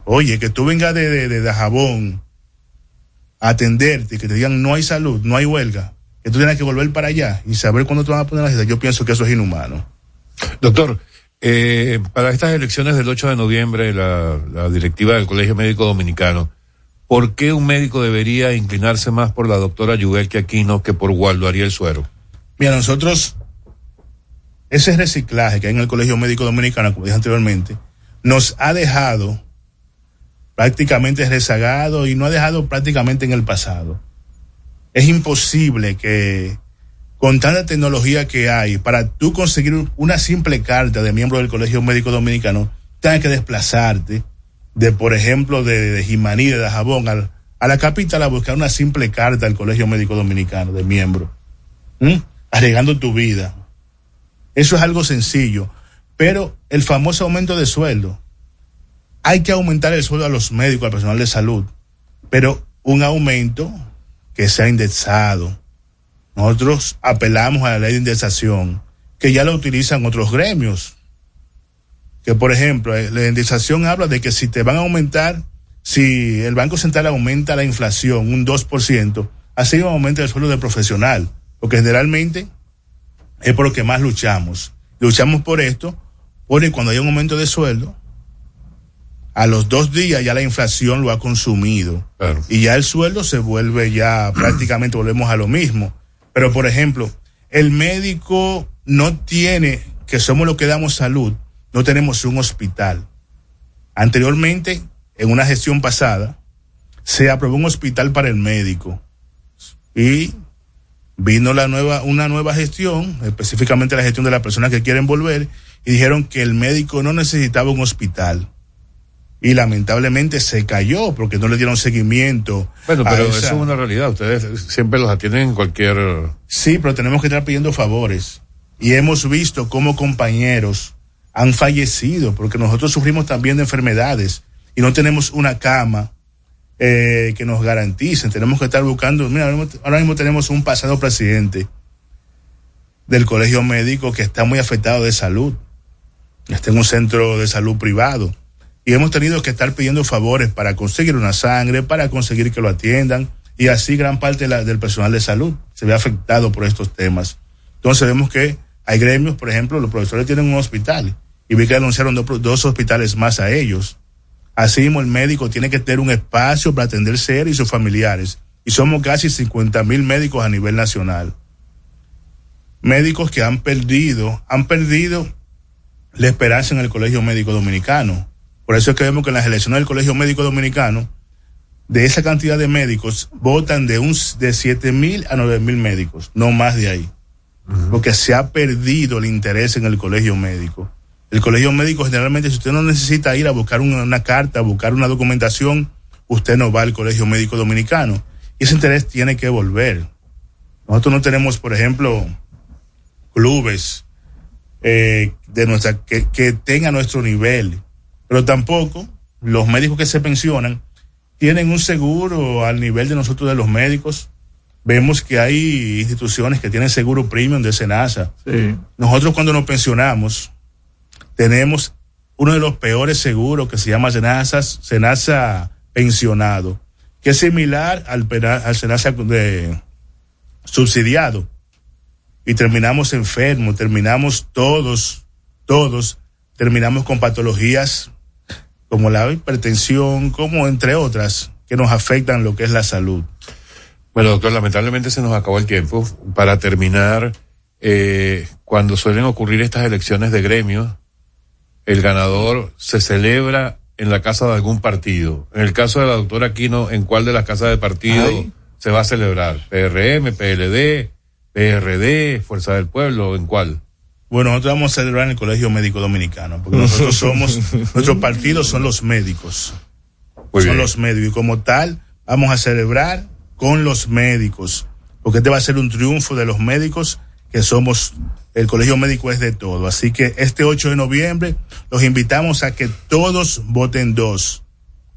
Oye, que tú vengas de, de, de Dajabón a atenderte y que te digan no hay salud, no hay huelga, que tú tienes que volver para allá y saber cuándo te van a poner la cita, yo pienso que eso es inhumano. Doctor, eh, para estas elecciones del 8 de noviembre, la, la directiva del Colegio Médico Dominicano, ¿por qué un médico debería inclinarse más por la doctora Yubel que Aquino que por Waldo Ariel Suero? Mira, nosotros, ese reciclaje que hay en el Colegio Médico Dominicano, como dije anteriormente, nos ha dejado prácticamente rezagado y no ha dejado prácticamente en el pasado. Es imposible que con tanta tecnología que hay, para tú conseguir una simple carta de miembro del Colegio Médico Dominicano, tengas que desplazarte de, por ejemplo, de, de Jimaní, de Dajabón, a la capital a buscar una simple carta al Colegio Médico Dominicano de miembro. ¿Mm? Tu vida. Eso es algo sencillo. Pero el famoso aumento de sueldo. Hay que aumentar el sueldo a los médicos, al personal de salud. Pero un aumento que sea indexado. Nosotros apelamos a la ley de indexación, que ya lo utilizan otros gremios. Que, por ejemplo, eh, la indexación habla de que si te van a aumentar, si el Banco Central aumenta la inflación un 2%, así aumenta el sueldo del profesional. Porque generalmente es por lo que más luchamos. Luchamos por esto, porque cuando hay un aumento de sueldo, a los dos días ya la inflación lo ha consumido. Y ya el sueldo se vuelve ya prácticamente volvemos a lo mismo. Pero por ejemplo, el médico no tiene, que somos los que damos salud, no tenemos un hospital. Anteriormente, en una gestión pasada, se aprobó un hospital para el médico. Y vino la nueva, una nueva gestión, específicamente la gestión de las personas que quieren volver, y dijeron que el médico no necesitaba un hospital. Y lamentablemente se cayó porque no le dieron seguimiento. Bueno, pero esa- eso es una realidad. Ustedes siempre los atienden en cualquier. Sí, pero tenemos que estar pidiendo favores. Y hemos visto cómo compañeros han fallecido porque nosotros sufrimos también de enfermedades y no tenemos una cama eh, que nos garanticen. Tenemos que estar buscando. Mira, ahora mismo, ahora mismo tenemos un pasado presidente del colegio médico que está muy afectado de salud. Está en un centro de salud privado. Y hemos tenido que estar pidiendo favores para conseguir una sangre, para conseguir que lo atiendan. Y así gran parte del personal de salud se ve afectado por estos temas. Entonces vemos que hay gremios, por ejemplo, los profesores tienen un hospital y vi que anunciaron do- dos hospitales más a ellos. Así mismo el médico tiene que tener un espacio para atenderse él y sus familiares. Y somos casi 50 mil médicos a nivel nacional. Médicos que han perdido, han perdido la esperanza en el Colegio Médico Dominicano. Por eso es que vemos que en las elecciones del Colegio Médico Dominicano, de esa cantidad de médicos, votan de un de siete mil a nueve mil médicos, no más de ahí. Porque se ha perdido el interés en el colegio médico. El colegio médico generalmente, si usted no necesita ir a buscar una, una carta, a buscar una documentación, usted no va al colegio médico dominicano. Y ese interés tiene que volver. Nosotros no tenemos, por ejemplo, clubes eh, de nuestra que, que tengan nuestro nivel, pero tampoco los médicos que se pensionan tienen un seguro al nivel de nosotros de los médicos. Vemos que hay instituciones que tienen seguro premium de Senasa. Nosotros cuando nos pensionamos tenemos uno de los peores seguros que se llama Senasa, Senasa pensionado, que es similar al, al Senasa de, subsidiado. Y terminamos enfermos, terminamos todos, todos, terminamos con patologías como la hipertensión, como entre otras, que nos afectan lo que es la salud. Bueno, doctor, lamentablemente se nos acabó el tiempo. Para terminar, eh, cuando suelen ocurrir estas elecciones de gremios, el ganador se celebra en la casa de algún partido. En el caso de la doctora Aquino, ¿en cuál de las casas de partido Ay. se va a celebrar? ¿PRM, PLD, PRD, Fuerza del Pueblo? ¿En cuál? Bueno, nosotros vamos a celebrar en el Colegio Médico Dominicano, porque nosotros somos, nuestros partidos son los médicos. Muy son bien. los médicos. Y como tal, vamos a celebrar con los médicos, porque este va a ser un triunfo de los médicos, que somos, el Colegio Médico es de todo. Así que este 8 de noviembre los invitamos a que todos voten dos.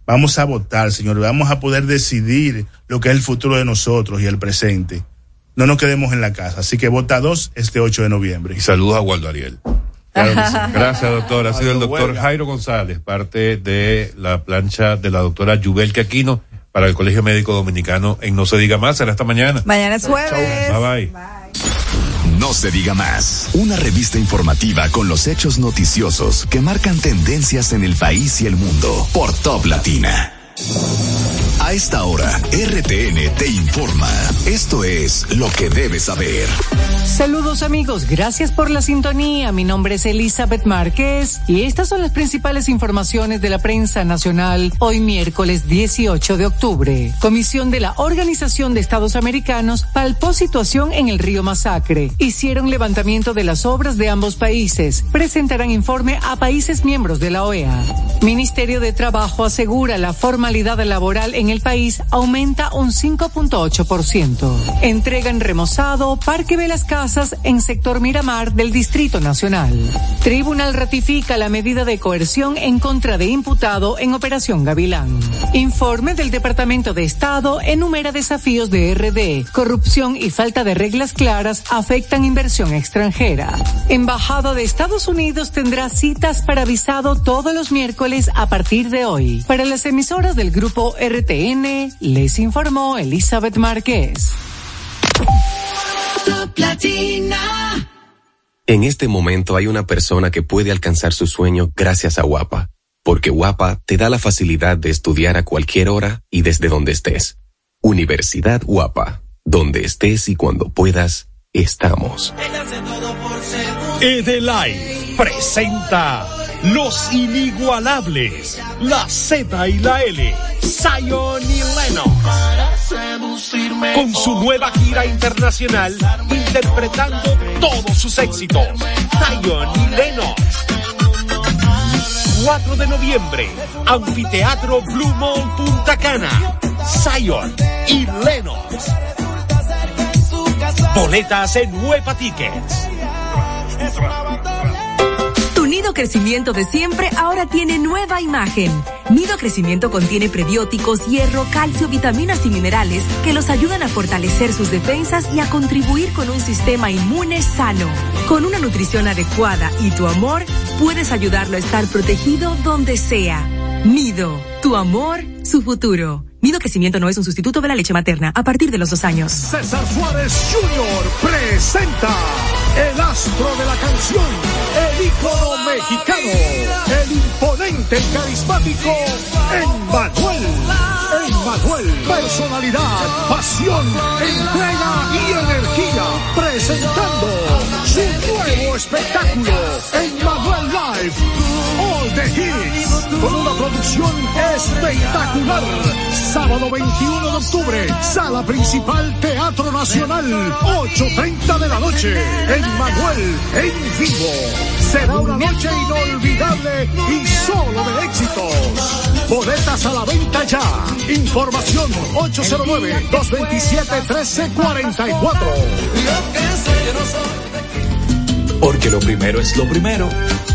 Vamos a votar, señores, vamos a poder decidir lo que es el futuro de nosotros y el presente. No nos quedemos en la casa. Así que vota dos este 8 de noviembre. Y saludos a Waldo Ariel. Gracias, doctor. Ha sido el doctor Jairo González, parte de la plancha de la doctora Yubel Aquino para el Colegio Médico Dominicano en No Se Diga Más. Será esta mañana. Mañana es jueves. Bye bye. No se diga más. Una revista informativa con los hechos noticiosos que marcan tendencias en el país y el mundo por Top Latina. A esta hora, RTN te informa. Esto es lo que debes saber. Saludos amigos, gracias por la sintonía. Mi nombre es Elizabeth Márquez y estas son las principales informaciones de la prensa nacional hoy miércoles 18 de octubre. Comisión de la Organización de Estados Americanos palpó situación en el río Masacre. Hicieron levantamiento de las obras de ambos países. Presentarán informe a países miembros de la OEA. Ministerio de Trabajo asegura la formalidad laboral en el país aumenta un 5.8%. Entregan remozado Parque de las Casas en sector Miramar del Distrito Nacional. Tribunal ratifica la medida de coerción en contra de imputado en Operación Gavilán. Informe del Departamento de Estado enumera desafíos de RD. Corrupción y falta de reglas claras afectan inversión extranjera. Embajada de Estados Unidos tendrá citas para visado todos los miércoles a partir de hoy. Para las emisoras del grupo Les informó Elizabeth Márquez. En este momento hay una persona que puede alcanzar su sueño gracias a Guapa, porque Guapa te da la facilidad de estudiar a cualquier hora y desde donde estés. Universidad Guapa, donde estés y cuando puedas, estamos. Edelai presenta Los Inigualables, la Z y la L, Zion y Lennox. Con su nueva gira internacional, interpretando todos sus éxitos, Zion y Lennox. 4 de noviembre, Anfiteatro Blue Mall Punta Cana, Zion y Lennox. Boletas en Nueva Tickets. Crecimiento de siempre ahora tiene nueva imagen. Nido crecimiento contiene prebióticos, hierro, calcio, vitaminas y minerales que los ayudan a fortalecer sus defensas y a contribuir con un sistema inmune sano. Con una nutrición adecuada y tu amor, puedes ayudarlo a estar protegido donde sea. Nido, tu amor, su futuro. Nido crecimiento no es un sustituto de la leche materna a partir de los dos años. César Suárez Jr. presenta el astro de la canción, el ícono mexicano, el imponente y carismático Emmanuel. Emmanuel, personalidad, pasión, entrega y energía, presentando su nuevo espectáculo, Emmanuel Live, All the Hits, con una producción espectacular. Sábado 21 de octubre, sala principal Teatro Nacional, 8.30 de la noche. Emmanuel en vivo. Será una noche inolvidable y solo de éxitos. Boletas a la venta ya. Información 809-227-1344. Porque lo primero es lo primero.